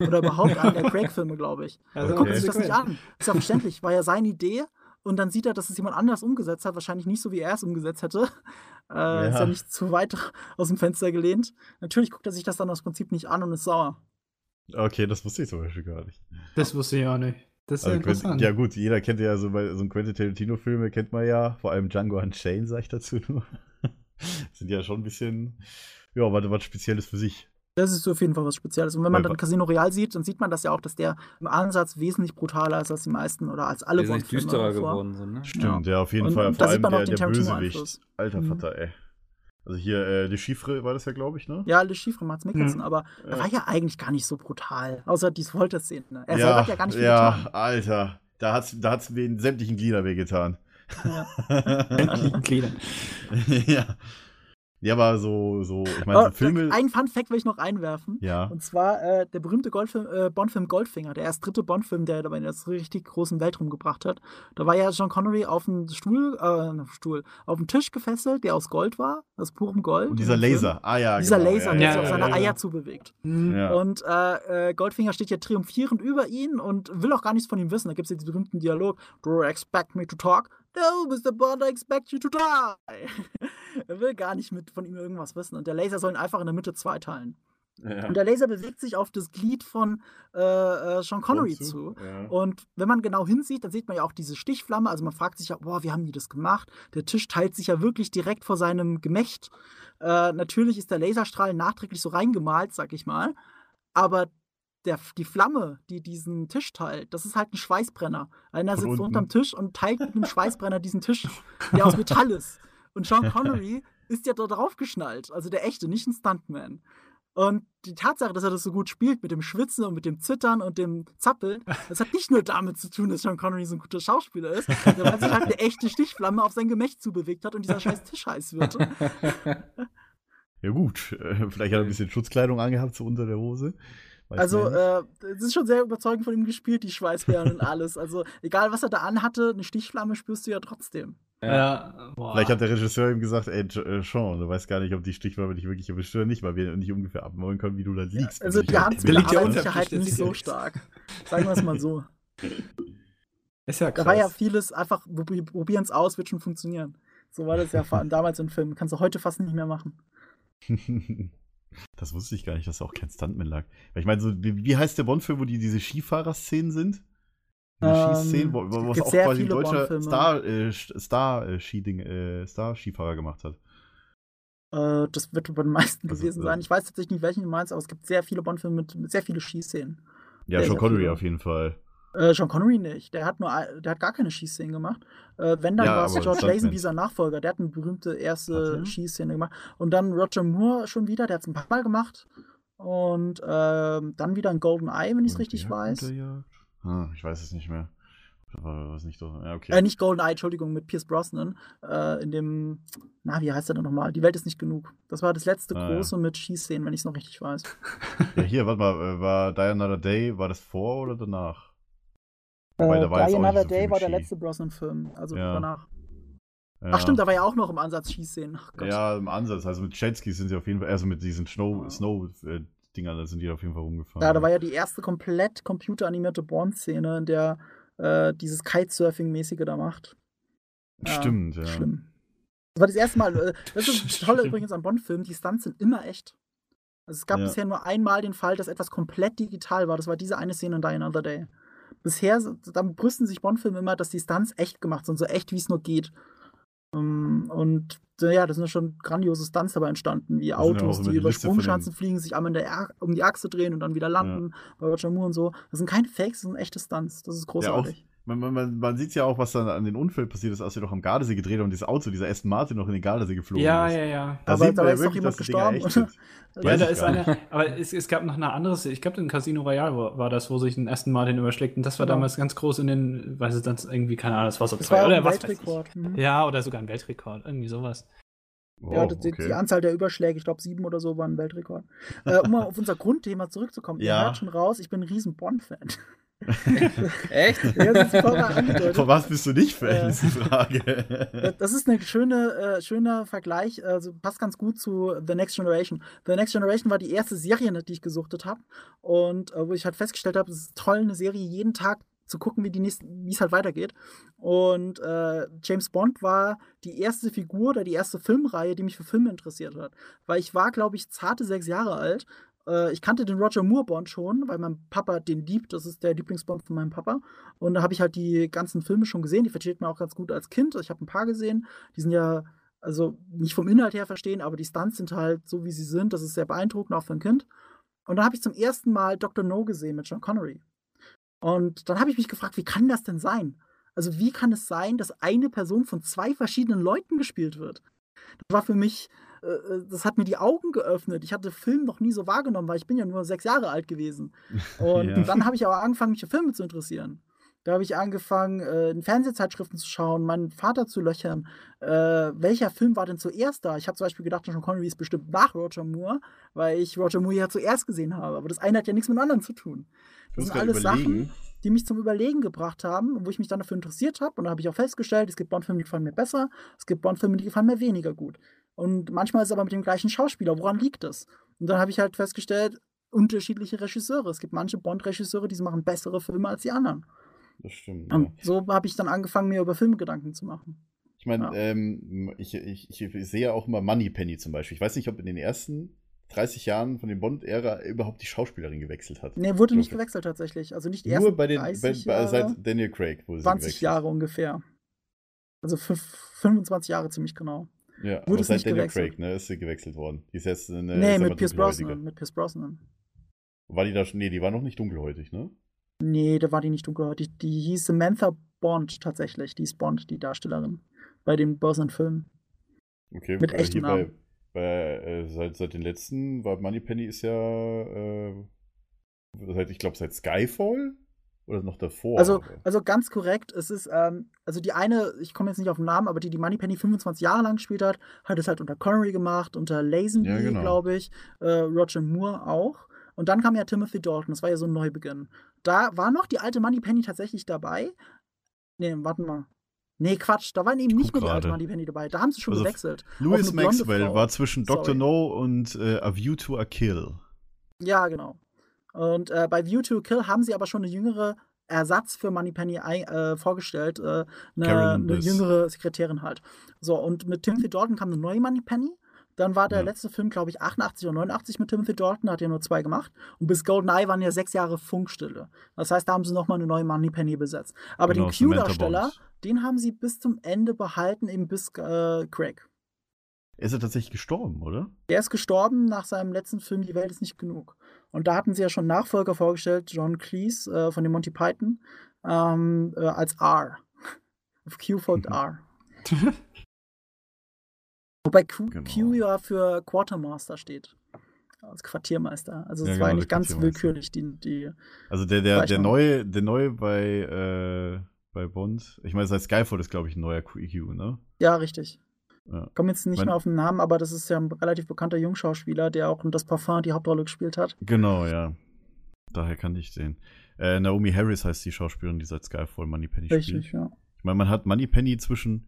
Oder überhaupt einen der (laughs) Craig-Filme, glaube ich. Also, Guckt Okay. sich das nicht an. Ist ja verständlich. War ja seine Idee. Und dann sieht er, dass es jemand anders umgesetzt hat. Wahrscheinlich nicht so, wie er es umgesetzt hätte. (laughs) Äh, Ist Ja. ja nicht zu weit (laughs) aus dem Fenster gelehnt. Natürlich guckt er sich das dann aus Prinzip nicht an und ist sauer. Okay, das wusste ich zum Beispiel gar nicht. Das wusste ich auch nicht. Das ist ja Also Quentin, interessant. ja gut, jeder kennt ja so bei so einem Quentin Tarantino-Filme kennt man ja, vor allem Django Unchained, sag ich dazu nur. (laughs) Sind ja schon ein bisschen, ja, was, was Spezielles für sich. Das ist auf jeden Fall was Spezielles. Und wenn man dann Casino Royale sieht, dann sieht man das ja auch, dass der im Ansatz wesentlich brutaler ist als die meisten oder als alle Bond-Filme düsterer geworden sind, ne? Stimmt, ja, auf jeden Und- Fall. und Vor allem der, den der. Bösewicht. Alter Mhm. Vater, ey. Also hier, äh, die Chiffre war das ja, glaube ich, ne? Ja, Le Chiffre, Mats Mikkelsen, Mhm. aber er Ja. war ja eigentlich gar nicht so brutal. Außer die Folterszene. Ne? Er selber ja, hat ja gar nicht viel ja, getan. Alter. Da hat's, da hat's mir in sämtlichen Gliedern wehgetan. Ja. (laughs) Sämtlichen Gliedern. ja. Ja, aber so, so, ich meine, so Filme. Einen Fun Fact will ich noch einwerfen. Ja. Und zwar äh, der berühmte Goldfilm, äh, Bond-Film Goldfinger, der erst dritte Bond-Film, der dabei das richtig großen Weltraum gebracht hat. Da war ja John Connery auf dem Stuhl, äh, Stuhl, auf dem Tisch gefesselt, der aus Gold war, aus purem Gold. Und dieser in. Laser. Ah ja, Dieser genau, Laser, ja, der ja, sich auf seine ja. Eier zubewegt. Ja. Und äh, äh, Goldfinger steht ja triumphierend über ihn und will auch gar nichts von ihm wissen. Da gibt es ja diesen berühmten Dialog: Do you expect me to talk? No, Mr. Bond, I expect you to die. (laughs) er will gar nicht mit von ihm irgendwas wissen. Und der Laser soll ihn einfach in der Mitte zweiteilen. Ja. Und der Laser bewegt sich auf das Glied von äh, äh, Sean Connery Zu? zu. Ja. Und wenn man genau hinsieht, dann sieht man ja auch diese Stichflamme. Also man fragt sich ja, boah, wie haben die das gemacht? Der Tisch teilt sich ja wirklich direkt vor seinem Gemächt. Äh, natürlich ist der Laserstrahl nachträglich so reingemalt, sag ich mal. Aber der, die Flamme, die diesen Tisch teilt, das ist halt ein Schweißbrenner. Einer Von sitzt unten. unterm Tisch und teilt mit einem (laughs) Schweißbrenner diesen Tisch, der aus Metall ist. Und Sean Connery ist ja da drauf geschnallt. Also der echte, nicht ein Stuntman. Und die Tatsache, dass er das so gut spielt mit dem Schwitzen und mit dem Zittern und dem Zappeln, das hat nicht nur damit zu tun, dass Sean Connery so ein guter Schauspieler ist, sondern weil sich halt eine echte Stichflamme auf sein Gemächt zubewegt hat und dieser scheiß Tisch heiß wird. (laughs) ja, gut. Äh, Vielleicht hat er ein bisschen Schutzkleidung angehabt, so unter der Hose. Weiß Also, ja äh, es ist schon sehr überzeugend von ihm gespielt, die Schweißbären und alles. Also, (laughs) egal was er da anhatte, eine Stichflamme spürst du ja trotzdem. Ja, boah. Vielleicht hat der Regisseur ihm gesagt, ey, äh, Sean, du weißt gar nicht, ob die Stichwaffe dich wirklich erwischt oder nicht, weil wir nicht ungefähr abmachen können, wie du da liegst. Also, wenn du die Der liegt ja Sicherheit nicht ja so stark. Sagen wir es mal so. (laughs) ist ja Da war ja krass. vieles einfach, wir probieren es aus, wird schon funktionieren. So war das ja (laughs) damals im Film. Kannst du heute fast nicht mehr machen. Das wusste ich gar nicht, dass da auch kein Stuntman lag. Weil ich meine, so, wie, wie heißt der Bond-Film, wo die diese Skifahrer-Szenen sind? Diese Ähm, Skiszenen, wo, wo was gibt auch quasi ein deutscher. Star, äh, Star, äh, Skiding, äh, Star-Skifahrer gemacht hat. Äh, das wird bei den meisten Also, gewesen äh, sein. Ich weiß tatsächlich nicht, welchen du meinst, aber es gibt sehr viele Bond-Filme mit, mit sehr viele Schießszenen. Ja, Sean Connery auf jeden Fall. Äh, Sean Connery nicht. Der hat nur, der hat gar keine Schießszenen gemacht. Äh, wenn dann Ja, war es George. Lazenby sein Nachfolger. Der hat eine berühmte erste er? Schießszene gemacht. Und dann Roger Moore schon wieder. Der hat es ein paar Mal gemacht. Und ähm, dann wieder ein Golden Eye, wenn ich es richtig weiß. Ah, ich weiß es nicht mehr. Was nicht so. Ja, okay. Äh, nicht Golden Eye, Entschuldigung, mit Pierce Brosnan. Äh, in dem, na, wie heißt der denn nochmal? Die Welt ist nicht genug. Das war das letzte Ah, ja. große mit Schießszenen, wenn ich es noch richtig weiß. Ja, hier, warte mal, äh, war Die Another Day, war das vor oder danach? Wobei, Äh, da war Die Another so Day war der letzte Brosnan-Film. Also Ja. danach. Ja. Ach stimmt, da war ja auch noch im Ansatz Schießszenen. Ja, im Ansatz. Also mit Jetskis sind sie auf jeden Fall, also mit diesen Snow, Snow-Dingern, da sind die auf jeden Fall rumgefahren. Ja, da war ja die erste komplett computeranimierte Bond-Szene, in der äh, dieses Kitesurfing-mäßige da macht. Ja, Stimmt, ja. Schlimm. Das war das erste Mal. Äh, das (laughs) ist das Tolle übrigens an Bond-Filmen, die Stunts sind immer echt. Also es gab Ja. bisher nur einmal den Fall, dass etwas komplett digital war. Das war diese eine Szene in Die Another Day. Bisher, dann brüsten sich Bond-Filme immer, dass die Stunts echt gemacht sind, so echt wie es nur geht. Ähm, und ja, da sind ja schon grandiose Stunts dabei entstanden, wie Das ja Autos, die über Sprungschanzen fliegen, sich einmal in der Ach- um die Achse drehen und dann wieder landen, bei Roger Moore und so. Das sind keine Fakes, das sind echte Stunts. Das ist Ja, großartig. man, man, man, man sieht ja auch, was dann an den Unfällen passiert ist, als wir doch am Gardasee gedreht haben und dieses Auto, dieser Aston Martin noch in den Gardasee geflogen Ja, ist. ja, ja. Da Aber sieht da man ja ist doch wirklich, jemand dass die Dinger gestorben, echt sind. oder? Ja, da ist eine, aber es, es gab noch eine anderes, ich glaube, in Casino Royale war, war das, wo sich ein Aston Martin überschlägt. Und das war Genau. damals ganz groß in den, weiß ich dann irgendwie, keine Ahnung, das war so Das teuer war oder ein was weiß ich. Weltrekord. Mhm. Ja, oder sogar ein Weltrekord, irgendwie sowas. Ja, Oh, die, okay. die Anzahl der Überschläge, ich glaube sieben oder so, war ein Weltrekord. äh, um mal auf unser Grundthema zurückzukommen, ihr Ja. hört schon raus, ich bin ein riesen Bond-Fan. (laughs) Echt? ja, das ist angedeutet. Von was bist du nicht Fan, Äh, ist die Frage. Das ist ein schöne, äh, schöner Vergleich, also passt ganz gut zu The Next Generation. The Next Generation war die erste Serie, die ich gesuchtet habe und äh, wo ich halt festgestellt habe, es ist toll, eine Serie jeden Tag zu gucken, wie die nächsten, wie es halt weitergeht. Und äh, James Bond war die erste Figur oder die erste Filmreihe, die mich für Filme interessiert hat. Weil ich war, glaube ich, zarte sechs Jahre alt. Äh, ich kannte den Roger Moore Bond schon, weil mein Papa den liebt. Das ist der Lieblingsbond von meinem Papa. Und da habe ich halt die ganzen Filme schon gesehen. Die versteht man auch ganz gut als Kind. Ich habe ein paar gesehen. Die sind ja, also nicht vom Inhalt her verstehen, aber die Stunts sind halt so, wie sie sind. Das ist sehr beeindruckend, auch für ein Kind. Und dann habe ich zum ersten Mal Dr. No gesehen mit John Connery. Und dann habe ich mich gefragt, wie kann das denn sein? Also wie kann es sein, dass eine Person von zwei verschiedenen Leuten gespielt wird? Das war für mich, das hat mir die Augen geöffnet. Ich hatte Film noch nie so wahrgenommen, weil ich bin ja nur sechs Jahre alt gewesen. (laughs) Und Ja. dann habe ich aber angefangen, mich für Filme zu interessieren. Da habe ich angefangen, äh, in Fernsehzeitschriften zu schauen, meinen Vater zu löchern. Äh, welcher Film war denn zuerst da? Ich habe zum Beispiel gedacht, Sean Connery ist bestimmt nach Roger Moore, weil ich Roger Moore ja zuerst gesehen habe. Aber das eine hat ja nichts mit dem anderen zu tun. Das sind alles Sachen, überlegen. die mich zum Überlegen gebracht haben und wo ich mich dann dafür interessiert habe. Und da habe ich auch festgestellt, es gibt Bond-Filme, die gefallen mir besser, es gibt Bond-Filme, die gefallen mir weniger gut. Und manchmal ist es aber mit dem gleichen Schauspieler. Woran liegt das? Und dann habe ich halt festgestellt, unterschiedliche Regisseure. Es gibt manche Bond-Regisseure, die machen bessere Filme als die anderen. Das stimmt. Ja. So habe ich dann angefangen, mir über Filme Gedanken zu machen. Ich meine, Ja. ähm, ich, ich, ich sehe ja auch immer Moneypenny zum Beispiel. Ich weiß nicht, ob in den ersten 30 Jahren von den Bond-Ära überhaupt die Schauspielerin gewechselt hat. Nee, wurde nicht gewechselt tatsächlich. Also nicht die Nur bei den, bei, 30 bei, Jahre, seit Daniel Craig wurde sie 20 gewechselt. Jahre ungefähr. Also fünf, 25 Jahre ziemlich genau. Ja, Wurde aber seit Daniel gewechselt. Craig, ne, ist sie gewechselt worden. Die ist jetzt eine nee, mit Pierce. Brosnan. Mit Pierce Brosnan. War die da schon? Nee, die war noch nicht dunkelhäutig, ne? Nee, da war die nicht dunkelhäutig. Die hieß Samantha Bond tatsächlich. Die ist Bond, die Darstellerin. Bei den Brosnan-Filmen. Okay, Mit weil echtem bei, Namen. bei äh, seit, seit den letzten, weil Moneypenny ist ja, äh, seit, ich glaube, seit Skyfall oder noch davor. Also, also ganz korrekt, es ist, ähm, also die eine, ich komme jetzt nicht auf den Namen, aber die, die Moneypenny 25 Jahre lang gespielt hat, hat es halt unter Connery gemacht, unter Lazenby, Ja, genau. glaube ich, äh, Roger Moore auch. Und dann kam ja Timothy Dalton, das war ja so ein Neubeginn. Da war noch die alte Moneypenny tatsächlich dabei. Nee, warten mal. Nee, Quatsch, da war eben nicht mehr die alte. Moneypenny dabei. Da haben sie schon Also, gewechselt. Louis Maxwell war zwischen Dr. Sorry. No und äh, A View to a Kill. Ja, genau. Und äh, bei View to Kill haben sie aber schon eine jüngere Ersatz für Moneypenny äh, vorgestellt, äh, eine, Carolyn eine Bliss. jüngere Sekretärin halt. So, und mit Timothy Dalton kam eine neue Moneypenny. Dann war der Ja. letzte Film, glaube ich, 88 oder 89 mit Timothy Dalton, hat ja nur zwei gemacht. Und bis GoldenEye waren ja sechs Jahre Funkstille. Das heißt, da haben sie nochmal eine neue Moneypenny besetzt. Aber Genau, den Q-Darsteller, den haben sie bis zum Ende behalten, eben bis äh, Craig. Ist er tatsächlich gestorben, oder? Der ist gestorben nach seinem letzten Film Die Welt ist nicht genug. Und da hatten sie ja schon Nachfolger vorgestellt, John Cleese äh, von den Monty Python, ähm, äh, als R. (laughs) Auf Q folgt Mhm. R. (laughs) Wobei Q, Genau. Q ja für Quartermaster steht. Als Quartiermeister. Also es Ja, war genau, der ganz willkürlich, die, die. Also der, der, der neue, der neue bei, äh, bei Bond, ich meine, seit Skyfall ist, glaube ich, ein neuer QQ, ne? Ja, richtig. Ja. Komme jetzt nicht Mein- mehr auf den Namen, aber das ist ja ein relativ bekannter Jungschauspieler, der auch in das Parfum die Hauptrolle gespielt hat. Genau, ja. Daher kann ich sehen. Äh, Naomi Harris heißt die Schauspielerin, die seit Skyfall Moneypenny spielt. Richtig, ja. Ich meine, man hat Moneypenny zwischen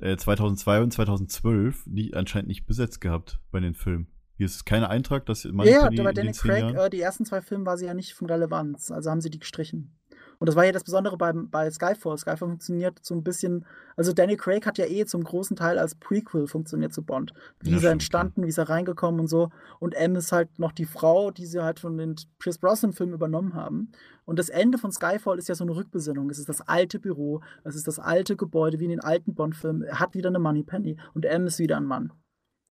äh, 2002 und 2012 nie, anscheinend nicht besetzt gehabt bei den Filmen. Hier ist kein Eintrag, dass Moneypenny ja, den Danny Craig, äh, die ersten zwei Filme war sie ja nicht von Relevanz, also haben sie die gestrichen. Und das war ja das Besondere beim, bei Skyfall. Skyfall funktioniert so ein bisschen, also Danny Craig hat ja eh zum großen Teil als Prequel funktioniert zu Bond. Wie Ja, ist er entstanden, wie ist er reingekommen und so. Und M ist halt noch die Frau, die sie halt von den Pierce Brosnan-Filmen übernommen haben. Und das Ende von Skyfall ist ja so eine Rückbesinnung. Es ist das alte Büro, es ist das alte Gebäude, wie in den alten Bond-Filmen. Er hat wieder eine Moneypenny und M ist wieder ein Mann.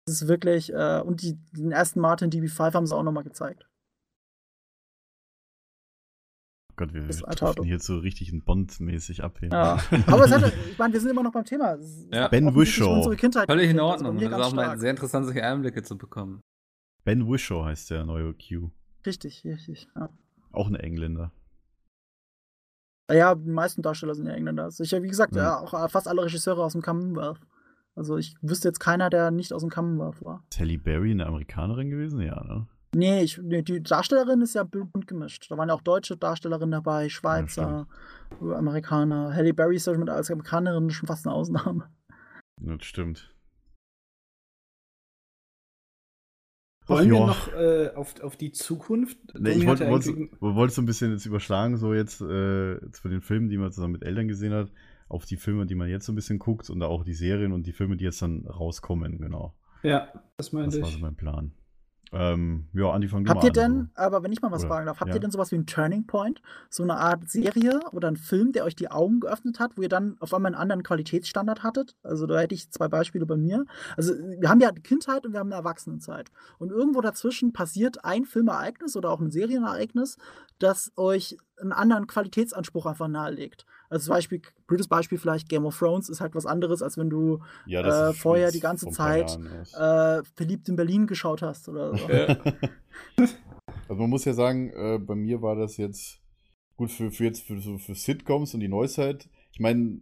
Das ist wirklich, äh, und die, den ersten Martin DB5 haben sie auch nochmal gezeigt. Gott, wir, Auto. hier so richtig ein Bond-mäßig ab. Ja. (laughs) Aber es hat, ich meine, wir sind immer noch beim Thema. Ja. Ben Kindheit Völlig in also Ordnung. bei Das ist auch mal sehr interessant, solche Einblicke zu bekommen. Ben Whishaw heißt der neue Q. Richtig, richtig. Ja. Auch ein Engländer. ja, die meisten Darsteller sind ja Engländer. Also ich, wie gesagt, Ja. ja. auch äh, fast alle Regisseure aus dem Commonwealth. Also ich wüsste jetzt keiner, der nicht aus dem Commonwealth war. Halle Berry eine Amerikanerin gewesen? Ja, ne? Nee, ich, nee die Darstellerin ist ja bunt gemischt. Da waren ja auch deutsche Darstellerinnen dabei, Schweizer, Amerikaner. Halle Berry ist ja mit als Amerikanerin schon fast eine Ausnahme. Das stimmt. Wollen wir ja. noch äh, auf, auf die Zukunft? Nee, ich wollte eigentlich- wollte so ein bisschen jetzt überschlagen, so jetzt, äh, jetzt für den Film, die man zusammen mit Eltern gesehen hat, auf die Filme, die man jetzt so ein bisschen guckt und auch die Serien und die Filme, die jetzt dann rauskommen, genau. Ja, das meinte Das war ich. so mein Plan. Ähm, ja, Andi, fang Habt ihr denn, aber wenn ich mal was Oder- fragen darf, habt ja. ihr denn sowas wie ein Turning Point? So eine Art Serie oder ein Film, der euch die Augen geöffnet hat, wo ihr dann auf einmal einen anderen Qualitätsstandard hattet? Also da hätte ich zwei Beispiele bei mir. Also wir haben ja eine Kindheit und wir haben eine Erwachsenenzeit. Und irgendwo dazwischen passiert ein Filmereignis oder auch ein Serienereignis, das euch einen anderen Qualitätsanspruch einfach nahelegt. Also zum Beispiel, blödes Beispiel vielleicht, Game of Thrones ist halt was anderes, als wenn du Ja, äh, vorher die ganze Zeit, äh, verliebt in Berlin geschaut hast oder so. (laughs) Also man muss ja sagen, äh, bei mir war das jetzt, gut, für, für jetzt für, so für Sitcoms und die Neuzeit, ich meine,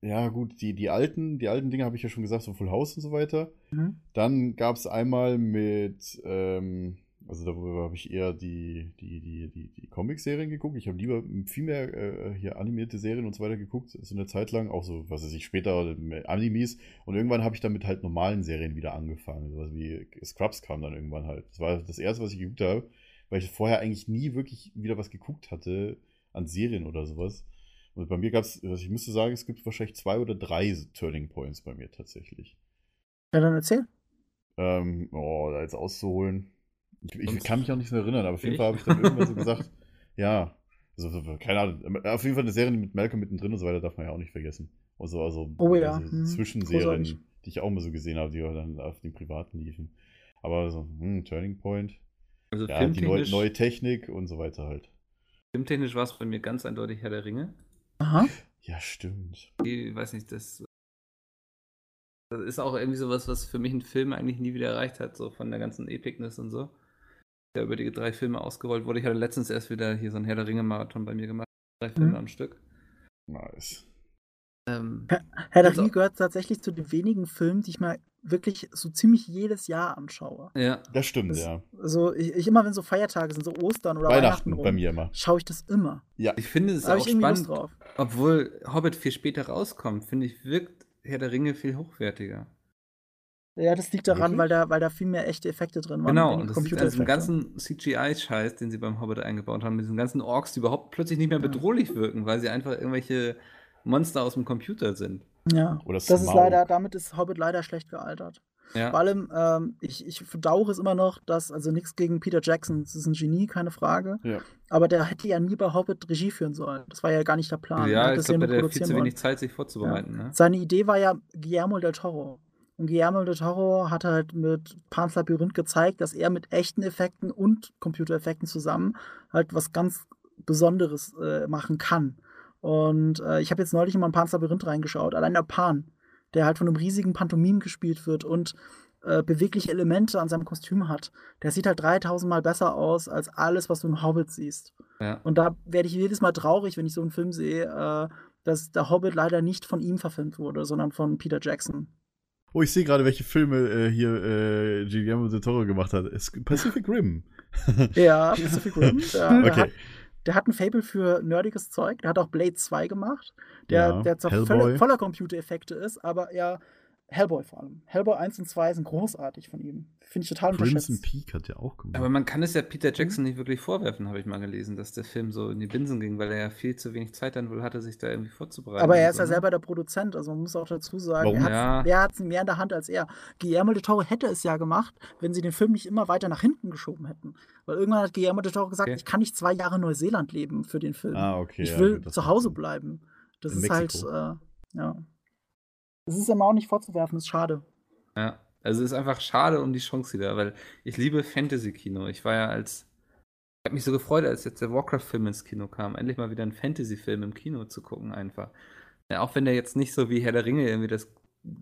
ja, gut, die, die alten, die alten Dinge habe ich ja schon gesagt, so Full House und so weiter. Mhm. Dann gab es einmal mit, ähm, also darüber habe ich eher die, die, die, die, die Comic-Serien geguckt. Ich habe lieber viel mehr äh, hier animierte Serien und so weiter geguckt, so eine Zeit lang, auch so, was weiß ich, später mehr Animes. Und irgendwann habe ich dann mit halt normalen Serien wieder angefangen. Sowas wie Scrubs kam dann irgendwann halt. Das war das erste, was ich geguckt habe, weil ich vorher eigentlich nie wirklich wieder was geguckt hatte an Serien oder sowas. Und bei mir gab es, also ich müsste sagen, es gibt wahrscheinlich zwei oder drei Turning Points bei mir tatsächlich. Ja, dann erzähl. Ähm, oh, da jetzt auszuholen. Ich, ich kann mich auch nicht mehr erinnern, aber auf jeden Ich? Fall habe ich dann irgendwann so gesagt, (laughs) ja, also keine Ahnung, auf jeden Fall eine Serie mit Malcolm mittendrin und so weiter darf man ja auch nicht vergessen. Also, also Oh ja, mhm. Zwischenserien, Großartig. die ich auch mal so gesehen habe, die dann auf den privaten liefen. Aber so, hm, Turning Point, Also ja, die neue, filmtechnisch, neue Technik und so weiter halt. filmtechnisch war es bei mir ganz eindeutig Herr der Ringe. Aha. Ja, stimmt. Ich weiß nicht, das, das ist auch irgendwie sowas, was für mich ein Film eigentlich nie wieder erreicht hat, so von der ganzen Epicness und so. Der über die drei Filme ausgerollt wurde. Ich hatte letztens erst wieder hier so einen Herr der Ringe-Marathon bei mir gemacht. Drei Filme Mhm. am Stück. Nice. Ähm, Herr der Also- Ringe gehört tatsächlich zu den wenigen Filmen, die ich mal wirklich so ziemlich jedes Jahr anschaue. ja, Das stimmt, Das- ja. Also ich, ich immer, wenn so Feiertage sind, so Ostern oder Weihnachten, Weihnachten rum, bei mir immer. schaue ich das immer. Ja, ich finde es auch spannend, drauf. obwohl Hobbit viel später rauskommt, finde ich, wirkt Herr der Ringe viel hochwertiger. Ja, das liegt daran, Wirklich? weil da, weil da viel mehr echte Effekte drin waren. Genau, und das liegt an diesem ganzen CGI-Scheiß, den sie beim Hobbit eingebaut haben, mit diesen ganzen Orks, die überhaupt plötzlich nicht mehr Ja. bedrohlich wirken, weil sie einfach irgendwelche Monster aus dem Computer sind. Ja, Oder das ist leider, damit ist Hobbit leider schlecht gealtert. Vor Ja, allem, ähm, ich, ich verdauere es immer noch, dass, also nichts gegen Peter Jackson, das ist ein Genie, keine Frage. Ja. Aber der hätte ja nie bei Hobbit Regie führen sollen. Das war ja gar nicht der Plan. Er ja ich glaube, der hat viel zu wenig Zeit, sich vorzubereiten. Ne? Seine Idee war ja Guillermo del Toro. Und Guillermo del Toro hat halt mit Pan's Labyrinth gezeigt, dass er mit echten Effekten und Computereffekten zusammen halt was ganz Besonderes äh, machen kann. Und äh, ich habe jetzt neulich in Pan's Labyrinth reingeschaut. Allein der Pan, der halt von einem riesigen Pantomim gespielt wird und äh, bewegliche Elemente an seinem Kostüm hat, der sieht halt 3000 Mal besser aus als alles, was du im Hobbit siehst. Ja. Und da werde ich jedes Mal traurig, wenn ich so einen Film sehe, äh, dass der Hobbit leider nicht von ihm verfilmt wurde, sondern von Peter Jackson. Oh, ich sehe gerade, welche Filme äh, hier äh, Guillermo del Toro gemacht hat. Es- Pacific Rim. (laughs) Ja, Pacific Rim. Der, (laughs) der, Okay. hat, der hat ein Fable für nerdiges Zeug. Der hat auch Blade 2 gemacht, der, Ja, der zwar voller, voller Computereffekte ist, aber ja, Hellboy vor allem. Hellboy 1 und 2 sind großartig von ihm. Finde ich total Crimson unterschätzt. Peak hat ja auch gemacht. Aber man kann es ja Peter Mhm. Jackson nicht wirklich vorwerfen, habe ich mal gelesen, dass der Film so in die Binsen ging, weil er ja viel zu wenig Zeit dann wohl hatte, sich da irgendwie vorzubereiten. Aber er ist so, ja ne? selber der Produzent, also man muss auch dazu sagen, Warum? er hat Ja. Es mehr in der Hand als er? Guillermo del Toro hätte es ja gemacht, wenn sie den Film nicht immer weiter nach hinten geschoben hätten. Weil irgendwann hat Guillermo del Toro gesagt, Okay. ich kann nicht zwei Jahre in Neuseeland leben für den Film. ah, okay. ich ja, will das zu Hause bleiben. Das In ist Mexiko. halt, äh, ja. Das ist ihm auch nicht vorzuwerfen, ist schade. Ja, also es ist einfach schade um die Chance wieder, weil ich liebe Fantasy-Kino. Ich war ja als. Ich habe mich so gefreut, als jetzt der Warcraft-Film ins Kino kam, endlich mal wieder einen Fantasy-Film im Kino zu gucken, einfach. Ja, auch wenn der jetzt nicht so wie Herr der Ringe irgendwie das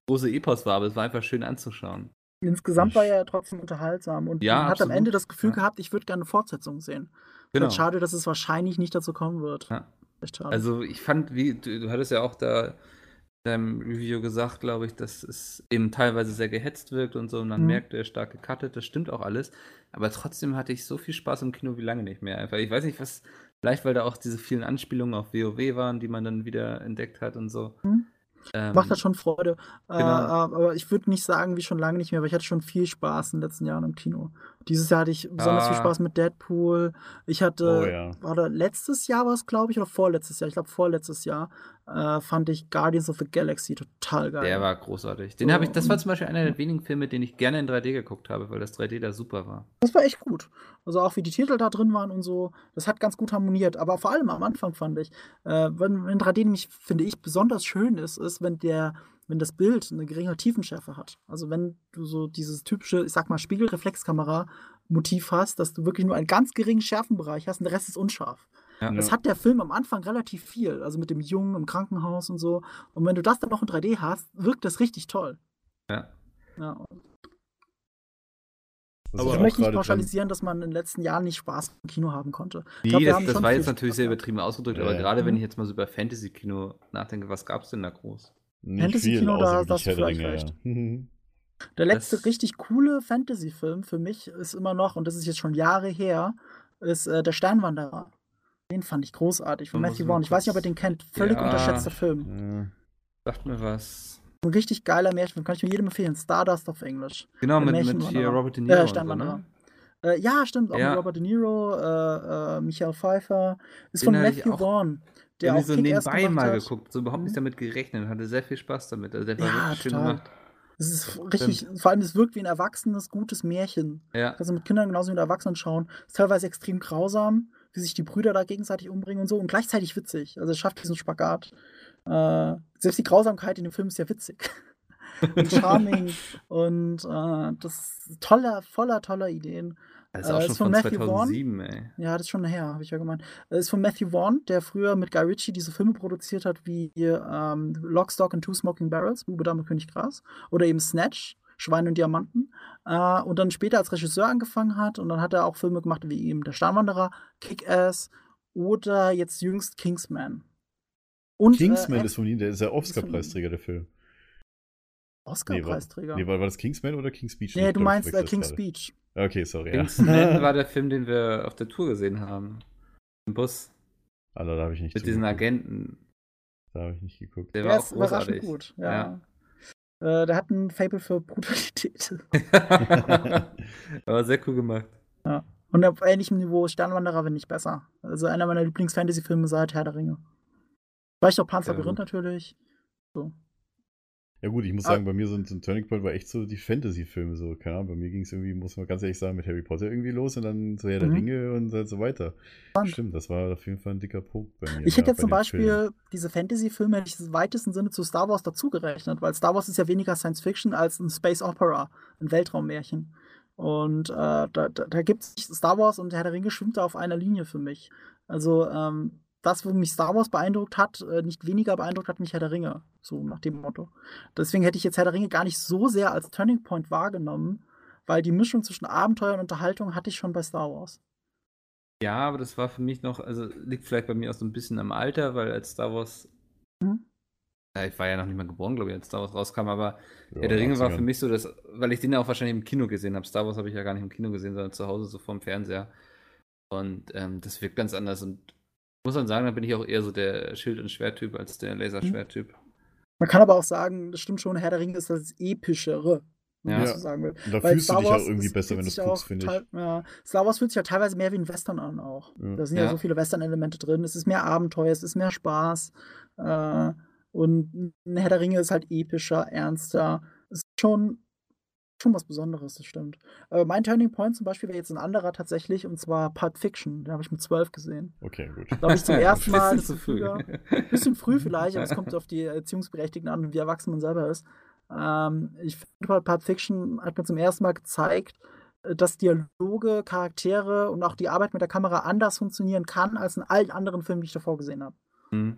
große Epos war, aber es war einfach schön anzuschauen. Insgesamt war er trotzdem unterhaltsam und Ja, man hat am absolut. Ende das Gefühl Ja. gehabt, ich würde gerne eine Fortsetzung sehen. Genau. Halt schade, dass es wahrscheinlich nicht dazu kommen wird. Ja. Echt schade. Also ich fand, wie, du, du hattest ja auch da deinem Review gesagt, glaube ich, dass es eben teilweise sehr gehetzt wirkt und so und man Mhm. merkt, er ist stark gecuttet, das stimmt auch alles. Aber trotzdem hatte ich so viel Spaß im Kino wie lange nicht mehr. Einfach, ich weiß nicht, was, vielleicht weil da auch diese vielen Anspielungen auf WoW waren, die man dann wieder entdeckt hat und so. Mhm. Ähm, Macht das schon Freude. Äh, genau. aber ich würde nicht sagen, wie schon lange nicht mehr, aber ich hatte schon viel Spaß in den letzten Jahren im Kino. Dieses Jahr hatte ich besonders viel Ah. Spaß mit Deadpool. Ich hatte, Oh ja. war da letztes Jahr war es, glaube ich, oder vorletztes Jahr, ich glaube vorletztes Jahr, äh, fand ich Guardians of the Galaxy total geil. Der war großartig. Den So, habe ich, das war zum Beispiel einer der wenigen Filme, den ich gerne in 3D geguckt habe, weil das 3D da super war. Das war echt gut. Also auch wie die Titel da drin waren und so, das hat ganz gut harmoniert. Aber vor allem am Anfang fand ich, äh, wenn, wenn 3D nämlich, finde ich, besonders schön ist, ist, wenn der, wenn das Bild eine geringe Tiefenschärfe hat. Also wenn du so dieses typische, ich sag mal, Spiegelreflexkamera-Motiv hast, dass du wirklich nur einen ganz geringen Schärfenbereich hast und der Rest ist unscharf. Ja. Das hat der Film am Anfang relativ viel, also mit dem Jungen im Krankenhaus und so. Und wenn du das dann noch in 3D hast, wirkt das richtig toll. Ja. Ja, Aber Ich auch möchte nicht pauschalisieren, dass man in den letzten Jahren nicht Spaß im Kino haben konnte. Ich glaub, Nee, wir das, haben das war jetzt natürlich sehr übertrieben ausgedrückt, Ja, aber ja. gerade wenn Mhm. ich jetzt mal so über Fantasy-Kino nachdenke, was gab's denn da groß? Fantasy-Kino, da- außer da hast du wirklich Herr der vielleicht Ringe, ja. Mhm. Der letzte Das- richtig coole Fantasy-Film für mich ist immer noch, und das ist jetzt schon Jahre her, ist äh, Der Sternwanderer. Den fand ich großartig von Matthew Vaughn. Ich weiß nicht, ob ihr den kennt. Völlig Ja. unterschätzter Film. Ja. Sagt mir was. Ein richtig geiler Märchenfilm. Kann ich mir jedem empfehlen. Stardust auf Englisch. Genau, mit, mit hier Robert De Äh, Niro. und so, Sternwanderer. ne? Äh, ja, stimmt. Auch Ja. mit Robert De Niro, äh, äh, Michael Pfeiffer. Ist Den von Matthew Vaughn. Der auch so nebenbei mal hat. geguckt, so überhaupt nicht Mhm. damit gerechnet, hatte sehr viel Spaß damit. Also der war Ja, schön gemacht. Es ist richtig, vor allem es wirkt wie ein erwachsenes, gutes Märchen. Ja. Du mit Kindern genauso wie mit Erwachsenen schauen. Ist teilweise extrem grausam, wie sich die Brüder da gegenseitig umbringen und so und gleichzeitig witzig. Also es schafft diesen Spagat. Äh, selbst die Grausamkeit in dem Film ist ja witzig. (laughs) und charming (laughs) und äh, das ist toller, voller toller Ideen. Das ist auch Äh, schon ist von von Matthew Vaughn. 2007, ey. Ja, das ist schon her, habe ich ja gemeint. Äh, Ist von Matthew Vaughn, der früher mit Guy Ritchie diese Filme produziert hat, wie ähm, Lock, Stock and Two Smoking Barrels, Bube, Dame, König, Gras. Oder eben Snatch, Schwein und Diamanten. Äh, und dann später als Regisseur angefangen hat. Und dann hat er auch Filme gemacht wie eben Der Sternwanderer, Kick-Ass oder jetzt jüngst Kingsman. Und, Kingsman äh, ist von ihm, der ist ja ihm. Oscar-Preisträger, der Film. Oscar-Preisträger. Nee, war das Kingsman oder King's Speech? Nee, Ich du glaub, meinst äh, King's. Speech. Okay, sorry. Ja. Kingsman (laughs) war der Film, den wir auf der Tour gesehen haben. Im Bus. Alter, da habe ich nicht Mit diesen zugeguckt. Agenten. Da habe ich nicht geguckt. Der Der war auch ist überraschend großartig. gut. Ja. Äh, der hat ein Fable für Brutalität. (laughs) (laughs) war sehr cool gemacht. Und auf ähnlichem Niveau Sternwanderer, wenn nicht besser. Also einer meiner Lieblings-Fantasy-Filme seit Herr der Ringe. Vielleicht auch Panzer Ja, natürlich. So. Ja gut, ich muss Ah. sagen, bei mir so ein, so ein Turning Point war echt so die Fantasy-Filme so. Keine Ahnung, bei mir ging es irgendwie, muss man ganz ehrlich sagen, mit Harry Potter irgendwie los und dann so Herr der Mhm. Ringe und so- weiter. Spannend. Stimmt, das war auf jeden Fall ein dicker Punkt bei mir. Ich hätte ja, jetzt zum Beispiel Filmen. diese Fantasy-Filme hätte ich im weitesten Sinne zu Star Wars dazugerechnet, weil Star Wars ist ja weniger Science Fiction als ein Space Opera, ein Weltraummärchen. Und äh, da, da, da gibt es Star Wars und Herr der Ringe schwimmt da auf einer Linie für mich. Also ähm, das, wo mich Star Wars beeindruckt hat, äh, nicht weniger beeindruckt hat mich Herr der Ringe. So nach dem Motto. Deswegen hätte ich jetzt Herr der Ringe gar nicht so sehr als Turning Point wahrgenommen, weil die Mischung zwischen Abenteuer und Unterhaltung hatte ich schon bei Star Wars. Ja, aber das war für mich noch, also liegt vielleicht bei mir auch so ein bisschen am Alter, weil als Star Wars. Mhm. Ja, ich war ja noch nicht mal geboren, glaube ich, als Star Wars rauskam, aber Ja, Herr der Ringe war 80ern. für mich so, dass, weil ich den ja auch wahrscheinlich im Kino gesehen habe. Star Wars habe ich ja gar nicht im Kino gesehen, sondern zu Hause so vorm Fernseher. Und ähm, das wirkt ganz anders. Und muss man sagen, da bin ich auch eher so der Schild- und Schwerttyp als der Laserschwerttyp. Man kann aber auch sagen, das stimmt schon, Herr der Ringe ist das epischere, wenn Ja. man so sagen will. Und da Weil fühlst du Star dich auch Wars irgendwie ist- besser, wenn du es guckst, auch finde ich. Ja, Star Wars fühlt sich ja teilweise mehr wie ein Western an auch. Ja. Da sind ja. Ja. so viele Western-Elemente drin. Es ist mehr Abenteuer, es ist mehr Spaß. Äh, und ein Herr der Ringe ist halt epischer, ernster. Es ist schon, schon was Besonderes, das stimmt. Aber mein Turning Point zum Beispiel wäre jetzt ein anderer tatsächlich, und zwar Pulp Fiction. Den habe ich mit zwölf gesehen. Okay, gut. Da habe ich zum (laughs) ersten Mal. Bisschen zu früh. Ein bisschen früh (laughs) vielleicht, aber es kommt auf die Erziehungsberechtigten an und wie erwachsen man selber ist. Ähm, ich finde, Pulp Fiction hat mir zum ersten Mal gezeigt, äh, dass Dialoge, Charaktere und auch die Arbeit mit der Kamera anders funktionieren kann als in allen anderen Filmen, die ich davor gesehen habe. Hm.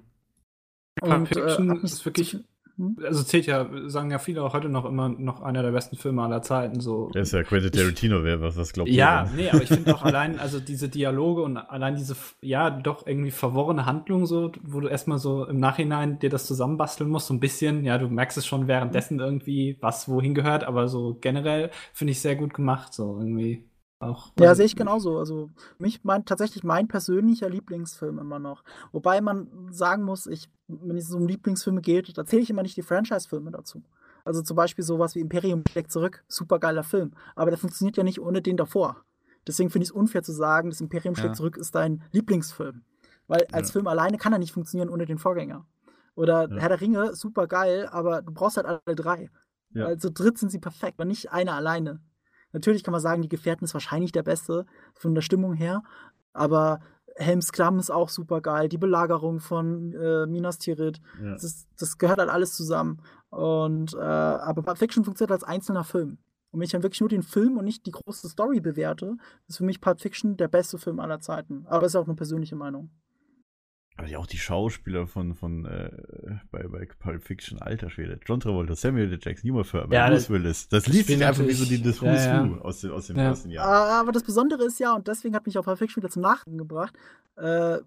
Pulp Fiction hat mich ist wirklich- hm? Also zählt ja, sagen ja viele auch heute noch immer noch einer der besten Filme aller Zeiten. So. Der ist ja Quentin Tarantino, wer was, was glaubt Ja, nee, aber ich finde auch allein, also diese Dialoge und allein diese, ja, doch irgendwie verworrene Handlung, so, wo du erstmal so im Nachhinein dir das zusammenbasteln musst, so ein bisschen, ja, du merkst es schon währenddessen irgendwie, was wohin gehört, aber so generell finde ich sehr gut gemacht, so irgendwie auch. Ja, sehe ich genauso. Also mich mein, tatsächlich mein persönlicher Lieblingsfilm immer noch. Wobei man sagen muss, ich, wenn es um Lieblingsfilme geht, da zähle ich immer nicht die Franchise-Filme dazu. Also zum Beispiel sowas wie Imperium schlägt zurück, super geiler Film. Aber der funktioniert ja nicht ohne den davor. Deswegen finde ich es unfair zu sagen, das Imperium schlägt Ja. zurück ist dein Lieblingsfilm. Weil als Ja. Film alleine kann er nicht funktionieren ohne den Vorgänger. Oder Ja. Herr der Ringe, super geil, aber du brauchst halt alle drei. Ja. Also dritt sind sie perfekt, aber nicht einer alleine. Natürlich kann man sagen, die Gefährten ist wahrscheinlich der beste von der Stimmung her, aber Helms Klamm ist auch super geil, die Belagerung von äh, Minas Tirith, Ja. das, das gehört halt alles zusammen. Und äh, aber Pulp Fiction funktioniert als einzelner Film. Und wenn ich dann wirklich nur den Film und nicht die große Story bewerte, ist für mich Pulp Fiction der beste Film aller Zeiten. Aber das ist auch eine persönliche Meinung. Aber ja auch die Schauspieler von, von äh, bei, bei Pulp Fiction, alter Schwede. John Travolta, Samuel L. Jackson, Uma Thurman, Ja, Bruce das- Willis. Das das liest sich einfach wie so die, das Who's ja, ja. Who aus dem, aus dem Ja. ersten Jahr. Aber das Besondere ist ja, und deswegen hat mich auch Pulp Fiction wieder zum Nachdenken gebracht, äh,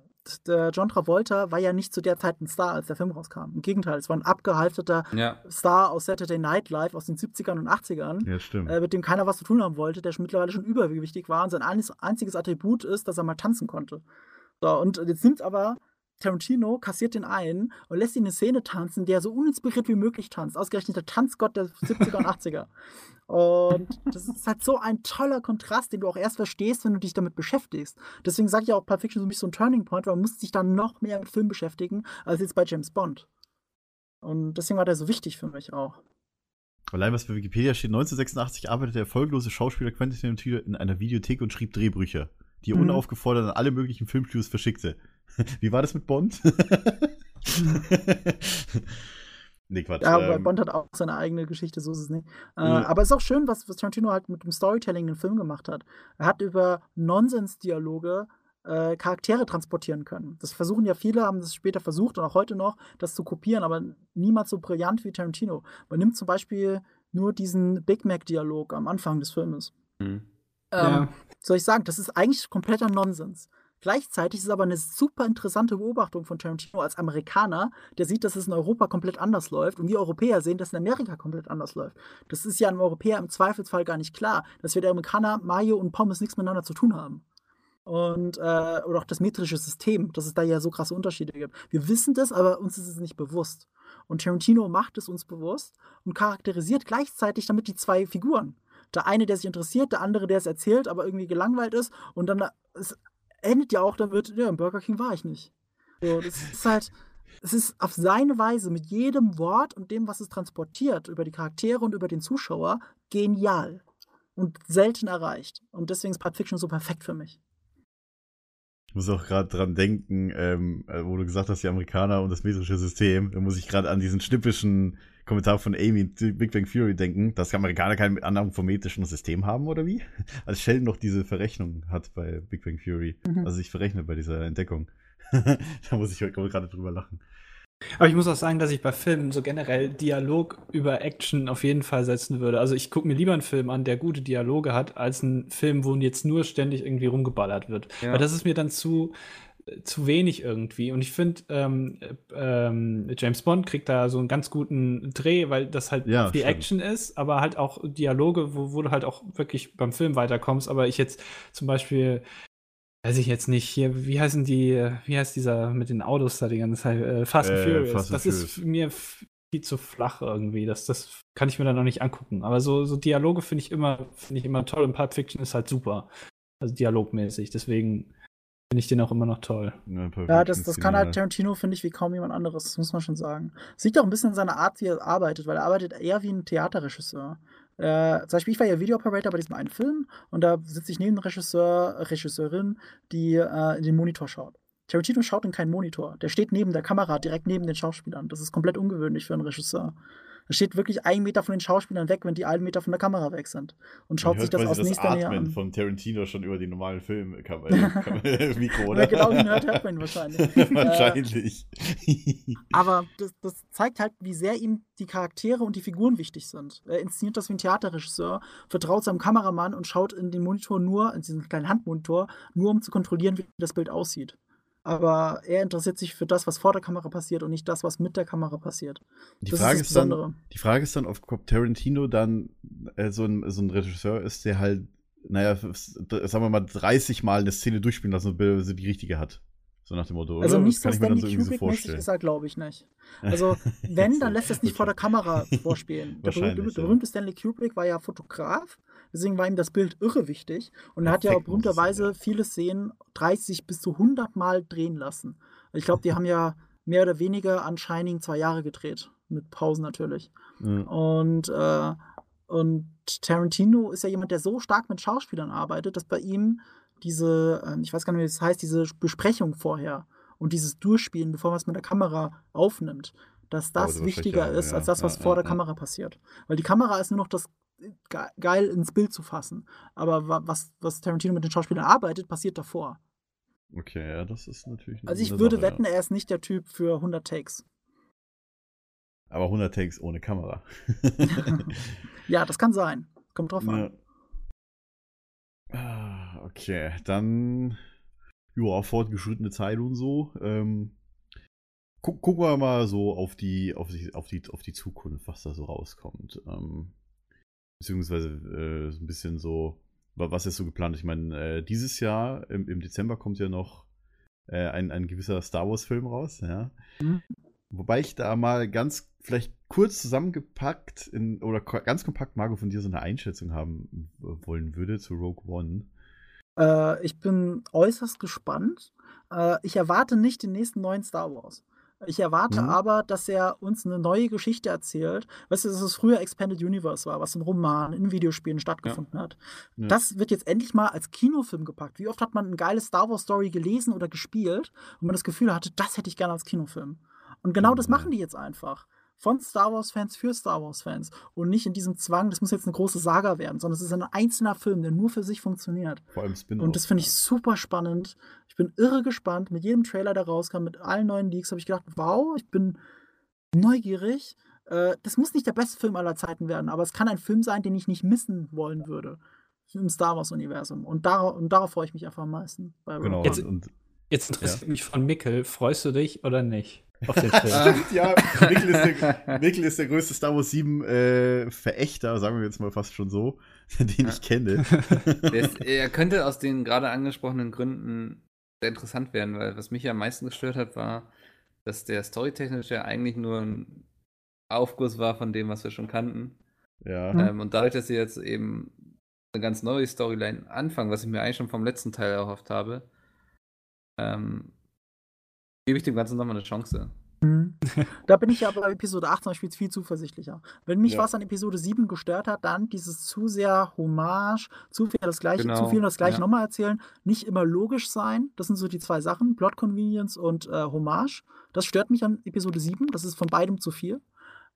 der John Travolta war ja nicht zu der Zeit ein Star, als der Film rauskam. Im Gegenteil, es war ein abgehalfterter Ja. Star aus Saturday Night Live aus den 70ern und 80ern. Ja, stimmt. äh, mit dem keiner was zu tun haben wollte, der schon mittlerweile schon übergewichtig war und sein einziges Attribut ist, dass er mal tanzen konnte. So, und jetzt nimmt aber Tarantino, kassiert den ein und lässt ihn eine Szene tanzen, der so uninspiriert wie möglich tanzt. Ausgerechnet der Tanzgott der 70er und 80er. Und das ist halt so ein toller Kontrast, den du auch erst verstehst, wenn du dich damit beschäftigst. Deswegen sage ich auch, Pulp Fiction ist für mich so ein Turning Point, weil man muss sich dann noch mehr mit Film beschäftigen, als jetzt bei James Bond. Und deswegen war der so wichtig für mich auch. Allein was bei Wikipedia steht, 1986 arbeitete der erfolglose Schauspieler Quentin Tarantino in einer Videothek und schrieb Drehbücher, die er Mhm. unaufgefordert an alle möglichen Filmstudios verschickte. (laughs) Wie war das mit Bond? (laughs) nee, Quatsch. Ja, aber ähm, Bond hat auch seine eigene Geschichte, so ist es nicht. Äh, Ja. Aber es ist auch schön, was, was Tarantino halt mit dem Storytelling in den Film gemacht hat. Er hat über Nonsens-Dialoge äh, Charaktere transportieren können. Das versuchen ja viele, haben das später versucht und auch heute noch, das zu kopieren, aber niemals so brillant wie Tarantino. Man nimmt zum Beispiel nur diesen Big Mac-Dialog am Anfang des Filmes. Mhm. Ähm, Ja. soll ich sagen, das ist eigentlich kompletter Nonsens. Gleichzeitig ist es aber eine super interessante Beobachtung von Tarantino als Amerikaner, der sieht, dass es in Europa komplett anders läuft und wir Europäer sehen, dass es in Amerika komplett anders läuft. Das ist ja einem Europäer im Zweifelsfall gar nicht klar, dass wir der Amerikaner Mayo und Pommes nichts miteinander zu tun haben. Und, äh, oder auch das metrische System, dass es da ja so krasse Unterschiede gibt. Wir wissen das, aber uns ist es nicht bewusst. Und Tarantino macht es uns bewusst und charakterisiert gleichzeitig damit die zwei Figuren. Der eine, der sich interessiert, der andere, der es erzählt, aber irgendwie gelangweilt ist. Und dann es endet ja auch damit, ja, im Burger King war ich nicht. So, das (laughs) ist halt, es ist auf seine Weise mit jedem Wort und dem, was es transportiert, über die Charaktere und über den Zuschauer, genial. Und selten erreicht. Und deswegen ist Pulp Fiction so perfekt für mich. Ich muss auch gerade dran denken, ähm, äh, wo du gesagt hast, die Amerikaner und das metrische System. Da muss ich gerade an diesen schnippischen Kommentar von Amy in Big Bang Theory denken, dass Amerikaner keine Annahme vom metrischen System haben, oder wie? (laughs) Als Sheldon noch diese Verrechnung hat bei Big Bang Theory. Mhm. Also sich verrechnet bei dieser Entdeckung. (laughs) da muss ich gerade drüber lachen. Aber ich muss auch sagen, dass ich bei Filmen so generell Dialog über Action auf jeden Fall setzen würde. Also ich gucke mir lieber einen Film an, der gute Dialoge hat, als einen Film, wo jetzt nur ständig irgendwie rumgeballert wird. Ja. Weil das ist mir dann zu, zu wenig irgendwie. Und ich finde, ähm, äh, ähm, James Bond kriegt da so einen ganz guten Dreh, weil das halt Ja, die stimmt. Action ist, aber halt auch Dialoge, wo, wo du halt auch wirklich beim Film weiterkommst. Aber ich jetzt zum Beispiel Weiß ich jetzt nicht. Hier, wie heißen die, wie heißt dieser mit den Autos da die ganze Zeit? Äh, Fast and Äh, Furious. Fast das ist Furious. mir viel zu flach irgendwie. Das, das kann ich mir dann noch nicht angucken. Aber so, so Dialoge finde ich immer, finde ich immer toll und Pulp Fiction ist halt super. Also dialogmäßig. Deswegen finde ich den auch immer noch toll. Ja, das, das kann halt. Tarantino, finde ich, wie kaum jemand anderes. Das muss man schon sagen. Es liegt auch ein bisschen an seiner Art, wie er arbeitet, weil er arbeitet eher wie ein Theaterregisseur. Äh, zum Beispiel, ich war ja Videooperator bei diesem einen Film und da sitze ich neben einem Regisseur, Regisseurin, die äh, in den Monitor schaut. Tarantino schaut in keinen Monitor. Der steht neben der Kamera, direkt neben den Schauspielern. Das ist komplett ungewöhnlich für einen Regisseur. Er steht wirklich einen Meter von den Schauspielern weg, wenn die einen Meter von der Kamera weg sind. Und schaut sich hört das aus nächster Nähe an. von Tarantino schon über die normalen Film Kam (laughs) äh, Kam Mikro, oder? er genau hinhört, hört man ihn wahrscheinlich. (laughs) Äh, Wahrscheinlich. (laughs) Aber das, das zeigt halt, wie sehr ihm die Charaktere und die Figuren wichtig sind. Er inszeniert das wie ein Theaterregisseur, vertraut seinem Kameramann und schaut in den Monitor nur, in diesen kleinen Handmonitor, nur um zu kontrollieren, wie das Bild aussieht. Aber er interessiert sich für das, was vor der Kamera passiert und nicht das, was mit der Kamera passiert. Die das Frage ist ist, dann, die Frage ist dann, ob Tarantino dann äh, so, ein, so ein Regisseur ist, der halt, naja, sagen wir mal, 30 Mal eine Szene durchspielen lassen, bis er die richtige hat. So nach dem Motto. Also oder? nicht Das so Stanley so Kubrick-mäßig ist er, glaube ich, nicht. (laughs) Also, wenn, dann lässt er es nicht vor der Kamera vorspielen. (laughs) Der berühmte, ja. berühmte Stanley Kubrick war ja Fotograf, deswegen war ihm das Bild irre wichtig. Und er hat ja berühmterweise viele Szenen 30 bis zu 100 Mal drehen lassen. Ich glaube, die haben ja mehr oder weniger an Shining zwei Jahre gedreht. Mit Pausen natürlich. Ja. Und, äh, und Tarantino ist ja jemand, der so stark mit Schauspielern arbeitet, dass bei ihm diese, ähm, ich weiß gar nicht, wie das heißt, diese Besprechung vorher und dieses Durchspielen, bevor man es mit der Kamera aufnimmt, dass das wahrscheinlich wichtiger ist ja. als das, was Ja, vor ja, der. Kamera passiert. Weil die Kamera ist nur noch das geil ins Bild zu fassen. Aber wa- was, was Tarantino mit den Schauspielern arbeitet, passiert davor. Okay, ja, das ist natürlich. Also ich würde Sache, wetten, er ist nicht der Typ für 100 Takes. Ja. Aber 100 Takes ohne Kamera. (laughs) Ja, das kann sein. Kommt drauf an. Ja. Ah, Okay, dann ja, fortgeschrittene Zeit und so. Ähm, guck, gucken wir mal so auf die, auf die, auf die, auf die Zukunft, was da so rauskommt. Ähm, beziehungsweise äh, so ein bisschen so, wa- was ist so geplant? Ich meine, äh, dieses Jahr im, im Dezember kommt ja noch äh, ein, ein gewisser Star Wars-Film raus, ja. Mhm. Wobei ich da mal ganz vielleicht kurz zusammengepackt in, oder ganz kompakt, Marco, von dir so eine Einschätzung haben wollen würde zu Rogue One. Äh, ich bin äußerst gespannt. Äh, ich erwarte nicht den nächsten neuen Star Wars. Ich erwarte Mhm. aber, dass er uns eine neue Geschichte erzählt. Weißt du, dass es früher Expanded Universe war, was in Romanen, in Videospielen stattgefunden hat. Ja. Das wird jetzt endlich mal als Kinofilm gepackt. Wie oft hat man eine geile Star Wars Story gelesen oder gespielt und man das Gefühl hatte, das hätte ich gerne als Kinofilm. Und genau das Ja. machen die jetzt einfach. Von Star Wars-Fans für Star Wars-Fans. Und nicht in diesem Zwang, das muss jetzt eine große Saga werden, sondern es ist ein einzelner Film, der nur für sich funktioniert. Vor allem Spin-off. Und das finde ich super spannend. Ich bin irre gespannt. Mit jedem Trailer, der rauskam, mit allen neuen Leaks, habe ich gedacht, wow, ich bin neugierig. Äh, das muss nicht der beste Film aller Zeiten werden, aber es kann ein Film sein, den ich nicht missen wollen würde. Im Star Wars-Universum. Und, dar und darauf freue ich mich einfach am meisten. Genau. Jetzt- und, Jetzt interessiert mich von Mikkel, freust du dich oder nicht auf den (laughs) Film? Stimmt, ja. Mikkel ist, der, Mikkel ist der größte Star Wars 7 äh, Verächter, sagen wir jetzt mal fast schon so, (laughs) den ich kenne. (laughs) Der ist, er könnte aus den gerade angesprochenen Gründen sehr interessant werden, weil was mich am meisten gestört hat, war, dass der storytechnisch ja eigentlich nur ein Aufguss war von dem, was wir schon kannten. ja. Mhm. Ähm, und dadurch, dass sie jetzt eben eine ganz neue Storyline anfangen, was ich mir eigentlich schon vom letzten Teil erhofft habe, ähm, gebe ich dem Ganzen nochmal eine Chance. Mhm. (laughs) Da bin ich ja bei Episode 8 zum Beispiel viel zuversichtlicher. Wenn mich Ja. was an Episode 7 gestört hat, dann dieses zu sehr Hommage, zu viel das gleiche, Genau, zu viel das gleiche ja. nochmal erzählen, nicht immer logisch sein. Das sind so die zwei Sachen, Plot Convenience und äh, Hommage. Das stört mich an Episode 7, das ist von beidem zu viel.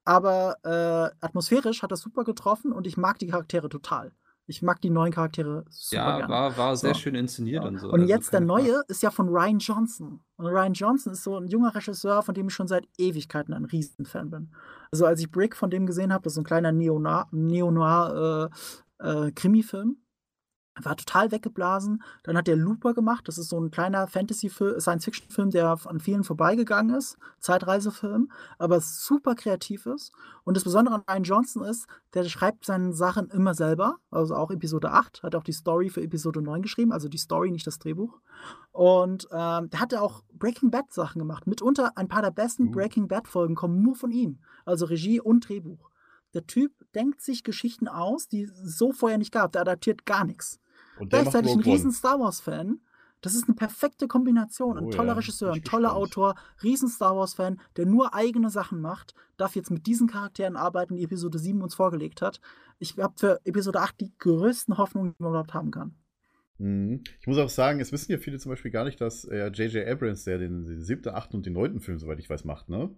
Aber äh, atmosphärisch hat das super getroffen und ich mag die Charaktere total. Ich mag die neuen Charaktere super ja, gerne. war, war sehr So. schön inszeniert Ja. und so. Und also jetzt der Frage. neue ist ja von Ryan Johnson. Und Ryan Johnson ist so ein junger Regisseur, von dem ich schon seit Ewigkeiten ein Riesenfan bin. Also als ich Brick von dem gesehen habe, das ist so ein kleiner Neo-Noir- Neo-Noir äh, äh, Krimi-Film. War total weggeblasen. Dann hat der Looper gemacht. Das ist so ein kleiner Fantasy-Film, Science-Fiction-Film, der an vielen vorbeigegangen ist. Zeitreisefilm, aber super kreativ ist. Und das Besondere an Ryan Johnson ist, der schreibt seine Sachen immer selber. Also auch Episode 8, hat auch die Story für Episode 9 geschrieben, also die Story, nicht das Drehbuch. Und ähm, der hatte auch Breaking Bad Sachen gemacht. Mitunter ein paar der besten Uh. Breaking Bad Folgen kommen nur von ihm. Also Regie und Drehbuch. Der Typ denkt sich Geschichten aus, die es so vorher nicht gab. Der adaptiert gar nichts. Und Gleichzeitig ein riesen Star Wars-Fan. Das ist eine perfekte Kombination. Ein Oh toller ja, Regisseur, ein toller. Autor, riesen Star Wars-Fan, der nur eigene Sachen macht, darf jetzt mit diesen Charakteren arbeiten, die Episode 7 uns vorgelegt hat. Ich habe für Episode 8 die größten Hoffnungen, die man überhaupt haben kann. Mhm. Ich muss auch sagen, es wissen ja viele zum Beispiel gar nicht, dass äh, J.J. Abrams, der den, den siebten, achten und den neunten Film, soweit ich weiß, macht, ne?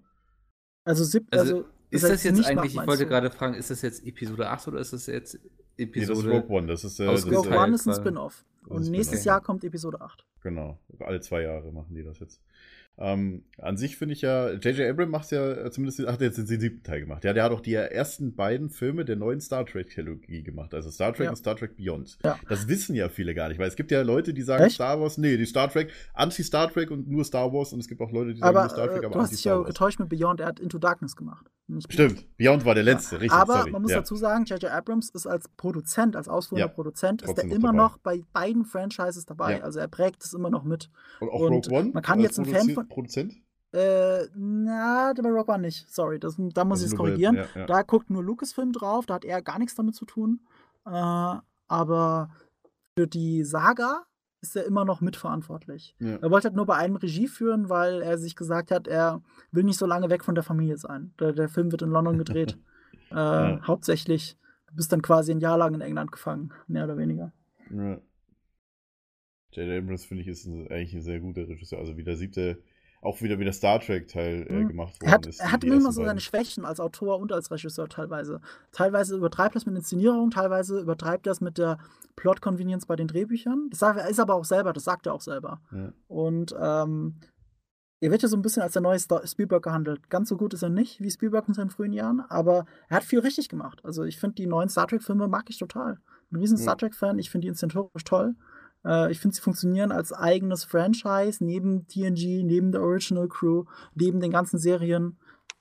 Also, sieb, Also, also Ist seit das jetzt nicht eigentlich, macht, ich wollte du? gerade fragen, ist das jetzt Episode 8 oder ist das jetzt Nee, das ist Episode? Rogue One, das ist, äh, das Rogue One ist ein. Spin-off. Das Und nächstes. Jahr kommt Episode 8. Genau, alle zwei Jahre machen die das jetzt. Ähm, an sich finde ich ja, J.J. Abrams macht ja äh, zumindest, hat jetzt den siebten Teil gemacht. Ja, der hat auch die ersten beiden Filme der neuen Star Trek-Trilogie gemacht, also Star Trek Ja. und Star Trek Beyond. Ja. Das wissen ja viele gar nicht, weil es gibt ja Leute, die sagen Echt? Star Wars, nee, die Star Trek, Anti-Star Trek und nur Star Wars und es gibt auch Leute, die sagen Aber nur Star Trek, äh, aber du hast dich ja getäuscht mit Beyond, er hat Into Darkness gemacht. Stimmt, Beyond war der letzte, richtig, Aber sorry. man muss ja. dazu sagen, J.J. Abrams ist als Produzent, als ausführender Ja, Produzent, ist er immer dabei. noch bei beiden Franchises dabei. Ja. Also er prägt es immer noch mit. Und auch und Rogue One? man kann jetzt ein Fan von- Produzent? Äh, na, bei Rock One nicht. Sorry, das, da muss ich es korrigieren. ja, ja. Da guckt nur Lucasfilm drauf, da hat er gar nichts damit zu tun. Äh, aber für die Saga ist er immer noch mitverantwortlich. Ja. Er wollte halt nur bei einem Regie führen, weil er sich gesagt hat, er will nicht so lange weg von der Familie sein. Der, der Film wird in London gedreht. (laughs) äh, Ja. Hauptsächlich. Du bist dann quasi ein Jahr lang in England gefangen, mehr oder weniger. Ja. J.J. Abrams, finde ich, ist ein, eigentlich ein sehr guter Regisseur. Also wie der siebte. Auch wieder wie der Star Trek-Teil äh, Mhm. gemacht worden Er hat, ist. er hat immer so seine. Schwächen als Autor und als Regisseur teilweise. Teilweise übertreibt er es mit Inszenierung, teilweise übertreibt er es mit der Plot-Convenience bei den Drehbüchern. Das sagt er ist aber auch selber, das sagt er auch selber. Ja. Und ähm, er wird ja so ein bisschen als der neue Star Spielberg gehandelt. Ganz so gut ist er nicht wie Spielberg in seinen frühen Jahren, aber er hat viel richtig gemacht. Also ich finde die neuen Star Trek-Filme mag ich total. Ich bin ein riesen. Star Trek-Fan, ich finde die inszenatorisch toll. Äh, ich finde, sie funktionieren als eigenes Franchise, neben TNG, neben der Original Crew, neben den ganzen Serien.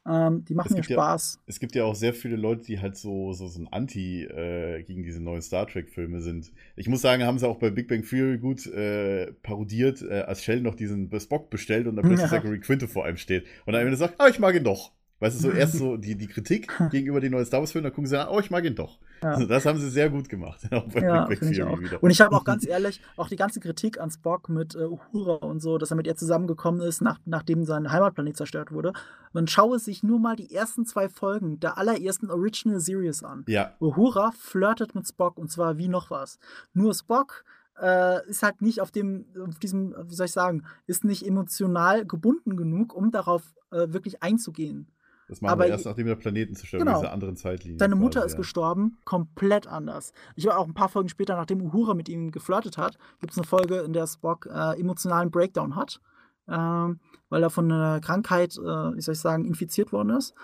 Ähm, die machen mir gibt ja- Spaß. Es gibt ja auch sehr viele Leute, die halt so, so, so ein Anti äh, gegen diese neuen Star Trek-Filme sind. Ich muss sagen, haben sie auch bei Big Bang Theory gut äh, parodiert, äh, als Sheldon noch diesen Spock bestellt und dann plötzlich Ja. Zachary Quinto vor einem steht. Und dann am Ende sagt, ah, ich mag ihn doch. Weißt du, so erst so die, die Kritik (laughs) gegenüber den neuen Star Wars-Filmen, dann gucken sie an, oh, ich mag ihn doch. Ja. Also das haben sie sehr gut gemacht. (laughs) Ja, ich auch. wieder. Und ich habe auch (laughs) ganz ehrlich, auch die ganze Kritik an Spock mit äh, Uhura und so, dass er mit ihr zusammengekommen ist, nach, nachdem sein Heimatplanet zerstört wurde. Man schaue sich nur mal die ersten zwei Folgen der allerersten Original Series an. ja, Uhura flirtet mit Spock und zwar wie noch was. Nur Spock äh, ist halt nicht auf dem, auf diesem, wie soll ich sagen, ist nicht emotional gebunden genug, um darauf äh, wirklich einzugehen. Das machen Aber wir erst, nachdem der Planeten zerstört Genau. in dieser anderen Zeitlinie. Seine Mutter quasi, ist ja. gestorben, komplett anders. Ich war auch ein paar Folgen später, nachdem Uhura mit ihm geflirtet hat, gibt es eine Folge, in der Spock äh, emotionalen Breakdown hat, ähm, weil er von einer Krankheit, äh, wie soll ich sagen, infiziert worden ist.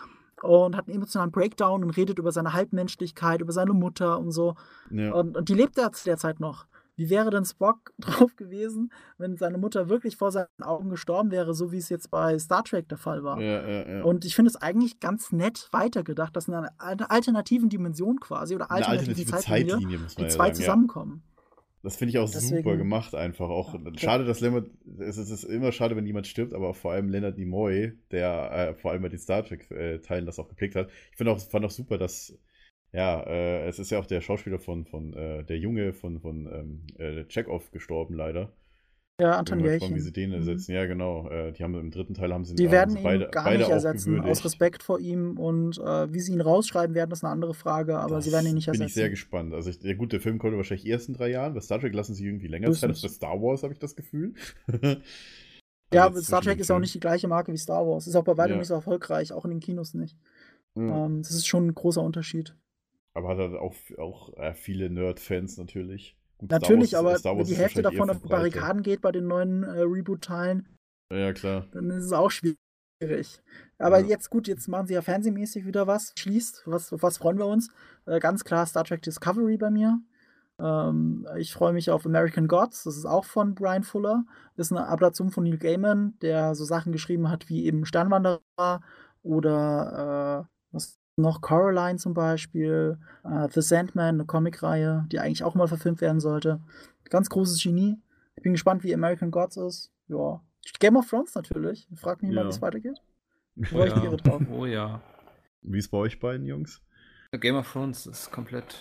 Und hat einen emotionalen Breakdown und redet über seine Halbmenschlichkeit, über seine Mutter und so. Ja. Und, und die lebt er zu der Zeit noch. Wie wäre denn Spock (laughs) drauf gewesen, wenn seine Mutter wirklich vor seinen Augen gestorben wäre, so wie es jetzt bei Star Trek der Fall war? Ja, ja, ja. Und ich finde es eigentlich ganz nett weitergedacht, dass in einer al- alternativen Dimension quasi oder alternativen alternative Zeitlinie, Zeitlinie, muss man die ja zwei sagen. Ja. zusammenkommen. Das finde ich auch Deswegen- super gemacht, einfach. Auch Ja. schade, dass Leonard, es ist, immer schade, wenn jemand stirbt, aber vor allem Leonard Nimoy, der äh, vor allem bei den Star Trek-Teilen das auch geprägt hat. Ich finde auch, fand auch super, dass, ja, äh, es ist ja auch der Schauspieler von, von äh, der Junge von, von ähm, äh, Chekhov gestorben, leider. Ja, Anton Jelchin. wie sie den Mhm. ersetzen. Ja, genau. Äh, die haben im dritten Teil haben sie Die werden ihn beide, gar nicht ersetzen, aus. Respekt vor ihm. Und äh, wie sie ihn rausschreiben werden, ist eine andere Frage, aber sie werden ihn nicht Bin ersetzen. ich sehr gespannt. Also, ich, ja, gut, der Film kommt wahrscheinlich erst in drei Jahren. Bei Star Trek lassen sie irgendwie länger Zeit als bei Star Wars, habe ich das Gefühl. (laughs) ja, Also aber jetzt Star Trek ist auch nicht die gleiche Marke wie Star Wars. Ist auch bei weitem Ja. nicht so erfolgreich, auch in den Kinos nicht. Ja. Ähm, das ist schon ein großer Unterschied. Aber hat auch, auch äh, viele Nerd-Fans natürlich. Gut, Natürlich, Star Wars aber wenn die Hälfte davon auf. Barrikaden geht bei den neuen äh, Reboot-Teilen, Ja, klar. dann ist es auch schwierig. Aber Ja. jetzt gut, jetzt machen sie ja fernsehmäßig wieder was, schließt. Was, auf was freuen wir uns? Äh, ganz klar Star Trek Discovery bei mir. Ähm, ich freue mich auf American Gods, das ist auch von Brian Fuller. Das ist eine Adaption von Neil Gaiman, der so Sachen geschrieben hat wie eben Sternwanderer oder äh, noch Coraline zum Beispiel, äh, The Sandman, eine Comicreihe, die eigentlich auch mal verfilmt werden sollte. Ganz großes Genie. Ich bin gespannt, wie American Gods ist. Ja. Game of Thrones natürlich. Fragt mich mal, Ja. wie es weitergeht. (laughs) Oh drauf. oh ja. Wie ist bei euch beiden, Jungs? Game of Thrones ist komplett.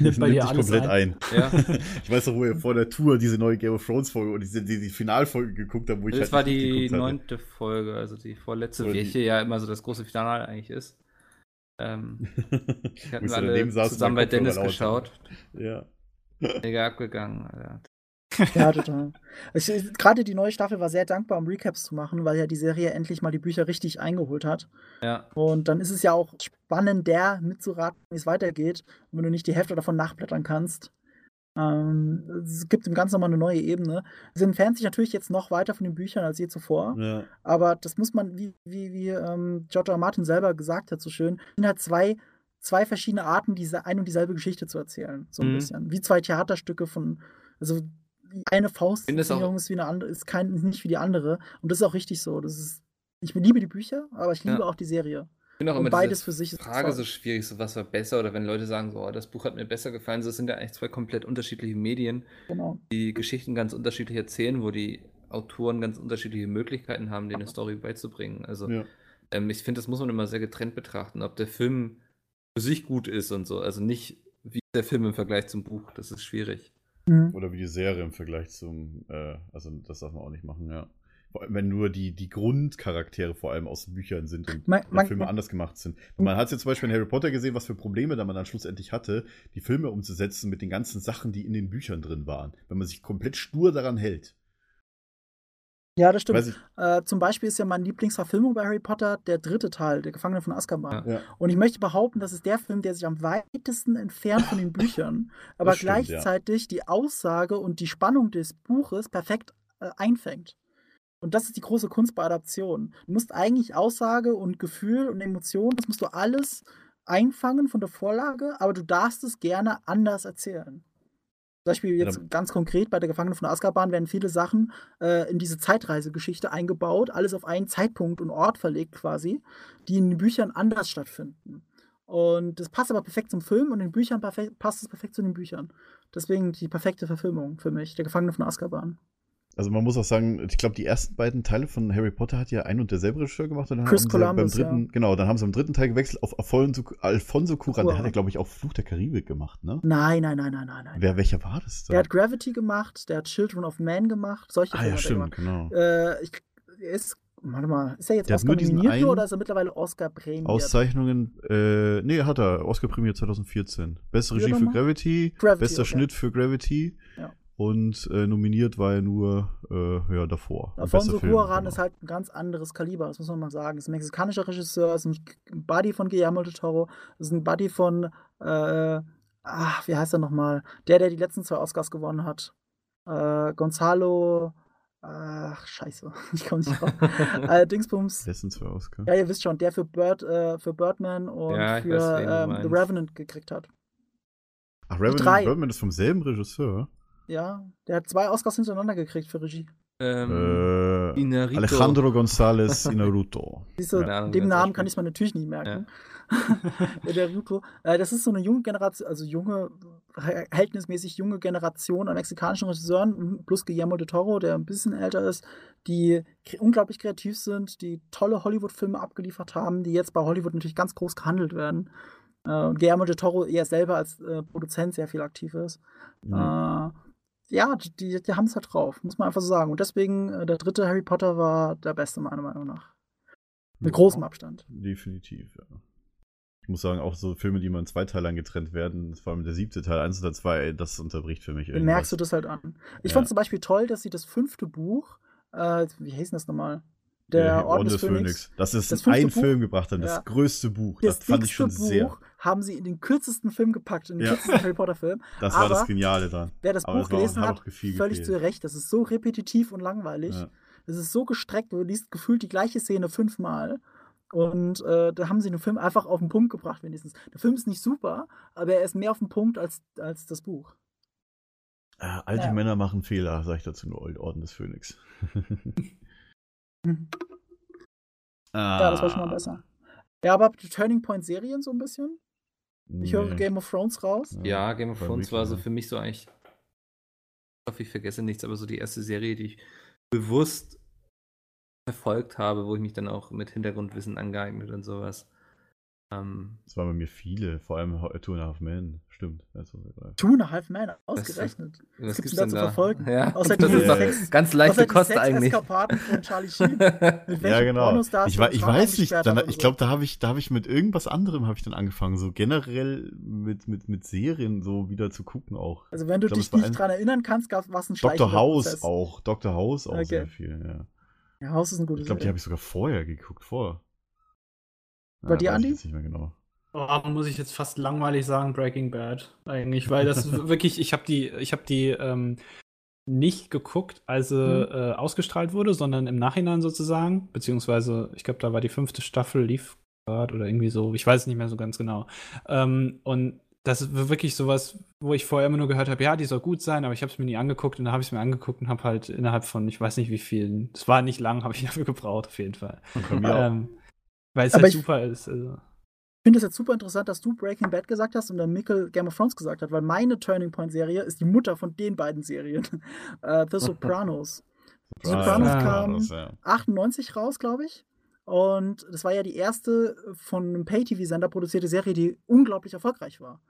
Nimmt bei dir alles komplett ein. Ja. (laughs) ich weiß noch, wo ihr vor der Tour diese neue Game of Thrones Folge und diese, die, die Finalfolge geguckt habt, wo ich Das halt war die hatte. neunte Folge, also die vorletzte, Oder die- welche ja immer so das große Finale eigentlich ist. Ähm, (laughs) hatten ich wir alle zusammen bei Dennis geschaut. Ja. Mega abgegangen, Alter. (laughs) Ja, total. Gerade die neue Staffel war sehr dankbar, um Recaps zu machen, weil ja die Serie endlich mal die Bücher richtig eingeholt hat. Ja, Und dann ist es ja auch spannend, der mitzuraten, wie es weitergeht, wenn du nicht die Hälfte davon nachblättern kannst. Ähm, es gibt im Ganzen nochmal eine neue Ebene. Sie entfernt sich natürlich jetzt noch weiter von den Büchern als je zuvor. ja. Aber das muss man, wie, wie, wie ähm, George R. R. Martin selber gesagt hat, so schön, sind halt zwei, zwei verschiedene Arten, diese ein und dieselbe Geschichte zu erzählen. So ein Mhm. bisschen. Wie zwei Theaterstücke von, also eine auch- ist wie eine andere, ist kein, nicht wie die andere. Und das ist auch richtig so. Das ist, ich liebe die Bücher, aber ich liebe Ja. auch die Serie. ich finde auch immer beides diese für sich ist Frage so schwierig, so was war besser oder wenn Leute sagen, so, oh, das Buch hat mir besser gefallen, so es sind ja eigentlich zwei komplett unterschiedliche Medien, Genau. die Geschichten ganz unterschiedlich erzählen, wo die Autoren ganz unterschiedliche Möglichkeiten haben, denen eine Story beizubringen. Also ja. ähm, ich finde, das muss man immer sehr getrennt betrachten, ob der Film für sich gut ist und so. Also nicht wie der Film im Vergleich zum Buch, das ist schwierig. Mhm. Oder wie die Serie im Vergleich zum, äh, also das darf man auch nicht machen, ja. Wenn nur die, die Grundcharaktere vor allem aus den Büchern sind und Man- die man- Filme anders gemacht sind. Und man hat es jetzt zum Beispiel in Harry Potter gesehen, was für Probleme da man dann schlussendlich hatte, die Filme umzusetzen mit den ganzen Sachen, die in den Büchern drin waren, wenn man sich komplett stur daran hält. Ja, das stimmt. Äh, zum Beispiel ist ja meine Lieblingsverfilmung bei Harry Potter der dritte Teil, der Gefangene von Azkaban. Ja. ja. Und ich möchte behaupten, das ist der Film, der sich am weitesten entfernt von den Büchern, (laughs) aber stimmt, gleichzeitig die Aussage und die Spannung des Buches perfekt äh, einfängt. Und das ist die große Kunst bei Adaption. Du musst eigentlich Aussage und Gefühl und Emotion, das musst du alles einfangen von der Vorlage, aber du darfst es gerne anders erzählen. Zum Beispiel jetzt ganz konkret bei der Gefangenen von Azkaban werden viele Sachen äh, in diese Zeitreisegeschichte eingebaut, alles auf einen Zeitpunkt und Ort verlegt quasi, die in den Büchern anders stattfinden. Und das passt aber perfekt zum Film und in den Büchern passt es perfekt zu den Büchern. Deswegen die perfekte Verfilmung für mich, der Gefangene von Azkaban. Also man muss auch sagen, ich glaube, die ersten beiden Teile von Harry Potter hat ja ein und derselbe Regisseur gemacht. Und dann Chris haben Columbus, beim dritten, ja. genau, dann haben sie im dritten Teil gewechselt auf Alfonso, Alfonso Cuarón. Der hat ja, glaube ich, auch Fluch der Karibik gemacht, ne? Nein, nein, nein, nein, nein, nein. Wer, welcher war das denn? Der hat Gravity gemacht, der hat Children of Man gemacht, solche ah Filme ja, hat er stimmt, genau. Äh, ich, ist, warte mal, ist er jetzt Der Oscar nominiert oder ist er mittlerweile Oscar prämiert? Auszeichnungen, äh, nee, hat er, Oscar prämiert 2014. Beste Regie für? Gravity, Gravity, bester okay. Schnitt für Gravity Ja. Und äh, nominiert war er nur, äh, ja, davor. Alfonso Cuarón genau. ist halt ein ganz anderes Kaliber, das muss man mal sagen. Ist ein mexikanischer Regisseur, ist ein Buddy von Guillermo del Toro, ist ein Buddy von, äh, ach, wie heißt er nochmal? Der, der die letzten zwei Oscars gewonnen hat. Äh, Gonzalo, ach, scheiße, (laughs) ich komme nicht drauf. (laughs) äh, Dingsbums. Letzten zwei Oscar. Ja, ihr wisst schon, der für, Bird, äh, für Birdman und Ja, für weiß, ähm, The. Revenant gekriegt hat. Ach, Revenant. Birdman ist vom selben Regisseur. Ja, der hat zwei Oscars hintereinander gekriegt für Regie. Ähm, Äh. Alejandro González Inarritu. Siehst du, Ahnung, dem Namen kann ich mir natürlich nicht merken. (laughs) Ja. der Ruto. Äh, das ist so eine junge Generation, also junge, verhältnismäßig junge Generation an mexikanischen Regisseuren, plus Guillermo de Toro, der ein bisschen älter ist, die unglaublich kreativ sind, die tolle Hollywood-Filme abgeliefert haben, die jetzt bei Hollywood natürlich ganz groß gehandelt werden. Äh, und Guillermo de Toro eher selber als äh, Produzent sehr viel aktiv ist. Mhm. Ja, die, die haben es halt drauf, muss man einfach so sagen. Und deswegen, äh, der dritte Harry Potter war der beste, meiner Meinung nach. Mit Ja. großem Abstand. Definitiv, ja. Ich muss sagen, auch so Filme, die mal in zwei Teilen getrennt werden, vor allem der siebte Teil, eins oder zwei, das unterbricht für mich Dann merkst du das halt an. Ich Ja. fand zum Beispiel toll, dass sie das fünfte Buch, äh, wie hieß denn das nochmal? Der Orden des Phönix. Das ist Das in fünfte einen Buch- Film gebracht haben, Ja. das größte Buch. Das Das fand ich schon Buch sehr. Haben sie in den kürzesten Film gepackt, in den Ja. kürzesten Harry Potter Film. (laughs) Das war das aber Geniale dran. Wer das Aber Buch gelesen hat völlig gefehlt. zu Recht. Das ist so repetitiv und langweilig. Ja. Es ist so gestreckt, du liest gefühlt die gleiche Szene fünfmal. Und äh, da haben sie den Film einfach auf den Punkt gebracht, wenigstens. Der Film ist nicht super, aber er ist mehr auf den Punkt als, als das Buch. Äh, alte Ja. Männer machen Fehler, sag ich dazu nur, Orden des Phönix. Mhm. ah, (laughs) Ja, das war schon mal besser. Ja, aber ihr Turning Point Serien so ein bisschen? Ich höre nee. Game of Thrones raus. Ja, Game of War Thrones war so wirklich, für mich so eigentlich. Ich hoffe, ich vergesse nichts, aber so die erste Serie, die ich bewusst verfolgt habe, wo ich mich dann auch mit Hintergrundwissen angeeignet und sowas. Ähm, Das waren bei mir viele, vor allem Two and a Half Men. Stimmt. War sehr Two and a Half Men, ausgerechnet. was gibt's gibt's denn denn da zu verfolgen? Ja, Außer das die ist Sex- ganz leichte Außer die Kost eigentlich. Sexeskapaden von Charlie Sheen. (laughs) Ja, genau. Pornostars Ich, ich weiß nicht, dann, ich so. glaube, da habe ich, da habe ich mit irgendwas anderem ich dann angefangen, so generell mit, mit, mit Serien so wieder zu gucken auch. Also wenn du glaub, dich nicht ein- dran erinnern kannst, gab es ein schleichender Dr. House Prozess. auch, Dr. House auch Okay. sehr viel, ja. Ja, House ist ein gutes Ich glaube, die habe ich sogar vorher geguckt, vor. Bei dir, weiß ich Andi? nicht mehr genau. Oh, muss ich jetzt fast langweilig sagen, Breaking Bad eigentlich, weil das (laughs) wirklich, ich habe die, ich habe die ähm, nicht geguckt, als sie Mhm. äh, ausgestrahlt wurde, sondern im Nachhinein sozusagen, beziehungsweise ich glaube, da war die fünfte Staffel lief gerade oder irgendwie so, ich weiß es nicht mehr so ganz genau. Ähm, und das ist wirklich sowas, wo ich vorher immer nur gehört habe, ja, die soll gut sein, aber ich habe es mir nie angeguckt und dann habe ich es mir angeguckt und habe halt innerhalb von, ich weiß nicht wie vielen, es war nicht lang, habe ich (laughs) dafür gebraucht auf jeden Fall, Und bei mir auch. Weil es Aber halt ich- super ist. Also. Ich finde es jetzt super interessant, dass du Breaking Bad gesagt hast und dann Mikkel Game of Thrones gesagt hat, weil meine Turning Point Serie ist die Mutter von den beiden Serien. (laughs) äh, The Sopranos. (laughs) Die Sopranos Ah, kam das, ja. 98 raus, glaube ich. Und das war ja die erste von einem Pay-TV-Sender produzierte Serie, die unglaublich erfolgreich war.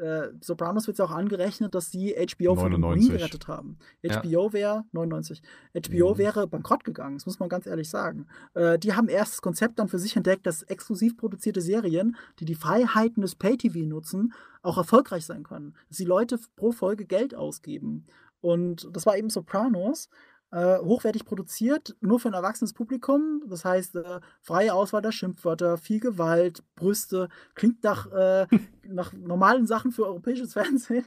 Äh, Sopranos wird ja auch angerechnet, dass sie HBO von dem Ruin 99. gerettet haben. Ja. HBO wäre 99. HBO Mhm. wäre bankrott gegangen, das muss man ganz ehrlich sagen. Äh, die haben erst das Konzept dann für sich entdeckt, dass exklusiv produzierte Serien, die die Freiheiten des Pay-TV nutzen, auch erfolgreich sein können. Dass die Leute pro Folge Geld ausgeben. Und das war eben Sopranos. Äh, hochwertig produziert, nur für ein erwachsenes Publikum. Das heißt, äh, freie Auswahl der Schimpfwörter, viel Gewalt, Brüste. Klingt nach, äh, (laughs) nach normalen Sachen für europäisches Fernsehen.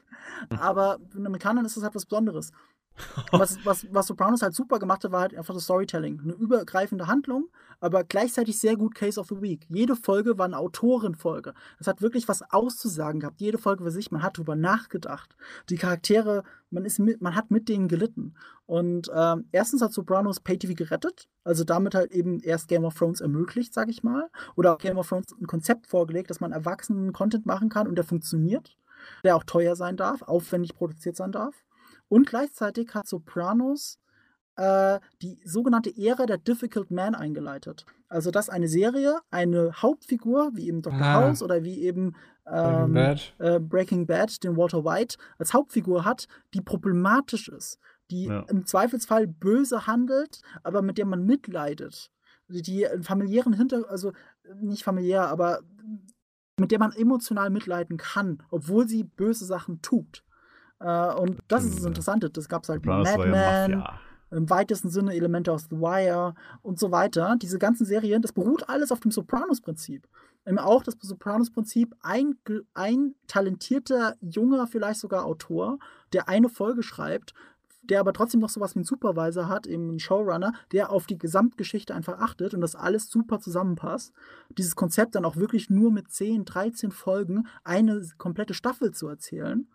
Aber für den Amerikanern ist das halt was Besonderes. Was, was, was Sopranos halt super gemacht hat, war halt einfach das Storytelling. Eine übergreifende Handlung, aber gleichzeitig sehr gut Case of the Week. Jede Folge war eine Autorenfolge. Das hat wirklich was auszusagen gehabt. Jede Folge für sich, man hat drüber nachgedacht. Die Charaktere, man, ist mit, man hat mit denen gelitten. Und ähm, erstens hat Sopranos Pay-TV gerettet, also damit halt eben erst Game of Thrones ermöglicht, sag ich mal. Oder Game of Thrones ein Konzept vorgelegt, dass man erwachsenen Content machen kann und der funktioniert. Der auch teuer sein darf, aufwendig produziert sein darf. Und gleichzeitig hat Sopranos äh, die sogenannte Ära der Difficult Man eingeleitet. Also, dass eine Serie eine Hauptfigur, wie eben Dr. Ah. House oder wie eben ähm, Breaking Bad. äh, Breaking Bad, den Walter White, als Hauptfigur hat, die problematisch ist, die Ja. im Zweifelsfall böse handelt, aber mit der man mitleidet. Die- Die einen familiären Hintergrund, also nicht familiär, aber mit der man emotional mitleiden kann, obwohl sie böse Sachen tut. Äh, und das ist das ja. Interessante. Das gab es halt war Mad Men, im weitesten Sinne Elemente aus The Wire und so weiter. Diese ganzen Serien, das beruht alles auf dem Sopranos-Prinzip. Auch das Sopranos-Prinzip, ein, ein talentierter, junger, vielleicht sogar Autor, der eine Folge schreibt, der aber trotzdem noch sowas wie einen Supervisor hat, eben einen Showrunner, der auf die Gesamtgeschichte einfach achtet und das alles super zusammenpasst. Dieses Konzept dann auch wirklich nur mit 10, 13 Folgen eine komplette Staffel zu erzählen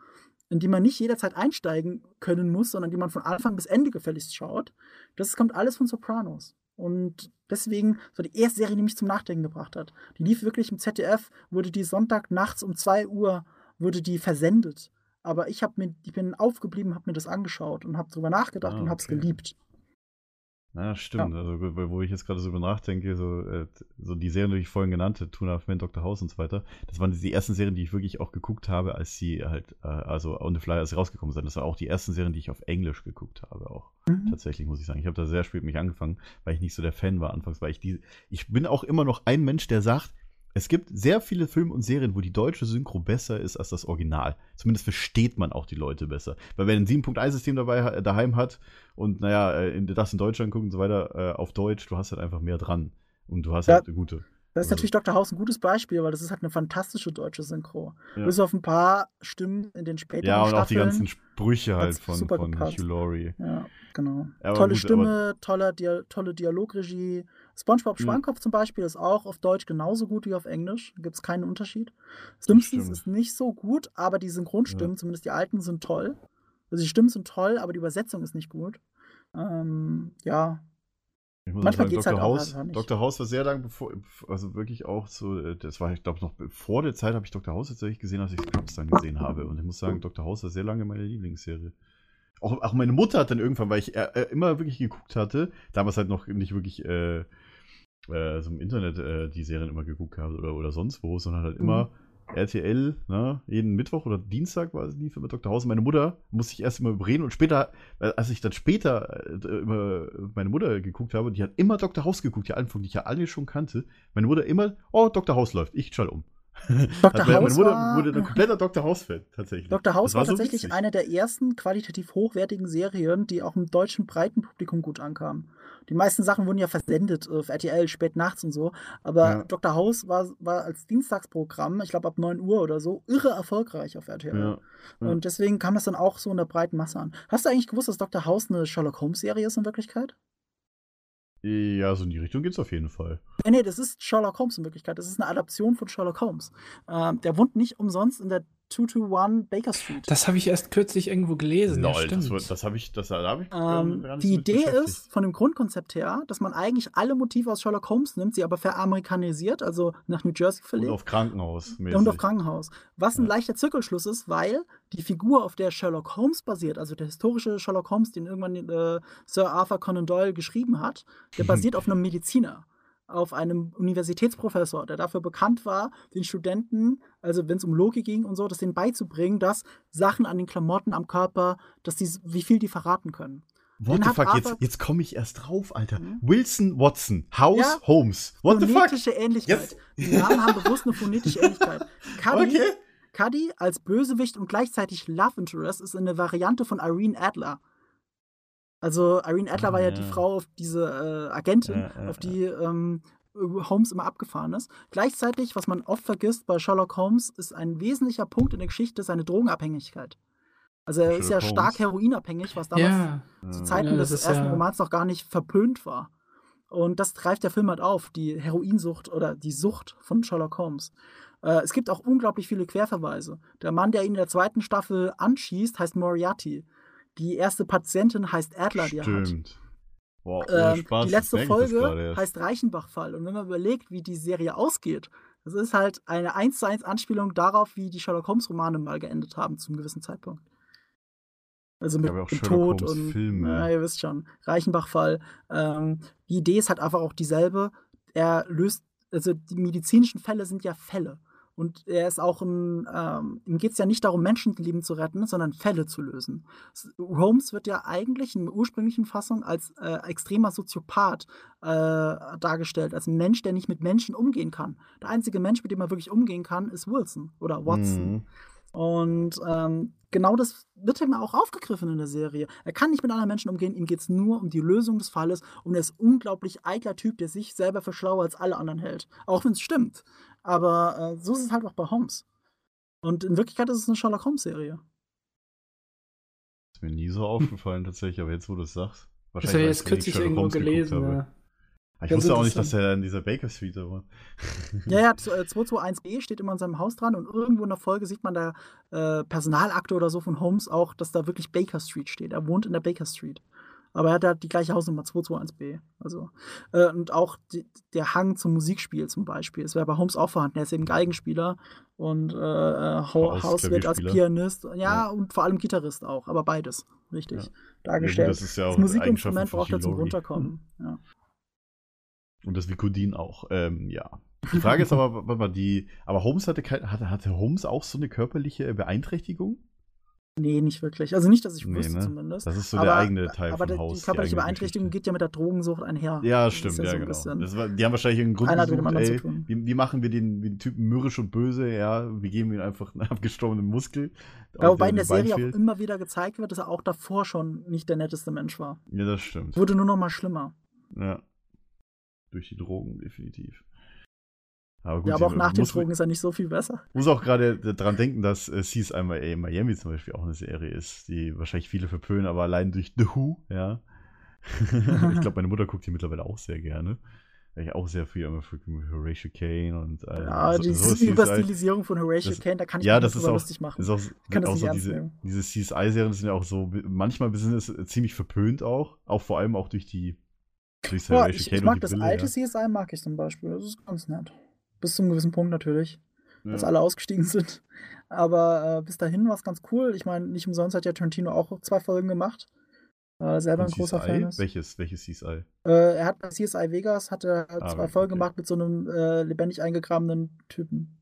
in die man nicht jederzeit einsteigen können muss, sondern die man von Anfang bis Ende gefälligst schaut. Das kommt alles von Sopranos. Und deswegen so die erste Serie, die mich zum Nachdenken gebracht hat. Die lief wirklich im ZDF, wurde die Sonntag nachts um 2 Uhr, wurde die versendet. Aber ich, hab mir, ich bin aufgeblieben, habe mir das angeschaut und habe drüber nachgedacht Ah, und habe es okay. geliebt. Ja, stimmt. Also, wo ich jetzt gerade so drüber nachdenke, so, äh, so die Serien, die ich vorhin genannt habe, Tuna Man, Dr. House und so weiter, das waren die ersten Serien, die ich wirklich auch geguckt habe, als sie halt, äh, also on the fly, als sie rausgekommen sind. Das waren auch die ersten Serien, die ich auf Englisch geguckt habe, auch. Mhm. Tatsächlich, muss ich sagen. Ich habe da sehr spät mich angefangen, weil ich nicht so der Fan war anfangs, weil ich die, ich bin auch immer noch ein Mensch, der sagt, es gibt sehr viele Filme und Serien, wo die deutsche Synchro besser ist als das Original. Zumindest versteht man auch die Leute besser. Weil wenn ein 7.1-System dabei ha- daheim hat und naja, äh, in, das in Deutschland guckt und so weiter, äh, auf Deutsch, du hast halt einfach mehr dran. Und du hast Ja. halt eine gute. Das ist Also- natürlich Dr. House ein gutes Beispiel, weil das ist halt eine fantastische deutsche Synchro. Ja. Bis auf ein paar Stimmen in den späteren Ja, und auch die Staffeln. ganzen Sprüche halt von, von gepasst. Hugh Laurie. Ja, genau. Aber tolle gut, Stimme, toller Dia tolle Dialogregie. SpongeBob Mhm. Schwammkopf zum Beispiel ist auch auf Deutsch genauso gut wie auf Englisch. Da gibt es keinen Unterschied. Simpsons ist nicht so gut, aber die Synchronstimmen, zumindest die alten, sind toll. Also die Stimmen sind toll, aber die Übersetzung ist nicht gut. Ähm, ja, Manchmal auch sagen, geht's Dr. halt auch House, einfach nicht. Dr. House war sehr lange bevor, also wirklich auch so, äh, das war, ich glaube, noch vor der Zeit habe ich Dr. House tatsächlich gesehen, als ich Scrubs dann gesehen habe. Und ich muss sagen, Dr. House war sehr lange meine Lieblingsserie. Auch, auch meine Mutter hat dann irgendwann, weil ich äh, äh, immer wirklich geguckt hatte, damals halt noch nicht wirklich äh, äh, so im Internet äh, die Serien immer geguckt habe oder, oder sonst wo, sondern halt immer RTL, ne, jeden Mittwoch oder Dienstag war es lief immer Dr. House. Meine Mutter musste ich erst immer überreden und später, äh, als ich dann später äh, immer meine Mutter geguckt habe, die hat immer Dr. House geguckt, die Folgen, die ich ja alle schon kannte. Meine Mutter immer, oh, Dr. House läuft, ich schalte um. (laughs) Dr. Also House war- wurde ein kompletter Dr. House-Fan, tatsächlich. Dr. House war, so tatsächlich witzig. eine der ersten qualitativ hochwertigen Serien, die auch im deutschen breiten Publikum gut ankamen. Die meisten Sachen wurden ja versendet auf RTL spät nachts und so, aber Ja. Dr. House war, war als Dienstagsprogramm, ich glaube ab 9 Uhr oder so, irre erfolgreich auf RTL. Ja. ja. Und deswegen kam das dann auch so in der breiten Masse an. Hast du eigentlich gewusst, dass Dr. House eine Sherlock Holmes-Serie ist in Wirklichkeit? Ja, so in die Richtung geht's auf jeden Fall. Nee, nee, das ist Sherlock Holmes in Wirklichkeit. Das ist eine Adaption von Sherlock Holmes. Ähm, der wohnt nicht umsonst in der 221 Baker Street. Das habe ich erst kürzlich irgendwo gelesen. ja, Lol, das, stimmt. wird- das habe ich, das, da habe ich Ähm, die Idee ist von dem Grundkonzept her, dass man eigentlich alle Motive aus Sherlock Holmes nimmt, sie aber veramerikanisiert, also nach New Jersey Und verlegt. auf Krankenhaus. Und auf Krankenhaus. Was ein Ja. leichter Zirkelschluss ist, weil die Figur, auf der Sherlock Holmes basiert, also der historische Sherlock Holmes, den irgendwann äh, Sir Arthur Conan Doyle geschrieben hat, der (laughs) basiert auf einem Mediziner, auf einem Universitätsprofessor, der dafür bekannt war, den Studenten, also wenn es um Logik ging und so, das denen beizubringen, dass Sachen an den Klamotten, am Körper, dass die, wie viel die verraten können. What Den the fuck, jetzt, jetzt komme ich erst drauf, Alter. Mhm. Wilson Watson, House Ja. Holmes. What the fuck? Phonetische Ähnlichkeit. Yes. Die Namen haben bewusst eine phonetische Ähnlichkeit. (laughs) Cuddy, Okay. Cuddy als Bösewicht und gleichzeitig Love Interest ist eine Variante von Irene Adler. Also Irene Adler war ja, Ah, die ja. Frau, auf diese äh, Agentin, Ja, ja, auf die ähm, Holmes immer abgefahren ist. Gleichzeitig, was man oft vergisst bei Sherlock Holmes, ist ein wesentlicher Punkt in der Geschichte seine Drogenabhängigkeit. Also er ist ja Sherlock stark Holmes. heroinabhängig, was damals Ja, zu Ja. Zeiten Ja, des ersten ja- Romans noch gar nicht verpönt war. Und das greift der Film halt auf, die Heroinsucht oder die Sucht von Sherlock Holmes. Äh, es gibt auch unglaublich viele Querverweise. Der Mann, der ihn in der zweiten Staffel anschießt, heißt Moriarty. Die erste Patientin heißt Adler, die er hat. Stimmt. Ohne Ähm, Spaß, die letzte Folge heißt Reichenbach-Fall. Und wenn man überlegt, wie die Serie ausgeht, das ist halt eine 1 zu 1 Anspielung darauf, wie die Sherlock Holmes-Romane mal geendet haben, zum gewissen Zeitpunkt. Also mit Sherlock Tod und Filme. Ja, ihr wisst schon. Reichenbach-Fall. Ähm, die Idee ist halt einfach auch dieselbe. Er löst, also die medizinischen Fälle sind ja Fälle. Und er ist auch ein, ähm, ihm geht es ja nicht darum, Menschenleben zu retten, sondern Fälle zu lösen. Holmes wird ja eigentlich in der ursprünglichen Fassung als äh, extremer Soziopath äh, dargestellt, als ein Mensch, der nicht mit Menschen umgehen kann. Der einzige Mensch, mit dem er wirklich umgehen kann, ist Wilson oder Watson. Mhm. Und ähm, genau das wird ihm auch aufgegriffen in der Serie. Er kann nicht mit anderen Menschen umgehen, ihm geht es nur um die Lösung des Falles und er ist unglaublich eitler Typ, der sich selber für schlauer als alle anderen hält. Auch wenn es stimmt. Aber äh, so ist es halt auch bei Holmes. Und in Wirklichkeit ist es eine Sherlock Holmes-Serie. Ist mir nie so aufgefallen tatsächlich, aber jetzt, wo du es sagst. das habe ich weil jetzt kürzlich Sherlock irgendwo Holmes gelesen. habe. Ja. Ich Ganz wusste auch nicht, dass er in dieser Baker Street da war. Ja, ja, z- äh, 221b steht immer in seinem Haus dran und irgendwo in der Folge sieht man da äh, Personalakte oder so von Holmes auch, dass da wirklich Baker Street steht. Er wohnt in der Baker Street. Aber er hat halt die gleiche Hausnummer, 221b. Also, äh, und auch die, der Hang zum Musikspiel zum Beispiel. Es wäre bei Holmes auch vorhanden. Er ist eben Geigenspieler und äh, äh, House- House wird als. Pianist. Ja, Ja. und vor allem Gitarrist auch, aber beides. Richtig. Ja. Dargestellt. das ist ja das Musikinstrument braucht er zum. Runterkommen. Ja. Und das Vikodin auch. Ähm, ja. Die Frage ist aber, (laughs) warte mal, die, aber Holmes hatte, kein, hatte, hatte Holmes auch so eine körperliche Beeinträchtigung? Nee, nicht wirklich. Also nicht, dass ich Nee, wüsste ne? zumindest. Das ist so aber, der eigene Teil aber von die- Haus. Die körperliche eigene Beeinträchtigung geht ja mit der Drogensucht einher. Ja, stimmt, ja ja, so genau. Das war, die haben wahrscheinlich einen Grund gesucht, ey, wie, wie machen wir den, den Typen mürrisch und böse, ja, wir geben ihm einfach einen (laughs) abgestorbenen Muskel. Ja, wobei in der Serie auch fehlt. immer wieder gezeigt wird, dass er auch davor schon nicht der netteste Mensch war. Ja, das stimmt. Wurde nur noch mal schlimmer. Ja. Durch die Drogen, definitiv. Aber gut, ja, aber auch sie- nach den muss, Drogen ist er nicht so viel besser. muss auch gerade daran denken, dass äh, CSI Mi- Miami zum Beispiel auch eine Serie ist, die wahrscheinlich viele verpönen, aber allein durch The Who, ja. (laughs) ich glaube, meine Mutter guckt die mittlerweile auch sehr gerne. Ich auch sehr viel immer für für Horatio Kane und äh, Ja, so- die so CSI. Überstilisierung von Horatio Das- Kane, da kann ich ja, das ist auch, lustig machen. ist auch, kann das auch nicht so diese, nehmen. diese CSI-Serien sind ja auch so, manchmal sind es ziemlich verpönt auch, auch vor allem auch durch die durch Boah, Horatio ich, Kane ich mag das Brille, alte ja. CSI, mag ich zum Beispiel. Das ist ganz nett. Bis zum gewissen Punkt natürlich, als Ja. alle ausgestiegen sind. Aber äh, bis dahin war es ganz cool. Ich meine, nicht umsonst hat ja Tarantino auch zwei Folgen gemacht. Äh, selber ein großer CSI? Fan ist. Welches, welches CSI? Äh, er hat bei CSI Vegas hat er Ah, zwei okay. Folgen gemacht mit so einem äh, lebendig eingegrabenen Typen.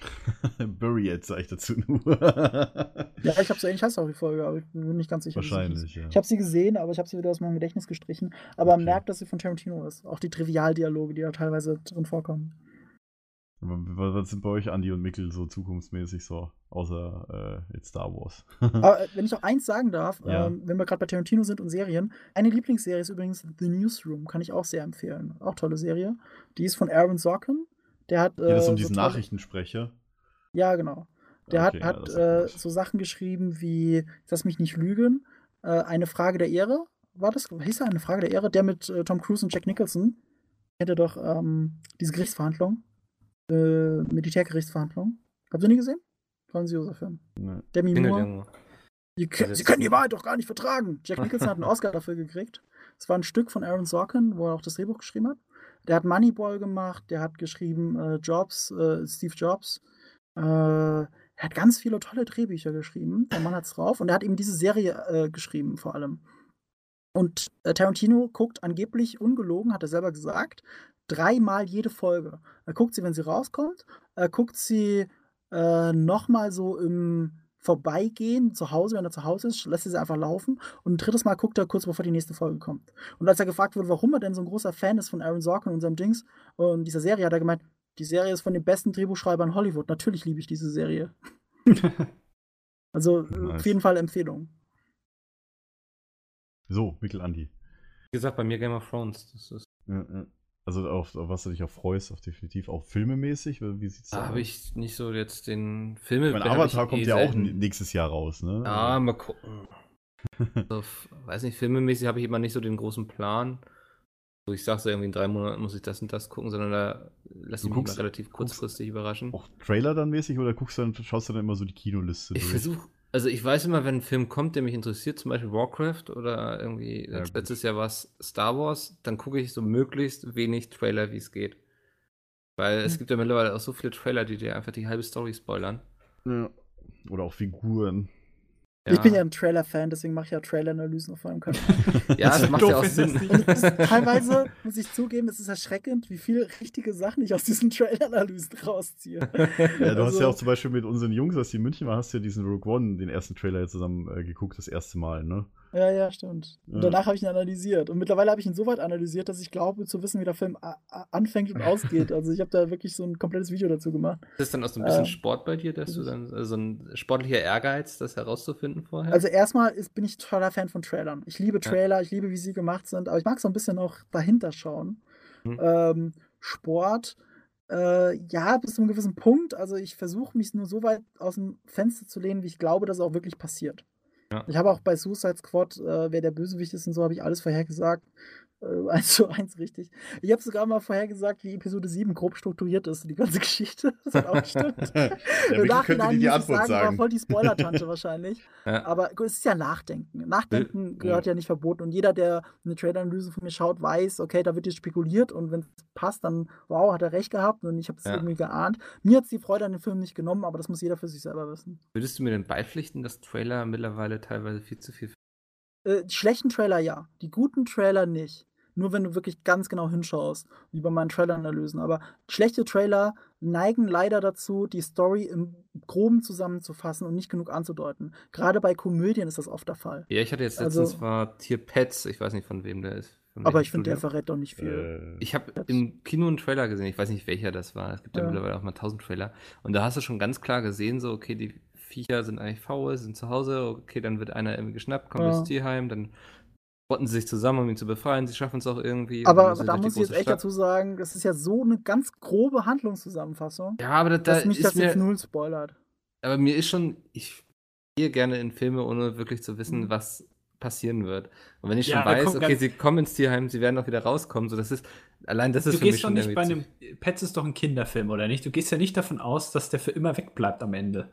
(laughs) Bury It, sag ich dazu nur. (laughs) Ja, ich habe so ähnlich heißt auch die Folge, aber ich bin nicht ganz sicher. Wahrscheinlich, ja. Ich habe sie gesehen, aber ich habe sie wieder aus meinem Gedächtnis gestrichen. Aber man Okay. merkt, dass sie von Tarantino ist. Auch die Trivialdialoge, die da teilweise drin vorkommen. Was sind bei euch Andy und Mikkel so zukunftsmäßig so, außer äh, jetzt Star Wars? (laughs) Aber äh, wenn ich auch eins sagen darf, Ja. ähm, wenn wir gerade bei Tarantino sind und Serien, eine Lieblingsserie ist übrigens The Newsroom, kann ich auch sehr empfehlen. Auch tolle Serie. Die ist von Aaron Sorkin. Der hat. Geht es äh, um so diesen tolle- Nachrichtensprecher? Ja, genau. Der Okay, ja, hat, das hat äh, so Sachen geschrieben wie, lass mich nicht lügen, äh, eine Frage der Ehre. War das? Hieß er eine Frage der Ehre? Der mit äh, Tom Cruise und Jack Nicholson. Kennt ihr doch ähm, diese Gerichtsverhandlung? Äh, Militärgerichtsverhandlung. Habt ihr nie gesehen? Grandioser Film. Ne. Demi Moore. Sie, können- Also Sie können die Wahrheit doch gar nicht vertragen. Jack (laughs) Nicholson hat einen Oscar dafür gekriegt. Es war ein Stück von Aaron Sorkin, wo er auch das Drehbuch geschrieben hat. Der hat Moneyball gemacht, der hat geschrieben äh, Jobs, äh, Steve Jobs. Äh, er hat ganz viele tolle Drehbücher geschrieben. Der Mann hat's drauf. Und er hat eben diese Serie äh, geschrieben, vor allem. Und äh, Tarantino guckt angeblich, ungelogen, hat er selber gesagt, dreimal jede Folge. Er guckt sie, wenn sie rauskommt. Er guckt sie äh, nochmal so im Vorbeigehen zu Hause, wenn er zu Hause ist, lässt er sie einfach laufen. Und ein drittes Mal guckt er kurz bevor die nächste Folge kommt. Und als er gefragt wurde, warum er denn so ein großer Fan ist von Aaron Sorkin und seinem Dings und dieser Serie, hat er gemeint, die Serie ist von den besten Drehbuchschreibern Hollywood. Natürlich liebe ich diese Serie. (laughs) Also äh, Nice. auf jeden Fall Empfehlung. So, Mikkel Andi. Wie gesagt, bei mir Game of Thrones. Das ist, Ja, ja. Also auf, auf was du dich auch freust, auf definitiv auch filmemäßig. Wie sieht's da aus? habe ich nicht so jetzt den Film. Mein Avatar kommt ja auch nächstes Jahr raus, ne? Ja, mal gucken. (laughs) so, f- weiß nicht, filmemäßig habe ich immer nicht so den großen Plan. So, ich sage so irgendwie in drei Monaten muss ich das und das gucken, sondern da lasse Du ich mich guckst- relativ kurzfristig überraschen. Auch Trailer dann mäßig oder guckst du dann, schaust du dann immer so die Kinoliste Ich durch? versuche, also ich weiß immer, wenn ein Film kommt, der mich interessiert, zum Beispiel Warcraft oder irgendwie Ja, letztes Jahr war es Star Wars, dann gucke ich so möglichst wenig Trailer, wie es geht. Weil Hm. es gibt ja mittlerweile auch so viele Trailer, die dir einfach die halbe Story spoilern. Ja. Oder auch Figuren. Ich bin ja ein Trailer-Fan, deswegen mache ich ja Trailer-Analysen auf meinem Kanal. (laughs) Ja, das macht ja auch Sinn. Ist, teilweise, muss ich zugeben, es ist erschreckend, wie viele richtige Sachen ich aus diesen Trailer-Analysen rausziehe. Ja, du hast Also- ja auch zum Beispiel mit unseren Jungs, als die in München waren, hast du ja diesen Rogue One, den ersten Trailer ja zusammen äh, geguckt, das erste Mal, ne? Ja, ja, stimmt. Und Ja. danach habe ich ihn analysiert. Und mittlerweile habe ich ihn so weit analysiert, dass ich glaube zu wissen, wie der Film anfängt und (laughs) ausgeht. Also ich habe da wirklich so ein komplettes Video dazu gemacht. Ist das dann auch so ein bisschen Ähm, Sport bei dir, dass du dann so ein sportlicher Ehrgeiz, das herauszufinden vorher? Also erstmal ist, bin ich totaler Fan von Trailern. Ich liebe Ja. Trailer, ich liebe, wie sie gemacht sind, aber ich mag so ein bisschen auch dahinter schauen. Mhm. Ähm, Sport, äh, ja, bis zu einem gewissen Punkt. Also ich versuche mich nur so weit aus dem Fenster zu lehnen, wie ich glaube, dass es auch wirklich passiert. Ja. Ich habe auch bei Suicide Squad, äh, wer der Bösewicht ist und so, habe ich alles vorhergesagt. Äh, (laughs) eins zu eins richtig. Ich habe sogar mal vorhergesagt, wie Episode 7 grob strukturiert ist, die ganze (laughs) Geschichte. Das hat auch gestimmt. (laughs) Ja, könnte Nachhinein die muss ich Antwort sagen, war sagen. voll die Spoiler-Tante wahrscheinlich. Ja. Aber gut, es ist ja Nachdenken. Nachdenken Ja. gehört ja nicht verboten. Und jeder, der eine Trailer-Analyse von mir schaut, weiß, okay, da wird jetzt spekuliert und wenn es passt, dann wow, hat er recht gehabt und ich habe es Ja. irgendwie geahnt. Mir hat es die Freude an dem Film nicht genommen, aber das muss jeder für sich selber wissen. Würdest du mir denn beipflichten, dass Trailer mittlerweile teilweise viel zu viel. Äh, die schlechten Trailer ja, die guten Trailer nicht. Nur wenn du wirklich ganz genau hinschaust, wie bei meinen Trailer-Analysen. Aber schlechte Trailer neigen leider dazu, die Story im Groben zusammenzufassen und nicht genug anzudeuten. Gerade bei Komödien ist das oft der Fall. Ja, ich hatte jetzt Also- letztens war Tier Pets, ich weiß nicht von wem der ist. Aber ich finde, der verrät doch nicht viel. Äh, Ich habe im Kino einen Trailer gesehen, ich weiß nicht welcher das war. Es gibt ja, Ja. mittlerweile auch mal tausend Trailer. Und da hast du schon ganz klar gesehen, so, okay, die Viecher sind eigentlich faul, sind zu Hause, okay, dann wird einer irgendwie geschnappt, kommt Ja. ins Tierheim, dann rotten sie sich zusammen, um ihn zu befreien, sie schaffen es auch irgendwie. Aber sie da die muss ich jetzt echt Stadt. dazu sagen, das ist ja so eine ganz grobe Handlungszusammenfassung, Ja, aber da, da dass mich ist das mir, jetzt null spoilert. aber mir ist schon, ich gehe gerne in Filme, ohne wirklich zu wissen, Mhm. was passieren wird. Und wenn ich schon Ja, da weiß, okay, sie kommen ins Tierheim, sie werden auch wieder rauskommen, so das ist, allein das ist Du für mich gehst doch schon nicht bei einem. Pets ist doch ein Kinderfilm, oder nicht? Du gehst ja nicht davon aus, dass der für immer wegbleibt am Ende.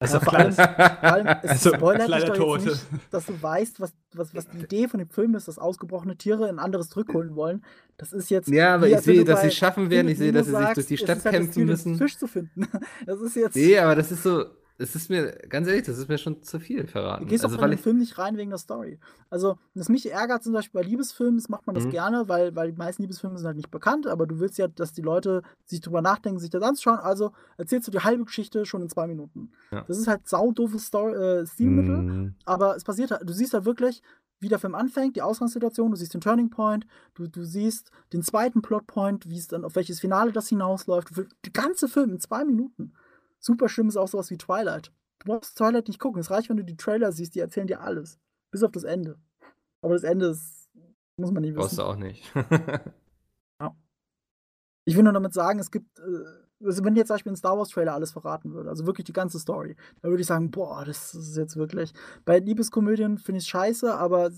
Ja, doch (laughs) vor allem-. Vor allem, es Also, spoilert dich doch Tod. jetzt nicht, dass du weißt, was, was, was die Idee von dem Film ist, dass ausgebrochene Tiere ein anderes zurückholen wollen. Das ist jetzt. Ja, aber ich sehe, dass sie bei schaffen werden, ich sehe, dass sie sich durch die es Stadt ist halt das kämpfen müssen. Fisch zu finden. (laughs) Das ist jetzt. Nee, aber das ist so, es ist mir, ganz ehrlich, das ist mir schon zu viel Du verraten. gehst Also, auch in den Film nicht rein wegen der Story. Also, was mich ärgert zum Beispiel bei Liebesfilmen, das macht man das Mhm. gerne, weil, weil die meisten Liebesfilme sind halt nicht bekannt, aber du willst ja, dass die Leute sich drüber nachdenken, sich das anzuschauen. Also erzählst du die halbe Geschichte schon in zwei Minuten. Ja. Das ist halt saudoofes Story, äh, Stilmittel, mm, aber es passiert halt, du siehst halt wirklich, wie der Film anfängt, die Ausgangssituation, du siehst den Turning Point, du, du siehst den zweiten Plotpoint, wie es dann, auf welches Finale das hinausläuft. Du- Der ganze Film in zwei Minuten. Super schlimm ist auch sowas wie Twilight. Du brauchst Twilight nicht gucken. Es reicht, wenn du die Trailer siehst, die erzählen dir alles. Bis auf das Ende. Aber das Ende ist, muss man nicht brauchst wissen. du auch nicht. (laughs) Ich will nur damit sagen, es gibt, äh, also wenn jetzt zum Beispiel ein Star Wars Trailer alles verraten würde, also wirklich die ganze Story, dann würde ich sagen, boah, das ist jetzt wirklich. Bei Liebeskomödien finde ich es scheiße, aber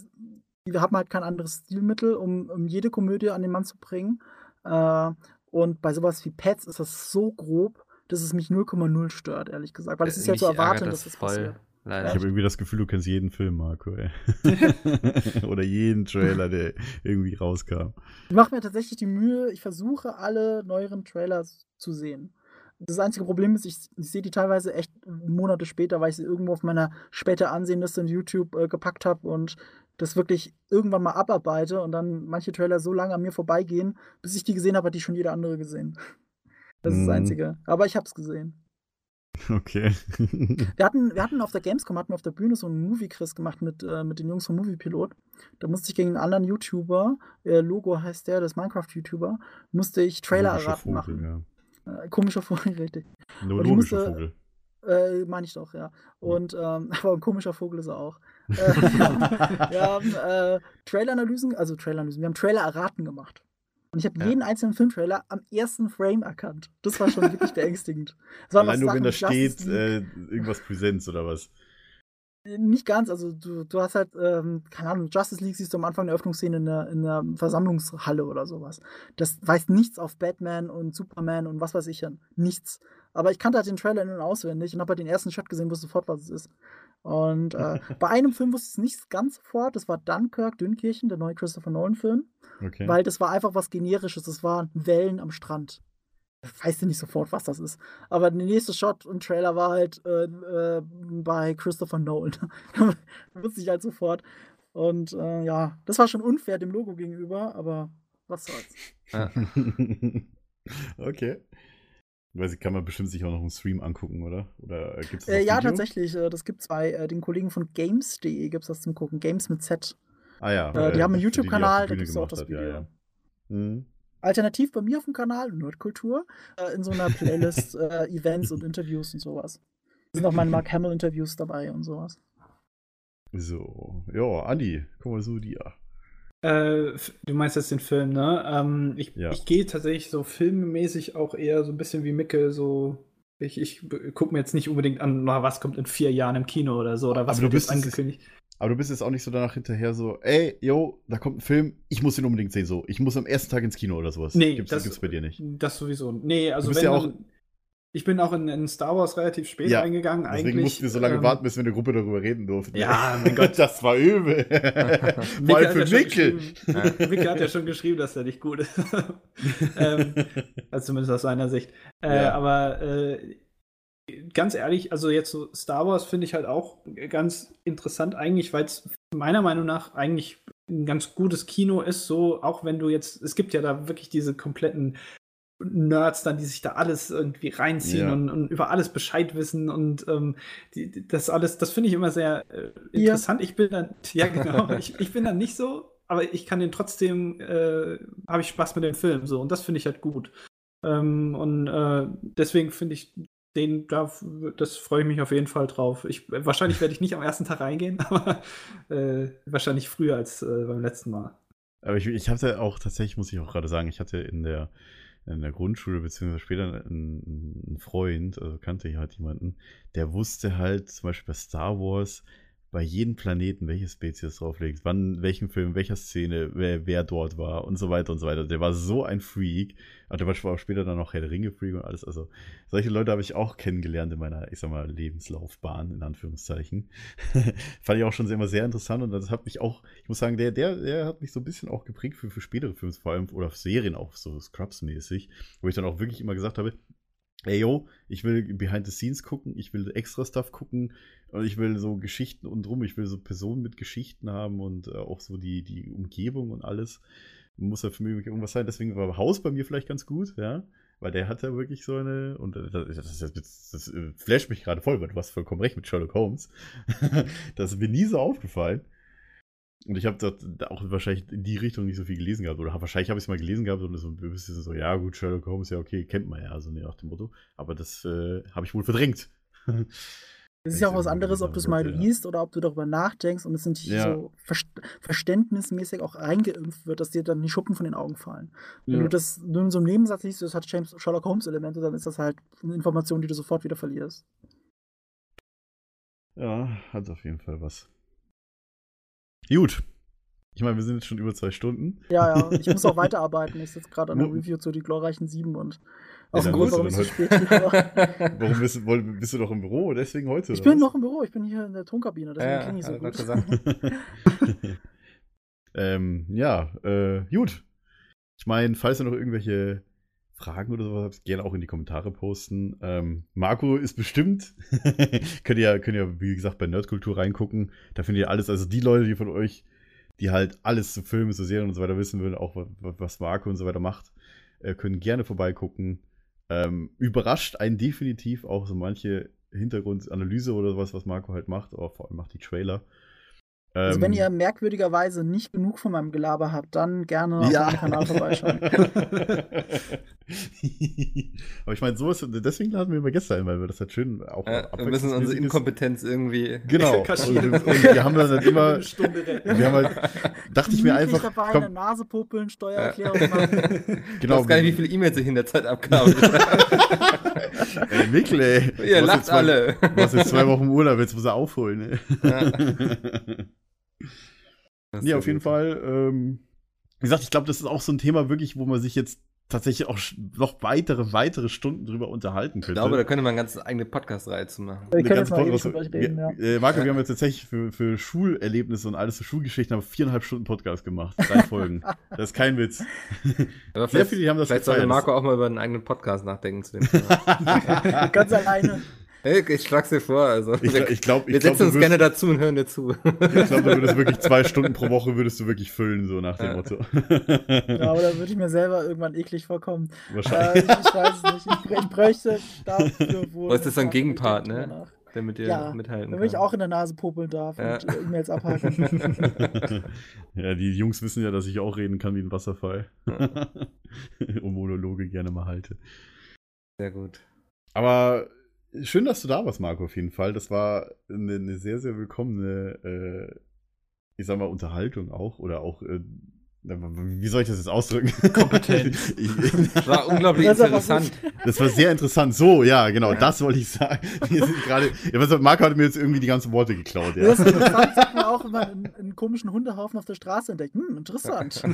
wir haben halt kein anderes Stilmittel, um, um jede Komödie an den Mann zu bringen. Äh, und bei sowas wie Pets ist das so grob, dass es mich 0,0 stört, ehrlich gesagt. Weil es ist ja zu erwarten, ärgert dass das passiert. Leider. ich habe irgendwie das Gefühl, du kennst jeden Film, Marco, ey. (laughs) Oder jeden Trailer, der irgendwie rauskam. Ich mache mir tatsächlich die Mühe, ich versuche alle neueren Trailers zu sehen. Das einzige Problem ist, ich, ich sehe die teilweise echt Monate später, weil ich sie irgendwo auf meiner später Ansehenliste in YouTube äh, gepackt habe und das wirklich irgendwann mal abarbeite und dann manche Trailer so lange an mir vorbeigehen, bis ich die gesehen habe, hat die schon jeder andere gesehen. Das ist das Mhm. Einzige. Aber ich habe es gesehen. Okay. (laughs) Wir hatten, wir hatten auf der Gamescom hatten wir auf der Bühne so einen Movie-Quiz gemacht mit, äh, mit den Jungs vom Moviepilot. Da musste ich gegen einen anderen YouTuber, äh, Logo heißt der, das Minecraft-YouTuber, musste ich Trailer Logischer erraten Vogel, machen. ja. Äh, komischer Vogel, (laughs) richtig. Ich logischer musste- Vogel. Äh, meine ich doch, ja. Und ähm, (laughs) aber ein komischer Vogel ist er auch. Äh, wir haben äh, Trailer-Analysen, also Trailer-Analysen, wir haben Trailer-Erraten gemacht. Und ich habe Ja. jeden einzelnen Filmtrailer am ersten Frame erkannt. Das war schon wirklich beängstigend. Allein nur, wenn da steht, äh, irgendwas Präsenz oder was. Nicht ganz, also du, du hast halt, ähm, keine Ahnung, Justice League siehst du am Anfang der Öffnungsszene in der, in der Versammlungshalle oder sowas. Das weist nichts auf Batman und Superman und was weiß ich hin. Nichts. Aber ich kannte halt den Trailer in- und auswendig und habe halt den ersten Shot gesehen, wusste sofort, was es ist. Und äh, (laughs) bei einem Film wusste ich es nicht ganz sofort, das war Dunkirk, Dünkirchen, der neue Christopher Nolan-Film, Okay. weil das war einfach was Generisches, das waren Wellen am Strand. Weißt du nicht sofort, was das ist. Aber der nächste Shot im Trailer war halt äh, äh, bei Christopher Nolan. (laughs) Wusste ich halt sofort. Und äh, ja, das war schon unfair dem Logo gegenüber, aber was soll's. Ja. (laughs) okay. Weiß ich, kann man bestimmt sich auch noch einen Stream angucken, oder? Oder gibt es Äh, ja, tatsächlich. Äh, das gibt zwei. Äh, den Kollegen von Games.de gibt es das zum Gucken. Games mit Z. Ah ja. Äh, die haben einen YouTube-Kanal, da Bühne gibt's auch das hat, Video. Ja, ja. Mhm. Alternativ bei mir auf dem Kanal, Nerdkultur, äh, in so einer Playlist (laughs) äh, Events und Interviews und sowas. Da sind auch meine Mark Hamill-Interviews dabei und sowas. So. Ja, Andi, komm mal zu dir. Äh, du meinst jetzt den Film, ne? Ähm, ich Ja. ich gehe tatsächlich so filmmäßig auch eher so ein bisschen wie Micke, so. Ich, ich gucke mir jetzt nicht unbedingt an, na, was kommt in vier Jahren im Kino oder so, oder was Aber du wird jetzt bist es- angekündigt. Aber du bist jetzt auch nicht so danach hinterher so, ey, yo, da kommt ein Film, ich muss den unbedingt sehen, so. Ich muss am ersten Tag ins Kino oder sowas. Nee, gibt's, das- gibt's bei dir nicht. Das sowieso. Nee, also Du bist wenn ja auch- dann, ich bin auch in, in Star Wars relativ spät Ja, reingegangen. Deswegen eigentlich, mussten wir so lange ähm, warten, bis wir in der Gruppe darüber reden durften. Ja, mein (laughs) Gott. Das war übel. (laughs) Vor Micke allem hat für ja schon Mikkel. geschrieben- (laughs) Micke hat ja schon geschrieben, dass er nicht gut ist. ähm, also zumindest aus seiner Sicht. Äh, Ja. Aber äh, ganz ehrlich, also jetzt so Star Wars finde ich halt auch ganz interessant eigentlich, weil es meiner Meinung nach eigentlich ein ganz gutes Kino ist, so auch wenn du jetzt, es gibt ja da wirklich diese kompletten Nerds dann, die sich da alles irgendwie reinziehen Ja. und, und über alles Bescheid wissen und ähm, die, das alles, das finde ich immer sehr äh, interessant. Ich bin dann, (laughs) ja genau, ich, ich bin dann nicht so, aber ich kann den trotzdem, äh, habe ich Spaß mit dem Film so und das finde ich halt gut. Ähm, und äh, deswegen finde ich den, da, das freue ich mich auf jeden Fall drauf. Ich, wahrscheinlich werde ich nicht am ersten Tag reingehen, (laughs) aber äh, wahrscheinlich früher als äh, beim letzten Mal. Aber ich, ich hatte auch tatsächlich, muss ich auch gerade sagen, ich hatte in der, in der Grundschule, beziehungsweise später einen, einen Freund, also kannte ich halt jemanden, der wusste halt zum Beispiel bei Star Wars bei jedem Planeten, welche Spezies drauf liegt, wann, welchen Film, welcher Szene, wer, wer dort war und so weiter und so weiter. Der war so ein Freak. Und der war später dann noch Herr der Ringe-Freak und alles. Also, solche Leute habe ich auch kennengelernt in meiner, ich sag mal, Lebenslaufbahn, in Anführungszeichen. (laughs) Fand ich auch schon immer sehr interessant und das hat mich auch, ich muss sagen, der, der, der hat mich so ein bisschen auch geprägt für, für spätere Filme, vor allem, oder Serien auch, so Scrubs-mäßig, wo ich dann auch wirklich immer gesagt habe, ey yo, ich will Behind the Scenes gucken, ich will extra Stuff gucken und ich will so Geschichten und drum, ich will so Personen mit Geschichten haben und äh, auch so die, die Umgebung und alles. Muss ja für mich irgendwas sein, deswegen war Haus bei mir vielleicht ganz gut, ja. Weil der hat ja wirklich so eine, und äh, das, das, das, das, äh, flasht mich gerade voll, weil du hast vollkommen recht mit Sherlock Holmes. (laughs) das ist mir nie so aufgefallen. Und ich habe da auch wahrscheinlich in die Richtung nicht so viel gelesen gehabt. Oder wahrscheinlich habe ich es mal gelesen gehabt und so ein bisschen so, ja gut, Sherlock Holmes, ja okay, kennt man ja, so nach dem Motto. Aber das äh, habe ich wohl verdrängt. (laughs) Es ist ja auch was anderes, ob du es mal liest oder ob du darüber nachdenkst und es nicht Ja. so verst verständnismäßig auch reingeimpft wird, dass dir dann die Schuppen von den Augen fallen. Wenn Ja. du das nur in so einem Nebensatz liest, das hat James Sherlock Holmes Elemente, dann ist das halt eine Information, die du sofort wieder verlierst. Ja, hat auf jeden Fall was. Gut. Ich meine, wir sind jetzt schon über zwei Stunden. Ja, ja, ich muss auch (laughs) weiterarbeiten. Ich sitze gerade an der. Review zu die glorreichen Sieben und aus dem Grund, warum ich so spät war. (laughs) Warum bist, du- woll- bist du noch im Büro? Deswegen heute? Ich bin noch im Büro, ich bin hier in der Tonkabine, deswegen Ja, klinge ich so gut. gesagt. (laughs) ähm, ja, äh, gut. Ich meine, falls ihr noch irgendwelche Fragen oder sowas habt, gerne auch in die Kommentare posten. Ähm, Marco ist bestimmt. (laughs) könnt ihr, könnt ihr, wie gesagt, bei Nerdkultur reingucken. Da findet ihr alles. Also die Leute, die von euch, die halt alles zu Filmen, zu Serien und so weiter wissen wollen, auch wa- wa- was Marco und so weiter macht, äh, können gerne vorbeigucken. Ähm, überrascht einen definitiv auch so manche Hintergrundanalyse oder sowas, was Marco halt macht, aber vor allem macht die Trailer. Also wenn Ähm, ihr merkwürdigerweise nicht genug von meinem Gelaber habt, dann gerne auf ja. meinem Kanal vorbeischauen. (laughs) (laughs) (laughs) Aber ich meine, sowas, deswegen laden wir immer Gäste ein, weil wir das halt schön auch Ja, wir müssen unsere abwechslungsmäßig ist. Inkompetenz irgendwie. Genau. Und, (laughs) kaschieren. und wir haben dann halt immer, wir haben halt, dachte ich mir einfach, dabei, komm, eine Nase popeln, Steuererklärung (laughs) machen. Ich genau, weiß gar nicht, wie viele E-Mails ich in der Zeit abkam. ey, Mikkel, ey. Ihr lacht zwei- alle. Du hast jetzt zwei Wochen Urlaub, jetzt muss er aufholen, ey. Das ist Nee, auf jeden gut. Fall. Ähm, wie gesagt, ich glaube, das ist auch so ein Thema wirklich, wo man sich jetzt tatsächlich auch noch weitere, weitere Stunden drüber unterhalten Ich könnte. glaube, da könnte man eine ganz eigene Podcast-Reihe zu machen. Wir Eine können jetzt ganze mal Podcast- reden, ja. äh, Marco, wir haben jetzt tatsächlich für, für Schulerlebnisse und alles für Schulgeschichten haben wir viereinhalb Stunden Podcast gemacht. Drei Folgen. (laughs) das ist kein Witz. Aber Sehr vielleicht, viele haben das vielleicht sollte gefeiert. Marco auch mal über einen eigenen Podcast nachdenken zu dem (laughs) Thema. Ganz alleine. Hey, ich schlag's dir vor. Also, Ich, wir ich glaube, wir ich glaub, setzen du uns würdest- gerne dazu und hören dir zu. Ich glaube, du würdest wirklich zwei (laughs) Stunden pro Woche würdest du wirklich füllen, so nach dem Ja. Motto. Ja, aber da würde ich mir selber irgendwann eklig vorkommen. Wahrscheinlich. Äh, ich, ich weiß es nicht. Ich, ich bräuchte dafür (laughs) wohl. Was ist so ein Gegenpart, ne? drüber nach. Der mit dir Ja, mithalten Damit ich auch in der Nase popeln darf Ja. und E-Mails (laughs) abhaken. ja, die Jungs wissen ja, dass ich auch reden kann wie ein Wasserfall. und Monologe gerne mal halte. Sehr gut. Aber schön, dass du da warst, Marco, auf jeden Fall. Das war eine, eine sehr, sehr willkommene, äh, ich sag mal, Unterhaltung auch. Oder auch, äh, wie soll ich das jetzt ausdrücken? Kompetent. (laughs) Ich, Das war unglaublich Das interessant. das war sehr interessant. So, ja, genau, das wollte ich sagen. (laughs) Wir sind gerade, ja, was- Marco hat mir jetzt irgendwie die ganzen Worte geklaut, ja. Das ist interessant, sagt man auch, wenn man einen, einen komischen Hundehaufen auf der Straße entdeckt. Hm, interessant. (laughs)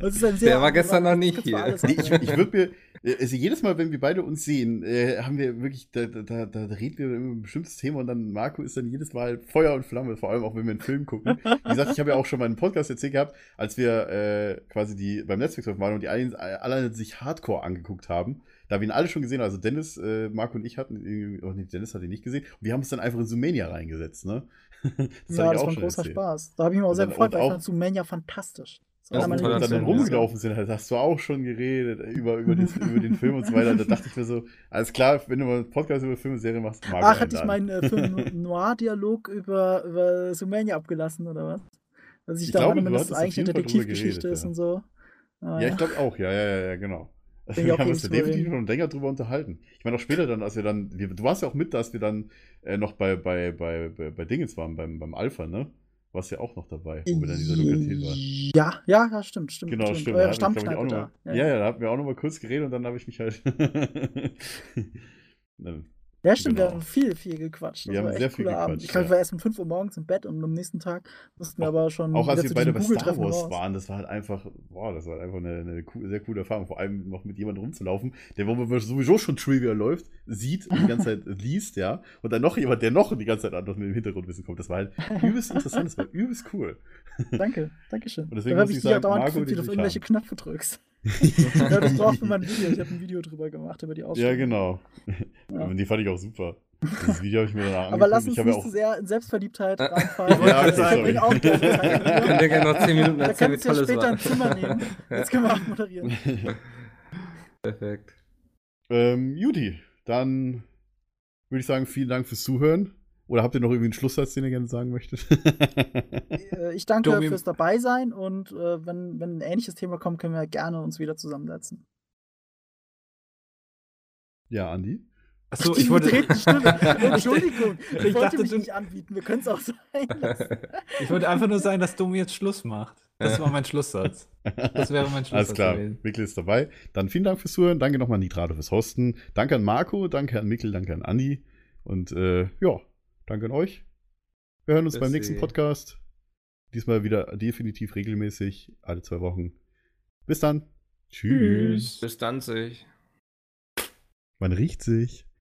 Das ist ein sehr Der war gestern noch nicht hier. Nee, ich, ich würde mir, also jedes Mal, wenn wir beide uns sehen, äh, haben wir wirklich, da, da, da, da reden wir über ein bestimmtes Thema und dann Marco ist dann jedes Mal Feuer und Flamme, vor allem auch wenn wir einen Film gucken. Wie gesagt, ich habe ja auch schon mal einen Podcast erzählt gehabt, als wir äh, quasi die beim Netflix waren und die einen, alle sich Hardcore angeguckt haben. Da wir ihn alle schon gesehen haben, also Dennis, äh, Marco und ich hatten, oh nee, Dennis hat ihn nicht gesehen. Und wir haben uns dann einfach in Sumania reingesetzt, ne? (laughs) Das ja, das war ein großer erzählt. Spaß. Da habe ich mich auch Und sehr gefreut, auch- weil ich fand Sumania fantastisch. Ein toller Und dann Film, rumgelaufen sind, halt, hast du auch schon geredet über, über, das, über den Film und so weiter. Da dachte ich mir so, alles klar, wenn du mal einen Podcast über Film und Serie machst, mag Ach, hatte ich meinen äh, Film Noir-Dialog (laughs) über, über Sumania abgelassen, oder was? Dass ich, Ich da glaube, meine, dass es eigentlich eine Detektivgeschichte ist ja. und so. Ah, Ja, ich glaube auch, ja, ja, ja, ja, genau. (laughs) ich (laughs) Wir haben uns definitiv schon länger drüber unterhalten. Ich meine auch später dann, als wir dann, wir, du warst ja auch mit, dass wir dann äh, noch bei, bei, bei, bei, Dingens waren, beim, beim Alpha, ne? Warst ja auch noch dabei, wo wir dann in dieser Lokalität waren. Ja, ja, ja, stimmt, stimmt. Genau, stimmt. Ich, auch Stammkneipe da. mal, ja, ja, da hatten wir auch noch mal kurz geredet und dann habe ich mich halt. (laughs) Ja, stimmt, wir Genau. haben viel, viel gequatscht. Wir Das haben sehr viel cooler Abend. gequatscht, Ich glaube, ja. war erst um 5 Uhr morgens im Bett und am nächsten Tag mussten wir aber schon Auch als wir beide bei Star Wars raus. waren, das war halt einfach, boah, das war einfach eine, eine sehr coole Erfahrung. Vor allem noch mit jemandem rumzulaufen, der, sowieso schon Trivia läuft, sieht und die ganze Zeit (laughs) liest, ja. Und dann noch jemand, der noch die ganze Zeit anders mit dem Hintergrundwissen kommt. Das war halt übelst interessant, das war übelst cool. (laughs) Danke, danke schön. Und deswegen da muss habe ich ich sagen, dauernd Marco, geguckt, wie du auf irgendwelche haben. Knöpfe drückst. Ja, das (laughs) braucht für mein Video. Ich habe ein Video drüber gemacht, über die Ausstellung. Ja, genau. Ja. Die fand ich auch super. Das Video habe ich mir danach angeguckt. Aber lass ich uns nicht auch, zu sehr in Selbstverliebtheit reinfallen. Ja, das okay, sorry. auch gerne Zeit. Könnt ihr gerne noch 10 Minuten Da erzählen, wie kannst du ja toll es später war. ein Zimmer nehmen. Jetzt können wir auch moderieren. (laughs) Perfekt. ähm, Judy, dann würde ich sagen, vielen Dank fürs Zuhören. Oder habt ihr noch irgendwie einen Schlusssatz, den ihr gerne sagen möchtet? (laughs) Äh, Ich danke Domi- fürs Dabeisein und äh, wenn, wenn ein ähnliches Thema kommt, können wir gerne uns wieder zusammensetzen. ja, Andi? Achso, ich wollte. (laughs) Entschuldigung, ich, Ich wollte dachte, mich nicht anbieten. Wir können es auch sein lassen. ich wollte einfach nur sagen, dass Domi jetzt Schluss macht. Das war mein Schlusssatz. Das wäre mein (laughs) Schlusssatz Alles klar, gewesen. Mikkel ist dabei. Dann vielen Dank fürs Zuhören. Danke nochmal an Nitrado fürs Hosten. Danke an Marco, danke an Mikkel, danke an Andi. Und äh, ja, danke an euch. Wir hören uns beim Tschüssi. nächsten Podcast. Diesmal wieder definitiv regelmäßig, alle zwei Wochen. Bis dann. Tschüss. Tschüss. Bis dann sich. Man riecht sich.